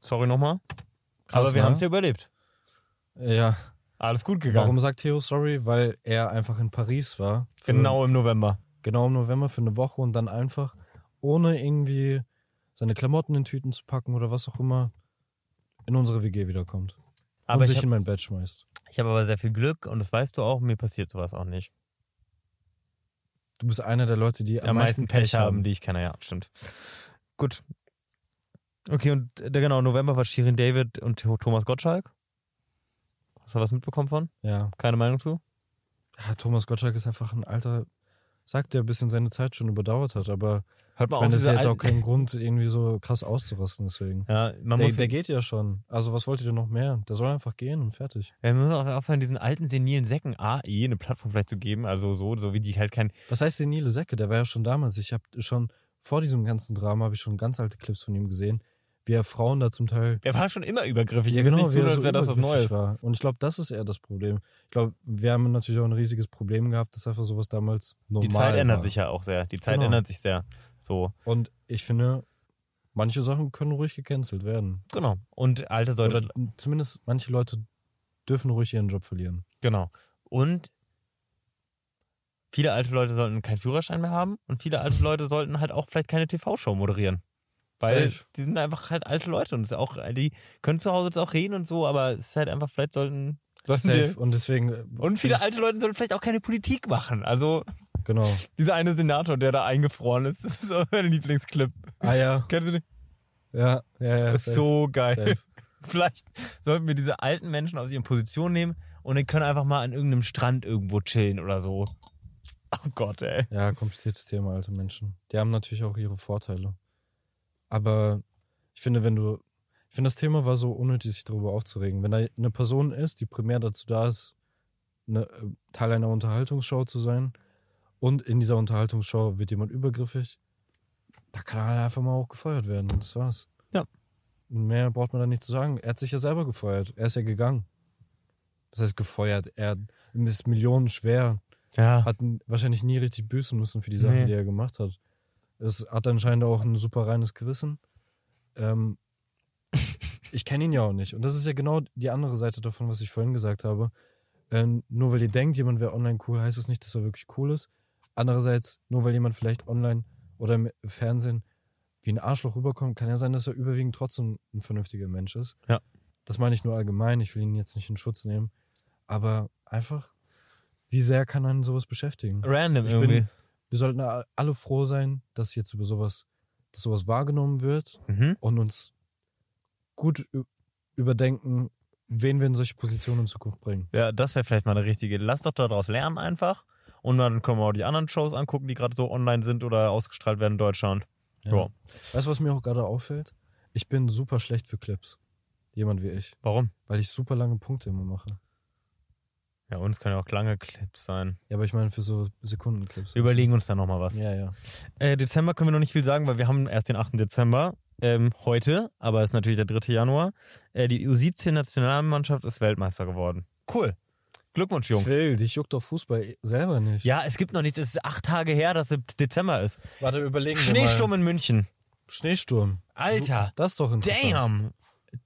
A: Sorry nochmal.
B: Krass,
A: Aber wir
B: ne?
A: haben es ja überlebt.
B: Ja.
A: Alles gut gegangen.
B: Warum sagt Theo sorry? Weil er einfach in Paris war.
A: Genau im November.
B: Genau im November für eine Woche und dann einfach, ohne irgendwie seine Klamotten in Tüten zu packen oder was auch immer, in unsere WG wiederkommt.
A: Aber
B: und
A: ich
B: sich
A: habe
B: in mein Bett schmeißt.
A: hab aber sehr viel Glück und das weißt du auch, mir passiert sowas auch nicht.
B: Du bist einer der Leute, die
A: am meisten Pech haben, die ich kenne, ja, stimmt. Gut. Okay, und äh, genau, November war Shirin David und Thomas Gottschalk. Hast du was mitbekommen von?
B: Ja.
A: Keine Meinung zu?
B: ja. Thomas Gottschalk ist einfach ein alter, sagt der ein bisschen seine Zeit schon überdauert hat, aber
A: Hört
B: ich
A: mal
B: meine, das ist ja jetzt auch kein Grund, irgendwie so krass auszurasten, deswegen.
A: Ja, man
B: Der,
A: muss,
B: der geht ja schon. Also was wollt ihr denn noch mehr? Der soll einfach gehen und fertig.
A: ja, man muss auch aufhören, diesen alten senilen Säcken A, eh eine Plattform vielleicht zu geben, also so, so wie die halt kein,
B: Was heißt senile Säcke? Der war ja schon damals. Ich habe schon vor diesem ganzen Drama habe ich schon ganz alte Clips von ihm gesehen, wie er Frauen da zum Teil
A: der war schon immer übergriffig.
B: ja genau,
A: nicht so,
B: er
A: als
B: so
A: wäre das was Neues.
B: war. Und ich glaube, das ist eher das Problem. Ich glaube, wir haben natürlich auch ein riesiges Problem gehabt, dass einfach sowas damals normal
A: Die Zeit ändert
B: war.
A: sich ja auch sehr. Die Zeit
B: Genau.
A: ändert sich sehr. So,
B: Und ich finde, manche Sachen können ruhig gecancelt werden.
A: genau. Und alte Leute,
B: Oder zumindest manche Leute dürfen ruhig ihren Job verlieren.
A: Genau. Und viele alte Leute sollten keinen Führerschein mehr haben und viele alte Leute sollten halt auch vielleicht keine TV-Show moderieren. Weil
B: Safe.
A: die sind einfach halt alte Leute und es ist auch, die können zu Hause jetzt auch reden und so, aber es ist halt einfach, vielleicht sollten Sollen
B: Safe.
A: wir-
B: Und deswegen. äh,
A: Und viele alte Leute sollen vielleicht auch keine Politik machen. Also
B: Genau.
A: dieser eine Senator, der da eingefroren ist, das ist auch mein Lieblingsclip.
B: Ah ja.
A: Kennst du den?
B: Ja, ja, ja.
A: Das ist
B: safe.
A: so geil.
B: Safe.
A: Vielleicht sollten wir diese alten Menschen aus ihren Positionen nehmen und die können einfach mal an irgendeinem Strand irgendwo chillen oder so. Oh Gott, ey.
B: Ja, kompliziertes Thema, alte Menschen. Die haben natürlich auch ihre Vorteile. Aber ich finde, wenn du. Ich finde, das Thema war so unnötig, sich darüber aufzuregen. Wenn da eine Person ist, die primär dazu da ist, eine, äh, Teil einer Unterhaltungsshow zu sein, und in dieser Unterhaltungsshow wird jemand übergriffig, da kann er halt einfach mal auch gefeuert werden. Und das war's.
A: Ja.
B: Mehr braucht man da nicht zu sagen. Er hat sich ja selber gefeuert. Er ist ja gegangen. Was heißt gefeuert? Er ist Millionen schwer
A: Ja.
B: hat wahrscheinlich nie richtig büßen müssen für die Sachen,
A: Nee.
B: die er gemacht hat. Es hat anscheinend auch ein super reines Gewissen. Ähm, ich kenne ihn ja auch nicht. Und das ist ja genau die andere Seite davon, was ich vorhin gesagt habe. Ähm, nur weil ihr denkt, jemand wäre online cool, heißt es nicht, dass er wirklich cool ist. Andererseits, nur weil jemand vielleicht online oder im Fernsehen wie ein Arschloch rüberkommt, kann ja sein, dass er überwiegend trotzdem ein vernünftiger Mensch ist.
A: Ja.
B: Das meine ich nur allgemein. Ich will ihn jetzt nicht in Schutz nehmen. Aber einfach, wie sehr kann einen sowas beschäftigen?
A: Random
B: Ich
A: irgendwie.
B: bin, wir sollten alle froh sein, dass jetzt über sowas, dass sowas wahrgenommen wird
A: mhm.
B: und uns gut überdenken, wen wir in solche Positionen in Zukunft bringen.
A: Ja, das wäre vielleicht mal eine richtige. Lass doch daraus lernen einfach. Und dann können wir auch die anderen Shows angucken, die gerade so online sind oder ausgestrahlt werden in Deutschland. Ja.
B: Weißt du, was mir auch gerade auffällt? Ich bin super schlecht für Clips. Jemand wie ich.
A: Warum?
B: Weil ich super lange Punkte immer mache.
A: Ja, uns können ja auch lange Clips sein.
B: Ja, aber ich meine für so Sekundenclips.
A: Wir überlegen uns dann nochmal was.
B: Ja, ja.
A: Äh, Dezember können wir noch nicht viel sagen, weil wir haben erst den 8. Dezember. Ähm, heute, aber es ist natürlich der 3. Januar. Äh, die U17-Nationalmannschaft ist Weltmeister geworden. Cool. Glückwunsch, Jungs.
B: Phil, dich juckt doch Fußball selber nicht.
A: Ja, es gibt noch nichts. Es ist acht Tage her, dass es Dezember ist.
B: Warte, überlegen wir
A: Schneesturm
B: mal.
A: in München.
B: Schneesturm.
A: Alter.
B: So, das ist doch interessant.
A: Damn.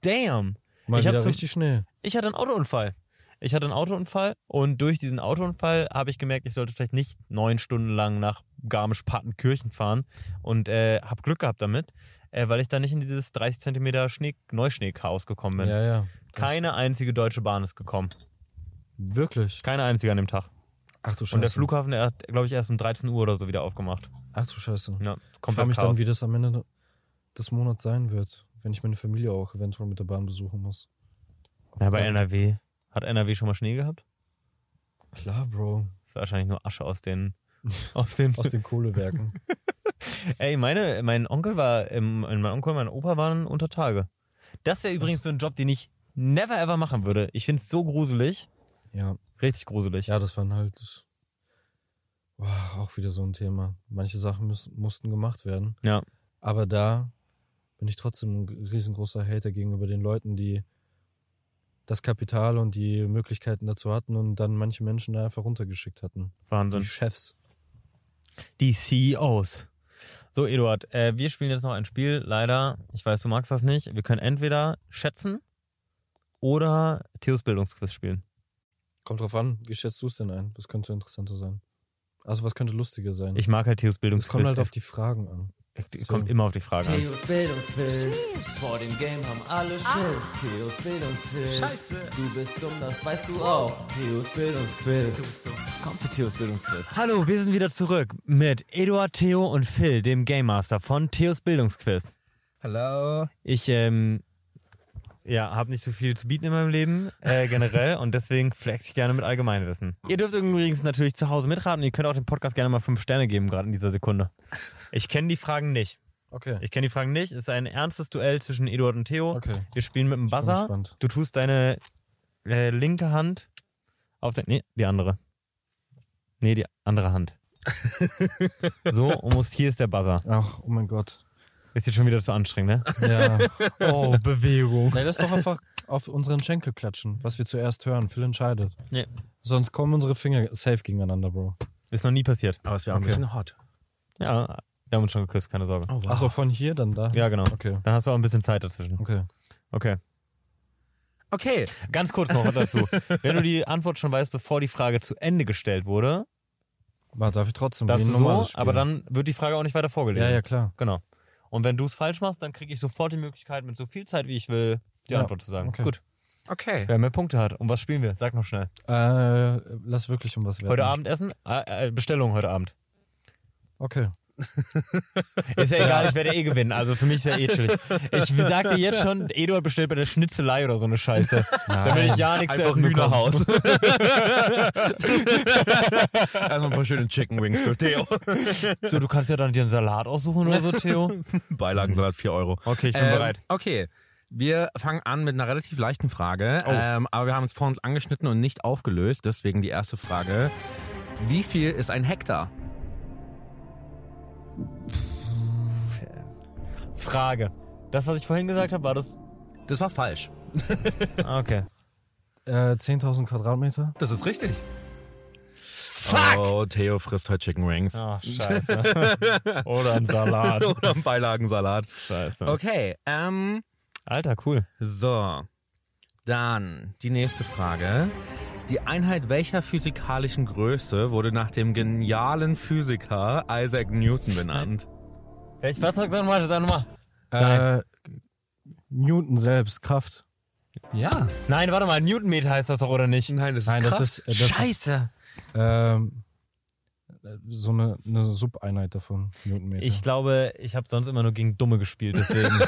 A: Damn.
B: Mal
A: Ich hab
B: wieder richtig Schnee.
A: Ich hatte einen Autounfall. Ich hatte einen Autounfall und durch diesen Autounfall habe ich gemerkt, ich sollte vielleicht nicht neun Stunden lang nach Garmisch-Partenkirchen fahren und äh, habe Glück gehabt damit, äh, weil ich da nicht in dieses 30 Zentimeter Schnee Neuschnee-Chaos gekommen bin.
B: Ja, ja.
A: Keine einzige deutsche Bahn ist gekommen.
B: Wirklich?
A: Keine einzige an dem Tag.
B: Ach du Scheiße.
A: Und der Flughafen, der hat, glaube ich, erst um 13 Uhr oder so wieder aufgemacht.
B: Ach du Scheiße.
A: Ja,
B: Ich frage
A: komplett
B: mich
A: Chaos.
B: dann, wie das am Ende des Monats sein wird, wenn ich meine Familie auch eventuell mit der Bahn besuchen muss.
A: ja, bei
B: Dann-
A: NRW. Hat NRW schon mal Schnee gehabt?
B: Klar, Bro.
A: Das ist wahrscheinlich nur Asche aus den. Aus den.
B: Aus den Kohlewerken.
A: Ey, meine, mein Onkel war, ähm, mein Onkel und mein Opa waren unter Tage. Das wäre übrigens so ein Job, den ich never ever machen würde. Ich finde es so gruselig.
B: ja.
A: Richtig gruselig.
B: Ja, das waren halt boah, auch wieder so ein Thema. Manche Sachen müssen, mussten gemacht werden.
A: Ja.
B: Aber da bin ich trotzdem ein riesengroßer Hater gegenüber den Leuten, die das Kapital und die Möglichkeiten dazu hatten und dann manche Menschen da einfach runtergeschickt hatten. Die
A: Wahnsinn.
B: Chefs.
A: Die CEOs. So, Eduard, äh, wir spielen jetzt noch ein Spiel. Leider, ich weiß, du magst das nicht. Wir können entweder schätzen oder Theos Bildungsquiz spielen.
B: Kommt drauf an, wie schätzt du es denn ein? Was könnte interessanter sein? Also was könnte lustiger sein?
A: Ich mag halt Theos
B: es
A: Bildungsquiz.
B: kommt halt auf
A: Es-
B: die Fragen an.
A: Es
B: deswegen.
A: kommt immer auf die Frage an.
D: Theos Bildungsquiz. Vor dem Game haben alle Schiss. Theos Bildungsquiz.
A: Scheiße.
D: Du bist dumm, das weißt du auch. Theos Bildungsquiz. Du bist dumm.
A: Komm zu Theos Bildungsquiz. Hallo, wir sind wieder zurück mit Eduard, Theo und Phil, dem Game Master von Theos Bildungsquiz.
E: Hallo.
A: Ich ähm, ja, habe nicht so viel zu bieten in meinem Leben äh, generell und deswegen flex ich gerne mit Allgemeinwissen. Ihr dürft übrigens natürlich zu Hause mitraten. Ihr könnt auch dem Podcast gerne mal fünf Sterne geben, gerade in dieser Sekunde. Ich kenne die Fragen nicht.
B: Okay.
A: Ich kenne die Fragen nicht. Es ist ein ernstes Duell zwischen Eduard und Theo.
B: Okay.
A: Wir spielen mit dem Buzzer. Du tust deine äh, linke Hand auf dein. Nee, die andere. Nee, die andere Hand. so, und musst, hier ist der Buzzer.
B: Ach, oh mein Gott.
A: Ist jetzt schon wieder zu anstrengend, ne?
B: Ja.
A: Oh, Bewegung.
B: Nein, lass doch einfach auf unseren Schenkel klatschen, was wir zuerst hören. Phil entscheidet.
A: Nee.
B: Sonst kommen unsere Finger safe gegeneinander, Bro.
A: Ist noch nie passiert.
E: Aber es wäre auch
B: Okay.
E: ein bisschen hot.
A: Ja, wir haben uns schon geküsst, keine Sorge.
E: Oh, wow.
B: Achso, von hier dann da?
A: Ja, genau.
B: Okay.
A: Dann hast du auch ein bisschen Zeit dazwischen.
B: Okay.
A: Okay.
E: Okay.
A: Ganz kurz noch was dazu. Wenn du die Antwort schon weißt, bevor die Frage zu Ende gestellt wurde,
B: Warte, darf ich trotzdem
A: darfst
B: wie
A: du
B: ein normales
A: so,
B: Spiel?
A: aber dann wird die Frage auch nicht weiter vorgelesen.
B: Ja, ja, klar.
A: Genau. Und wenn du es falsch machst, dann kriege ich sofort die Möglichkeit, mit so viel Zeit wie ich will, die
B: Ja,
A: Antwort zu sagen.
B: okay.
A: Gut.
F: Okay.
A: Wer mehr Punkte hat. Und was spielen wir? Sag noch schnell.
B: Äh, lass wirklich um was werden.
A: Heute Abend essen? Äh, äh, Bestellung heute Abend.
B: Okay.
A: Ist ja egal, ich werde eh gewinnen. Also für mich ist ja eh chillig. Ich sag dir jetzt schon, Eduard bestellt bei der Schnitzelei oder so eine Scheiße. Damit ich ja nichts zu
F: Einfach
A: essen bekomme.
F: Hühnerhaus. Erstmal ein paar schöne Chicken Wings für Theo.
A: So, du kannst ja dann dir einen Salat aussuchen oder so, Theo.
F: Beilagensalat 4 Euro.
A: Okay, ich bin
F: Ähm,
A: bereit.
F: Okay. Wir fangen an mit einer relativ leichten Frage, ähm, aber wir haben es vor uns angeschnitten und nicht aufgelöst. Deswegen die erste Frage. Wie viel ist ein Hektar?
A: Frage. Das, was ich vorhin gesagt habe, war das.
F: Das war falsch.
A: Ah, Okay.
B: Äh, 10.000 Quadratmeter?
F: Das ist richtig. Fuck! Oh, Theo frisst heute Chicken Wings.
A: Ach, scheiße. oder ein Salat.
F: Oder einen Beilagensalat.
A: Scheiße.
F: Okay, ähm,
A: Alter, cool.
F: so. Dann die nächste Frage. Die Einheit welcher physikalischen Größe wurde nach dem genialen Physiker Isaac Newton benannt?
A: Ich was sag mal, sag nochmal.
B: Äh, Newton selbst, Kraft.
F: Ja.
A: Nein, warte mal, Newtonmeter heißt das doch, oder nicht?
F: Nein, das ist
B: Nein, das
F: Kraft.
B: ist, das ist
A: Scheiße.
B: ähm, so eine, eine Subeinheit davon, Newtonmeter.
A: Ich glaube, ich habe sonst immer nur gegen Dumme gespielt, deswegen.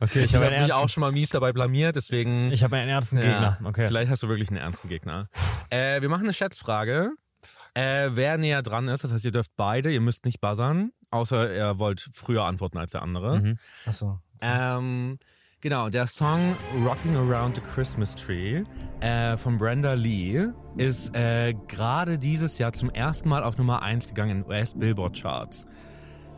A: Okay, ich
F: Ich
A: habe
F: habe
A: einen,
F: mich auch schon mal mies dabei blamiert, deswegen.
A: ich hab einen ernsten
F: Ja,
A: Gegner. Okay.
F: Vielleicht hast du wirklich einen ernsten Gegner. Äh, wir machen eine Schätzfrage. Äh, wer näher dran ist, das heißt, ihr dürft beide, ihr müsst nicht buzzern, außer ihr wollt früher antworten als der andere.
A: Mhm.
B: Achso.
F: Ähm, genau, der Song Rocking Around the Christmas Tree äh, von Brenda Lee ist äh, gerade dieses Jahr zum ersten Mal auf Nummer 1 gegangen in US-Billboard-Charts.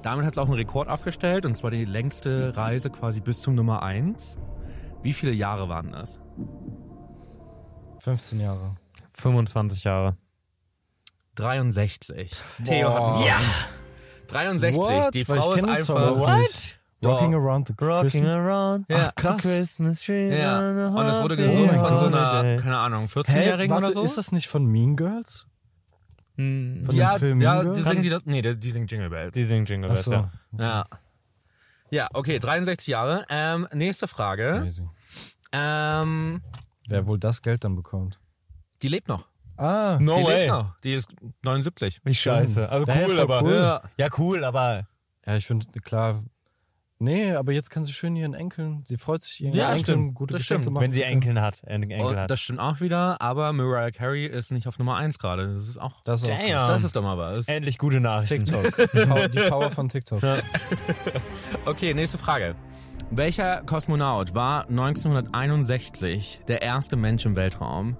F: Damit hat es auch einen Rekord aufgestellt, und zwar die längste Reise quasi bis zum Nummer 1. Wie viele Jahre waren das?
B: 15 Jahre.
A: 25 Jahre.
F: 63. Theo hat ja! 63.
B: What?
F: Die Frau ist einfach.
B: Rocking around the
A: Rocking
B: Christmas.
A: around
F: Ja.
A: the
B: krass.
A: Christmas tree.
F: Ja. Und es wurde gesungen von so einer,
A: holiday.
F: keine Ahnung,
B: Hä,
F: 14-Jährigen
B: warte,
F: oder so?
B: ist das nicht von Mean Girls?
A: Hm,
B: Von
F: ja,
B: dem Film
F: ja,
B: Mean
F: die
B: Girls?
F: singen die, das, nee, die, singen Jingle Bells.
A: Die singen Jingle Bells,
B: Achso.
A: ja.
F: Ja. Ja, okay, 63 Jahre. Ähm, nächste Frage. Ähm,
B: Wer wohl das Geld dann bekommt.
F: die lebt noch.
B: Ah,
A: No
F: die
A: way.
F: lebt noch. Die ist 79.
A: Wie scheiße. Also cool, aber.
B: cool.
F: Ja.
A: Ja, cool, aber.
B: ja, ich finde, klar. Nee, aber jetzt kann sie schön ihren Enkeln, sie freut sich ihren
A: Ja,
B: Enkeln
A: stimmt.
B: gute
F: Das
B: Geschenke
F: stimmt.
B: machen
A: Wenn sie. Enkeln hat. En- Enkel
F: Und
A: hat.
F: das stimmt auch wieder, aber Mariah Carey ist nicht auf Nummer 1 gerade. Das ist auch.
B: Das ist auch
A: Damn.
B: krass.
F: Das ist doch mal was.
A: Endlich gute Nachrichten.
B: TikTok. Die Power- von TikTok.
F: Okay, nächste Frage. Welcher Kosmonaut war 1961 der erste Mensch im Weltraum?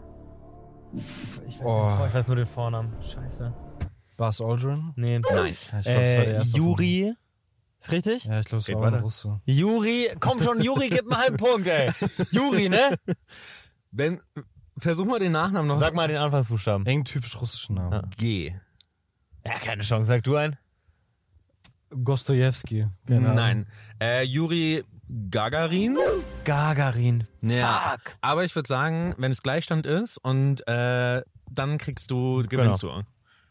A: Ich weiß,
B: Oh.
A: nicht, ich weiß nur den Vornamen. Scheiße.
B: Buzz Aldrin?
A: Nee.
F: Nein.
B: Ja, ich der
A: Äh,
B: erste.
A: Juri. Ist richtig?
B: Ja, ich glaube, es
F: Geht
B: war ein. Russe.
A: Juri, komm schon, Juri, gib einen halben Punkt, ey. Juri, ne?
F: Wenn, versuch mal den Nachnamen noch.
A: Sag mal den Anfangsbuchstaben.
B: Eng typisch russischen Namen.
F: G.
A: Ja, keine Chance. Sag du einen.
B: Gostojewski. Ahnung.
F: Nein. Äh, Juri Gagarin?
A: Gagarin.
F: Ja. Aber ich würde sagen, wenn es Gleichstand ist und äh, dann kriegst du, gewinnst du.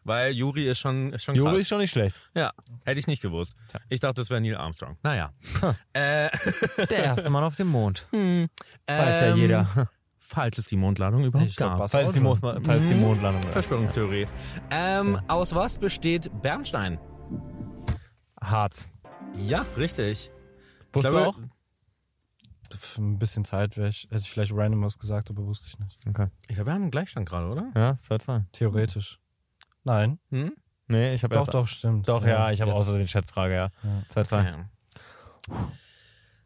F: Weil Juri ist schon, ist schon krass.
A: Juri ist schon nicht schlecht.
F: Ja, hätte ich nicht gewusst. Ich dachte, das wäre Neil Armstrong. Naja. äh,
A: Der erste Mann auf dem Mond.
F: ähm,
A: Weiß ja jeder.
F: Falls es die Mondladung überhaupt
B: Ich glaub,
F: gab.
B: Buzz
A: Falls die. Mond, falls die Mondlandung war.
F: Verschwörungstheorie. Ähm, Aus was besteht Bernstein?
A: Harz.
F: Ja, richtig.
A: Wusstest du auch?
B: Für ein bisschen Zeit wäre ich, hätte ich vielleicht random was gesagt, aber wusste ich nicht.
A: Okay.
F: Ich glaube, wir haben einen Gleichstand gerade, oder?
A: Ja, 2-2.
B: Theoretisch. Nein.
F: Hm?
A: Nee, ich habe
B: Doch,
A: erst.
B: doch, stimmt.
A: Doch, ja, ich habe außer den Schätzfrage, ja.
B: Ja.
A: 2-2.
F: Okay.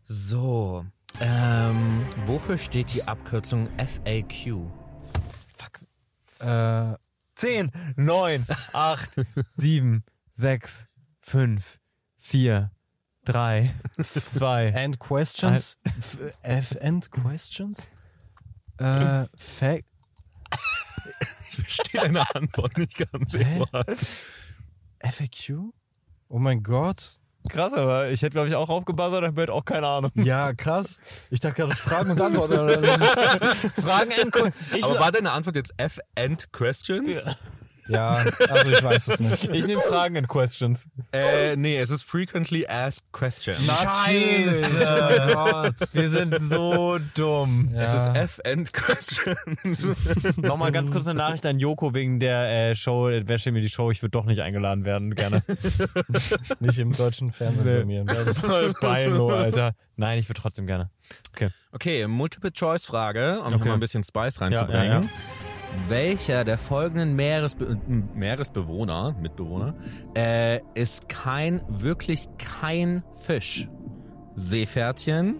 F: So. Ähm, wofür steht die Abkürzung FAQ?
B: Äh,
A: 10, 9, 8, 7, 6, 5, 4, 3, 2.
B: and questions? F, F and questions? Äh, Fact.
F: Ich verstehe deine Antwort nicht ganz.
B: FAQ? Oh mein Gott.
A: Krass, aber ich hätte, glaube ich, auch aufgebuzzert, aber hätte auch keine Ahnung.
B: Ja, krass. Ich dachte gerade Fragen und Antworten.
A: Fragen endcoin. Ich
F: Aber war deine Antwort jetzt F and Questions?
B: Ja, also ich weiß es nicht.
A: Ich nehme Fragen in Questions.
F: Äh, nee, es ist frequently asked question.
B: Natürlich. Oh Gott.
A: Wir sind so dumm.
F: Es
B: Ja.
F: ist F-End questions.
A: Nochmal ganz kurz eine Nachricht an Joko wegen der äh, Show, wer stellt mir die Show, ich würde doch nicht eingeladen werden, gerne.
B: Nicht im deutschen Fernsehen bei mir.
A: Voll Beilo, Alter. Nein, ich würde trotzdem gerne. Okay.
F: Okay, Multiple-Choice-Frage, um
A: Okay.
F: noch mal ein bisschen Spice reinzubringen.
A: Ja, ja, ja.
F: Welcher der folgenden Meeresbe Meeresbewohner, Mitbewohner, äh, ist kein, wirklich kein Fisch? Seepferdchen,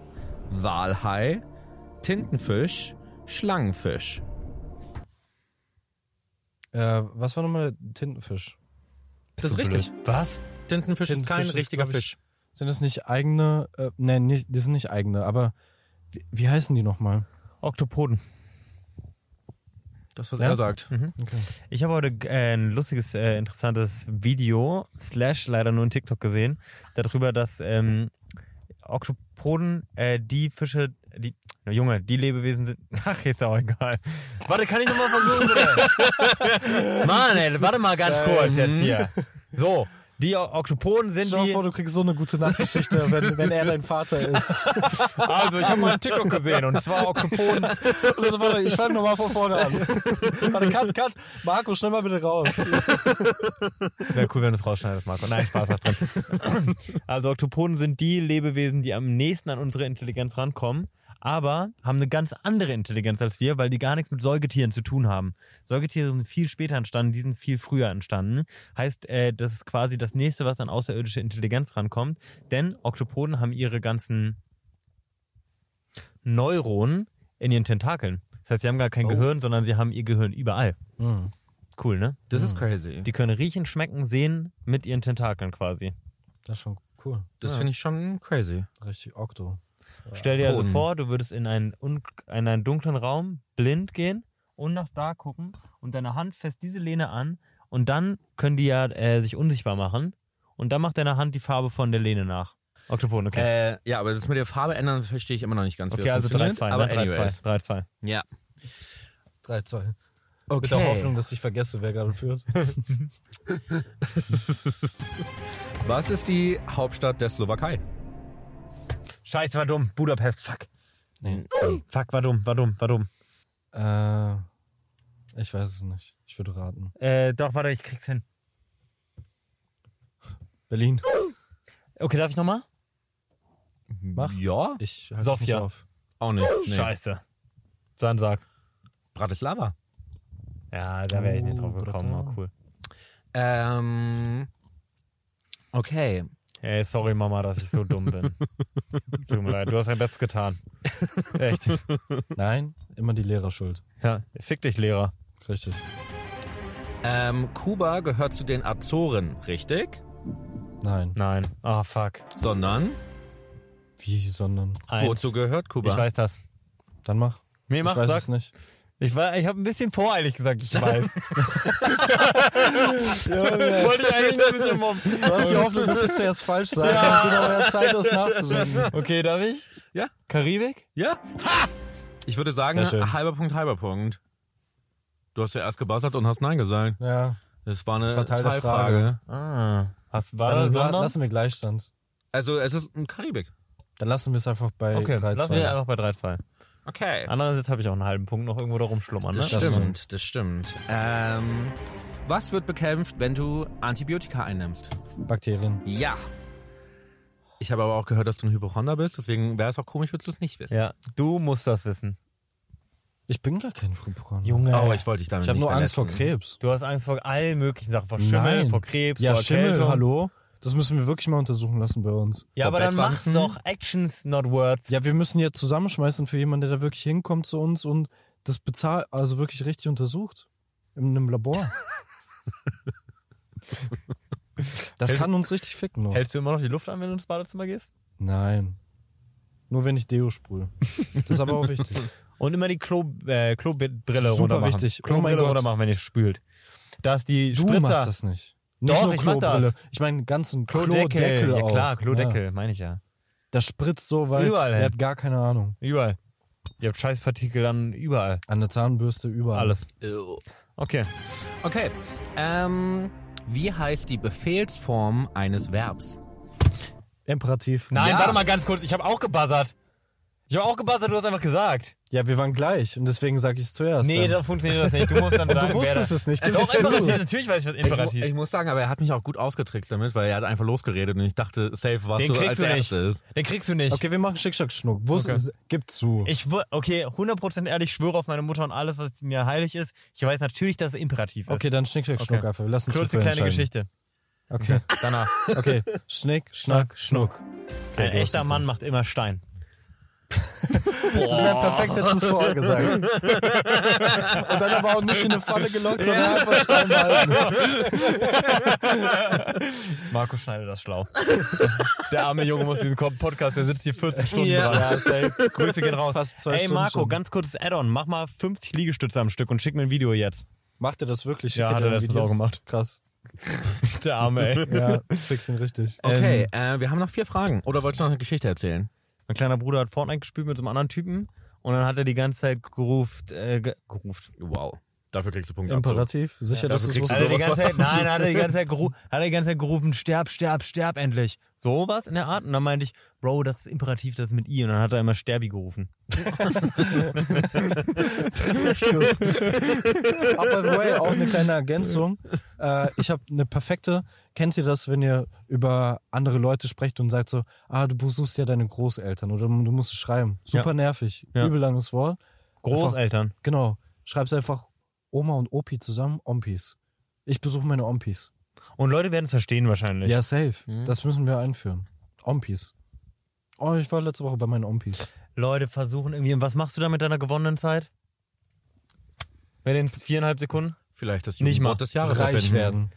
F: Walhai, Tintenfisch, Schlangenfisch.
B: Äh, was war nochmal der Tintenfisch?
F: Das ist richtig.
A: Was?
F: Tintenfisch, ist kein
B: Tintenfisch ist,
F: richtiger
B: ich,
F: Fisch.
B: Sind das nicht eigene? Äh, nee, nicht, die sind nicht eigene, aber wie, wie heißen die nochmal?
A: Oktopoden.
F: Das, was
B: Ja?
F: er sagt.
A: Ich habe heute äh, ein lustiges, äh, interessantes Video, slash leider nur in TikTok gesehen, darüber, dass ähm, Oktopoden äh, die Fische, die, na, Junge, die Lebewesen sind. Ach, ist auch egal. Warte, kann ich nochmal versuchen? Mann, ey, warte mal ganz kurz jetzt hier. So, die Oktopoden sind
B: dir
A: die.
B: vor, du kriegst so eine gute Nachtgeschichte, wenn, wenn er dein Vater ist.
A: Also, ich habe mal einen TikTok gesehen und zwar Oktopoden.
B: Also, warte, ich fange nochmal von vorne an. Warte, cut, cut. Marco, schnell mal bitte raus.
A: Wäre cool, wenn du es rausschneidest, Marco. Nein, Spaß was drin. Also Oktopoden sind die Lebewesen, die am nächsten an unsere Intelligenz rankommen, aber haben eine ganz andere Intelligenz als wir, weil die gar nichts mit Säugetieren zu tun haben. Säugetiere sind viel später entstanden, die sind viel früher entstanden. Heißt, äh, das ist quasi das nächste, was an außerirdische Intelligenz rankommt. Denn Oktopoden haben ihre ganzen Neuronen in ihren Tentakeln. Das heißt, sie haben gar kein Gehirn, sondern sie haben ihr Gehirn überall. Cool, ne?
F: Das ist crazy.
A: Die können riechen, schmecken, sehen mit ihren Tentakeln quasi.
B: Das ist schon cool.
F: Das finde ich schon crazy.
B: Richtig Okto.
A: Stell dir also vor, du würdest in einen, in einen dunklen Raum blind gehen und nach da gucken und deine Hand fest diese Lehne an und dann können die ja äh, sich unsichtbar machen und dann macht deine Hand die Farbe von der Lehne nach. Oktopoden, okay.
F: Äh, ja, aber das mit der Farbe ändern verstehe ich immer noch nicht ganz,
A: okay, also
F: funktioniert.
A: 3-2,
F: aber
A: ne? 3-2.
F: anyways.
A: 3-2.
F: Ja.
B: 3-2.
F: Okay.
B: Mit der Hoffnung, dass ich vergesse, wer gerade führt.
F: Was ist die Hauptstadt der Slowakei?
A: Scheiße, war dumm. Budapest, fuck.
B: Nee.
A: Fuck, war dumm, war dumm, war dumm.
B: Äh, ich weiß es nicht. Ich würde raten.
A: Äh, doch, warte, ich krieg's hin.
B: Berlin.
A: Okay, darf ich nochmal?
B: Mach.
F: Ja?
B: Ich halte
A: Sofia.
B: nicht auf.
F: Auch nicht. Nee.
A: Scheiße. Dann sag.
F: Bratislava.
A: Ja, da wäre ich nicht drauf
B: Oh,
A: gekommen, aber cool.
F: Ähm. Okay.
A: Ey, sorry Mama, dass ich so dumm bin. Tut mir leid, du hast dein Bestes getan. Echt.
B: Nein, immer die Lehrer schuld.
A: Ja, fick dich, Lehrer.
B: Richtig.
F: Ähm, Kuba gehört zu den Azoren, richtig?
B: Nein.
A: Nein. Ah, fuck.
F: Sondern,
B: Wie, sondern.
A: Eins.
F: wozu gehört Kuba?
A: Ich weiß das.
B: Dann mach.
A: Nee, mach,
B: ich weiß
A: sag.
B: es nicht.
A: Ich, war- ich habe ein bisschen voreilig gesagt, ich weiß. Wollte ich eigentlich nur ein bisschen mobben.
B: Du hast die Hoffnung, dass ich zuerst falsch sage, ja. und du noch mehr Zeit hast nachzudenken.
A: Okay, darf ich?
F: Ja.
A: Karibik?
F: Ja? Ha! Ich würde sagen, halber Punkt, halber Punkt. Du hast ja erst gebuzzert und hast Nein gesagt.
B: Ja.
F: Das war eine
B: Das war Teil der
F: Teilfrage.
A: Ah. Hast, war
B: Dann
A: das Sondern?
B: lassen wir Gleichstand.
F: Also, es ist ein Karibik.
B: Dann lassen wir es einfach bei
A: Okay,
B: 3-2.
A: lassen wir einfach bei 3-2.
F: Okay.
A: Andererseits habe ich auch einen halben Punkt noch irgendwo da rumschlummern, ne?
F: Das
B: Das
F: stimmt, das stimmt. Ähm, was wird bekämpft, wenn du Antibiotika einnimmst?
B: Bakterien.
F: Ja. Ich habe aber auch gehört, dass du ein Hypochonder bist, deswegen wäre es auch komisch, würdest du es nicht wissen.
A: Ja, du musst das wissen.
B: Ich bin gar kein Hypochonder.
A: Junge.
F: Oh, ich wollte dich damit
B: Ich habe nur Angst vor
F: verletzen.
B: Krebs.
A: Du hast Angst vor allen möglichen Sachen. Vor Schimmel,
B: Nein.
A: vor Krebs,
B: Ja,
A: vor
B: Schimmel,
A: Erkältung.
B: hallo? Das müssen wir wirklich mal untersuchen lassen bei uns.
A: Ja,
F: Vor
A: aber dann mach's doch. Actions, not words.
B: Ja, wir müssen jetzt zusammenschmeißen für jemanden, der da wirklich hinkommt zu uns und das bezahlt, also wirklich richtig untersucht. In einem Labor. das
A: Hält-
B: kann uns richtig ficken noch.
A: Hältst du immer noch die Luft an, wenn du ins Badezimmer gehst?
B: Nein. Nur wenn ich Deo sprühe. Das ist aber auch wichtig.
A: Und immer die Klo, äh, Klobrille
B: Super
A: runter machen.
B: wichtig. Oh mein
A: Klobrille
B: Gott.
A: runter machen, wenn ihr spült. Da ist die
B: Du
A: Spritzer.
B: machst das nicht. Nicht
A: Doch,
B: nur
A: ich.
B: Klobrille. Ich meine, ganzen
A: Klodeckel.
B: Klodeckel
A: ja klar, Klodeckel,
B: Ja.
A: meine ich ja.
B: Das spritzt so weit.
A: Überall
B: Ihr habt gar keine Ahnung.
A: Überall. Ihr habt Scheißpartikel dann überall.
B: An der Zahnbürste, überall.
A: Alles.
F: Ew. Okay. Okay. Ähm, wie heißt die Befehlsform eines Verbs?
B: Imperativ.
A: Nein,
F: Ja.
A: warte mal ganz kurz. Ich habe auch gebuzzert. Ich habe auch gebuzzert, du hast einfach gesagt.
B: Ja, wir waren gleich und deswegen sage ich es zuerst.
A: Nee,
B: dann.
A: da funktioniert das nicht. Du musst dann sagen,
B: du wusstest es nicht.
A: Doch,
B: Gib's zu.
A: imperativ. Natürlich weiß ich was
F: Ich, mu
A: imperativ.
F: ich muss sagen, aber er hat mich auch gut ausgetrickst damit, weil er hat einfach losgeredet und ich dachte, safe warst
A: Den
F: du als
A: du nicht.
F: erstes.
A: Den kriegst du nicht.
B: Okay, wir machen Schick, Schack, Schnuck. Wo
A: Okay.
B: ist, gib zu.
A: Ich okay, 100% ehrlich, ich schwöre auf meine Mutter und alles, was mir heilig ist. Ich weiß natürlich, dass es imperativ ist.
B: Okay, dann Schnick, Schnack, Schnuck
A: Okay.
B: einfach. Wir lassen
A: Kurze kleine. Geschichte.
B: Okay,
A: Danach.
B: okay. Schnick, Schnack, Schnuck.
A: Ein
B: du hast
A: echter Mann macht immer Stein.
B: Das wäre perfekt, hättest du es vorher gesagt. Und dann aber auch nicht in eine Falle gelockt, sondern einfach Stein halten.
A: Marco schneidet das schlau. der arme Junge muss diesen Podcast, der sitzt hier 14 Stunden
F: Ja.
A: dran. safe. Grüße gehen raus.
B: Fast zwei
A: Ey
B: Stunden
A: Marco,
B: schon.
A: ganz kurzes Add-on. Mach mal 50 Liegestütze am Stück und schick mir ein Video jetzt.
B: Macht er das wirklich?
A: Ja, hat
B: dir
A: er
B: Videos?
A: auch gemacht.
B: Krass.
A: Der arme, ey.
B: Ja, fix ihn richtig.
F: Okay, äh, wir haben noch vier Fragen. Oder wolltest du noch eine Geschichte erzählen?
A: Mein kleiner Bruder hat Fortnite gespielt mit so einem anderen Typen und dann hat er die ganze Zeit gerufen, äh, ge gerufen.
F: Wow. Dafür kriegst du Punkte.
B: Imperativ? Sicher, dass
F: dafür
B: du es
A: ganze Zeit, nein, hat er die ganze Zeit, geru hat er die ganze Zeit gerufen, sterb, sterb, sterb endlich. Sowas in der Art. Und dann meinte ich, Bro, das ist imperativ, das ist mit I. Und dann hat er immer Sterbi gerufen.
B: Aber by the way, auch eine kleine Ergänzung. Äh, ich habe eine perfekte. Kennt ihr das, wenn ihr über andere Leute sprecht und sagt so, ah, du besuchst ja deine Großeltern oder du musst es schreiben. Super
A: Ja.
B: nervig.
A: Ja.
B: Übel langes Wort.
A: Großeltern.
B: Genau. Schreib's einfach Oma und Opi zusammen, Ompis. Ich besuche meine Ompis.
A: Und Leute werden es verstehen wahrscheinlich.
B: Ja, safe.
A: Mhm.
B: Das müssen wir einführen. Ompis. Oh, ich war letzte Woche bei meinen Ompis.
A: Leute versuchen irgendwie, und was machst du da mit deiner gewonnenen Zeit? Bei den viereinhalb Sekunden?
F: Vielleicht das
A: Nicht mal.
F: des Jahres
B: Reich
F: erfinden.
B: werden.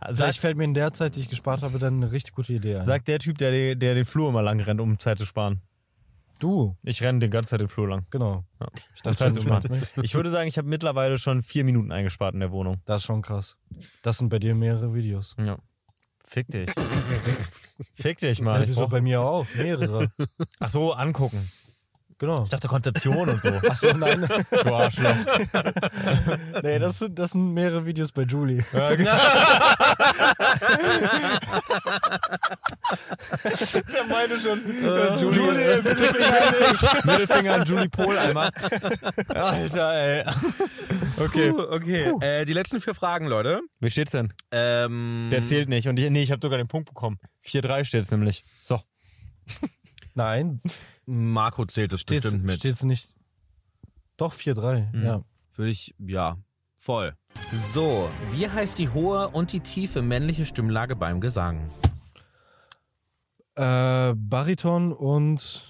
A: Sagt,
B: Vielleicht fällt mir in der Zeit, die ich gespart habe, dann eine richtig gute Idee ein.
A: sagt der Typ, der, der den Flur immer lang rennt, um Zeit zu sparen.
B: Du.
A: Ich renne die ganze Zeit den Flur lang.
B: Genau.
A: Ja.
B: Ich dachte, du meinst
A: sparen.
B: mich.
A: Ich würde sagen, ich habe mittlerweile schon vier Minuten eingespart in der Wohnung.
B: Das ist schon krass. Das sind bei dir mehrere Videos.
A: Ja. Fick dich. Fick dich mal.
B: Ja, wieso bei mir auch? Mehrere.
A: Ach so, angucken.
B: Genau.
A: Ich dachte Konzeption und so.
B: Achso, nein.
A: Du Arschloch.
B: nee, das sind, das sind mehrere Videos bei Julie.
A: Der meine schon. Julie, Mittelfinger, Mittelfinger an Julie Pohl einmal. Alter, ey. Okay.
F: Puh, okay. Äh, die letzten vier Fragen, Leute.
A: Wie steht's denn?
F: Ähm,
A: Der zählt nicht. Und ich, nee, ich habe sogar den Punkt bekommen. 4-3 steht's nämlich. So.
B: Nein,
F: Marco zählt es
B: steht's,
F: bestimmt mit.
B: steht's nicht. Doch, 4-3. Ja.
F: Würde ich, ja, voll. So, wie heißt die hohe und die tiefe männliche Stimmlage beim Gesang?
B: Äh, Bariton und.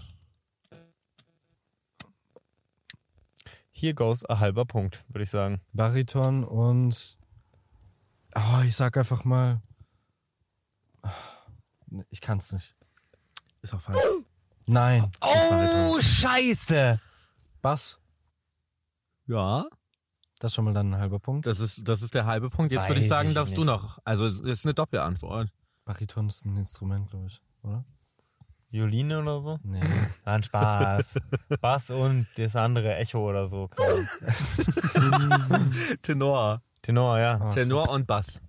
A: Hier goes ein halber Punkt, würde ich sagen.
B: Bariton und. Oh, ich sag einfach mal. Ich kann's nicht.
F: Ist auch falsch.
B: Nein.
A: Oh, scheiße.
B: Bass.
F: Ja,
B: Das ist schon mal dann ein halber Punkt.
F: das ist, das ist der halbe Punkt. Jetzt würde ich
A: Weiß
F: sagen,
A: ich
F: darfst du
A: nicht.
F: noch. Also, es ist eine Doppelantwort.
B: Bariton ist ein Instrument, glaube ich. Oder?
A: Violine oder so?
B: Nee.
A: Nein, Spaß. Bass und das andere Echo oder so. keine Ahnung.
F: Tenor.
A: Tenor, ja.
B: Ah,
F: Tenor und Bass.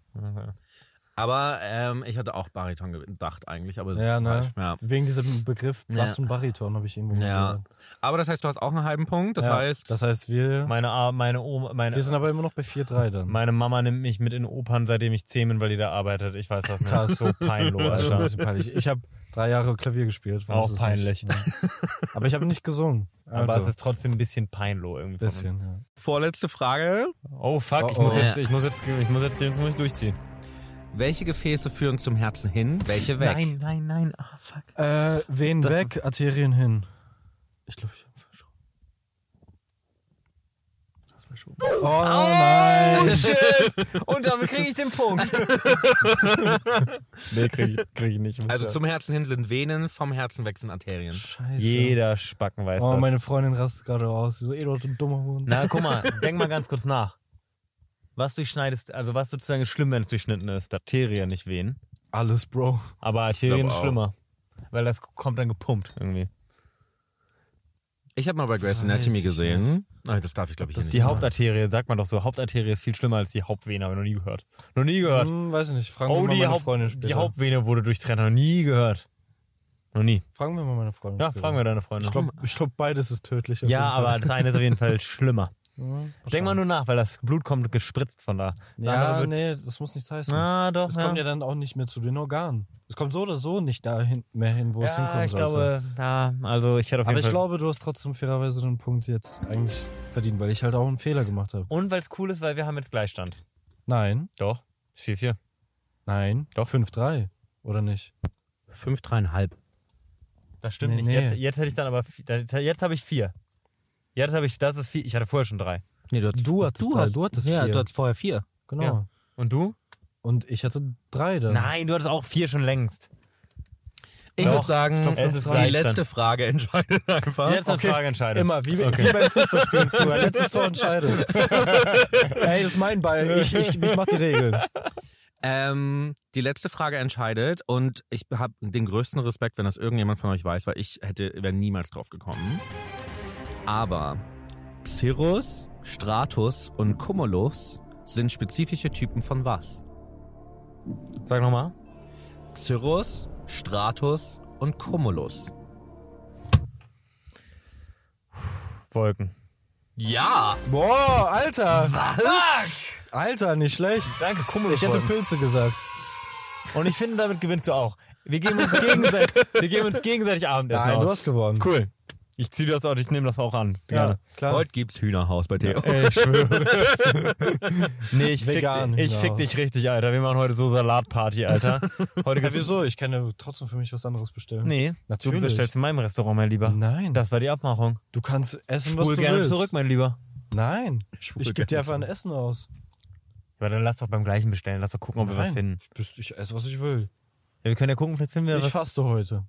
F: Aber ähm, ich hatte auch Bariton gedacht eigentlich, aber
B: Ja,
F: ist
B: ne?
F: falsch. Ja.
B: Wegen diesem Begriff Bass
F: Ja.
B: und Bariton habe ich irgendwo
F: ja.
B: gehört.
F: Aber das heißt, du hast auch einen halben Punkt. Das
B: ja,
F: heißt,
B: Das heißt, wir.
A: Meine, A- meine Oma, meine,
B: Wir sind aber immer noch bei 4-3 dann.
A: meine Mama nimmt mich mit in Opern, seitdem ich 10 bin, weil die da arbeitet. Ich weiß das nicht. So peinlich,
B: Das ist schon ein
A: Alter.
B: bisschen peinlich. Ich habe drei Jahre Klavier gespielt.
A: Auch
B: das ist
A: peinlich.
B: Nicht, ja. Aber ich habe nicht gesungen.
A: Aber
B: Also,
A: es ist trotzdem ein bisschen peinlich irgendwie.
B: bisschen, ja.
F: vorletzte Frage.
A: Oh fuck, ich
B: Oh,
A: muss
B: oh.
A: jetzt, ich muss jetzt, ich muss jetzt, jetzt muss ich durchziehen.
F: Welche Gefäße führen zum Herzen hin? Welche weg?
A: Nein, nein, nein. Ah, fuck.
B: Äh, Venen
A: Das-
B: weg, Arterien hin. Ich glaube, ich habe verschoben. Das verschoben. Oh, nein.
A: shit! Und damit kriege ich den Punkt. nee, kriege ich, krieg ich nicht.
F: Also zum Herzen hin sind Venen, vom Herzen weg sind Arterien.
B: Scheiße.
A: Jeder Spacken weiß
B: Oh,
A: das.
B: meine Freundin rastet gerade aus. Sie so, Eduard, du dummer Hund.
A: Na, guck mal, denk mal ganz kurz nach. Was durchschneidest, also was sozusagen ist schlimm, wenn es durchschnitten ist? Arterien, nicht Venen.
B: Alles, Bro.
A: Aber Arterien ist
F: auch.
A: schlimmer. Weil das kommt dann gepumpt irgendwie.
F: Ich habe mal bei Grey's
B: Weiß
F: Anatomy
B: ich
F: gesehen. Nein, das darf ich glaube ich
A: Das
F: nicht
A: die
F: sagen.
A: Hauptarterie, sagt man doch so. Hauptarterie ist viel schlimmer als die Hauptvene, habe ich noch nie gehört. Noch nie gehört.
B: Hm, weiß ich nicht. Fragen wir
A: Oh,
B: mal
A: die,
B: meine
A: Haupt,
B: Freundin
A: die
B: später.
A: Hauptvene wurde durchtrennt, noch nie gehört. Noch nie.
B: Fragen wir mal meine Freundin
A: Ja,
B: später.
A: fragen wir deine Freunde.
B: Ich glaube, ich glaub, beides ist tödlich.
A: ja, aber das eine ist auf jeden Fall schlimmer.
B: Hm,
A: Denk mal nur nach, weil das Blut kommt gespritzt von da. Das
B: Ja, nee, das muss nichts heißen.
A: Ah, doch.
B: Es
A: ja.
B: kommt ja dann auch nicht mehr zu den Organen. Es kommt so oder so nicht dahin mehr hin, wo es
A: ja,
B: hinkommen
A: ich
B: sollte.
A: glaube, ja, also ich hätte auf
B: aber
A: jeden
B: ich
A: Fall.
B: glaube, du hast trotzdem fairerweise den Punkt jetzt eigentlich verdient, weil ich halt auch einen Fehler gemacht habe.
A: und weil es cool ist, weil wir haben jetzt Gleichstand.
B: Nein,
A: Doch. Ist 4-4.
B: nein,
A: Doch.
B: 5-3. Oder nicht?
F: Fünf, dreieinhalb.
A: Das stimmt
B: Nee,
A: nicht.
B: nee.
A: Jetzt, jetzt hätte ich dann aber jetzt habe ich vier. Jetzt habe ich, das ist vier. Ich hatte vorher schon drei.
F: Nee, du, hattest,
B: Du hattest drei,
F: hast,
B: du hattest
F: ja,
B: vier.
F: du hattest vorher vier.
B: Genau.
A: Ja. Und du?
B: Und ich hatte drei dann.
A: Nein, du hattest auch vier schon längst.
F: Ich
A: Doch,
F: würde sagen,
A: ich glaub, es ist
F: die
A: Gleichstand.
F: letzte Frage entscheidet einfach.
A: Jetzt eine Frage entscheidet.
B: Immer, wie, wie beim Fußballspielen früher. Letztes Tor entscheidet. Ey, das ist mein Ball. Ich, ich, ich mach die Regeln.
F: Ähm, die letzte Frage entscheidet und ich habe den größten Respekt, wenn das irgendjemand von euch weiß, weil ich hätte wäre niemals drauf gekommen. Aber Cirrus, Stratus und Cumulus sind spezifische Typen von was?
A: Sag nochmal.
F: Cirrus, Stratus und Cumulus.
A: Wolken.
F: Ja!
B: Boah, Alter. Was? Alter, nicht schlecht.
A: Danke, Kummel.
B: Ich hätte Pilze gesagt.
A: Und ich finde, damit gewinnst du auch. Wir geben uns gegenseitig, wir geben uns gegenseitig Abendessen
B: Nein,
A: aus.
B: du hast gewonnen.
A: Cool. Ich ziehe das auch, ich nehme das auch an. Gerne.
B: klar.
F: Heute gibt's Hühnerhaus bei Theo.
A: Ey, ich schwöre. nee, ich fick,
B: Vegan,
A: ich
B: ja.
A: fick dich richtig, Alter. Wir machen heute so Salatparty, Alter. Heute
B: Ja, wieso? Ich kann ja trotzdem für mich was anderes bestellen.
A: Nee,
B: Natürlich.
A: du bestellst in meinem Restaurant, mein Lieber.
B: Nein.
A: Das war die Abmachung.
B: du kannst essen, was
A: Spul
B: du
A: gerne
B: willst.
A: zurück, mein Lieber.
B: Nein.
F: Schwul
B: Ich gebe dir einfach ein Essen aus.
A: Ja, dann lass doch beim gleichen bestellen. Lass doch gucken, ob wir was
B: Nein.
A: finden.
B: Ich, ich esse, was ich will.
A: Ja, wir können ja gucken, vielleicht finden wir
B: Ich
A: was.
B: faste heute.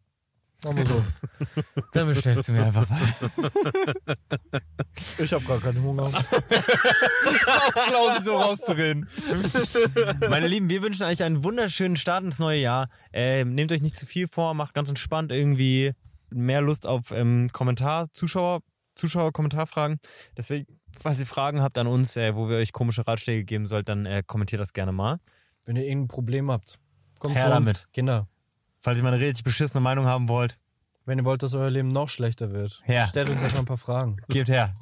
B: Machen wir so.
A: Dann bestellst du mir einfach was.
B: Ich habe gar keinen Hunger.
A: schlau, sich so rauszureden. Meine Lieben, wir wünschen euch einen wunderschönen Start ins neue Jahr. Ähm, nehmt euch nicht zu viel vor, macht ganz entspannt irgendwie mehr Lust auf ähm, Kommentar, Zuschauer, Zuschauer, Kommentarfragen. Deswegen, falls ihr Fragen habt an uns, äh, wo wir euch komische Ratschläge geben sollt, dann äh, kommentiert das gerne mal.
B: Wenn ihr irgendein Problem habt, kommt
A: Her
B: zu uns.
A: damit.
B: Kinder.
A: Falls ihr mal eine richtig beschissene Meinung haben wollt,
B: Wenn ihr wollt, dass euer Leben noch schlechter wird,
A: Ja.
B: stellt uns einfach ein paar Fragen.
A: gebt her.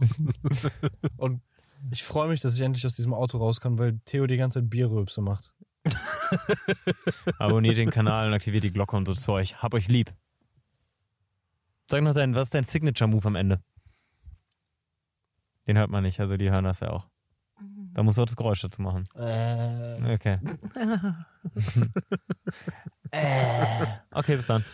B: Und ich freue mich, dass ich endlich aus diesem Auto raus kann, weil Theo die ganze Zeit Bierrülpse macht.
A: Abonniert den Kanal und aktiviert die Glocke und so Zeug. Hab euch lieb. Sag noch dein, was ist dein Signature-Move am Ende? Den hört man nicht, also die hören das ja auch. Da musst du das Geräusch dazu machen. Okay. äh. Okay, bis dann.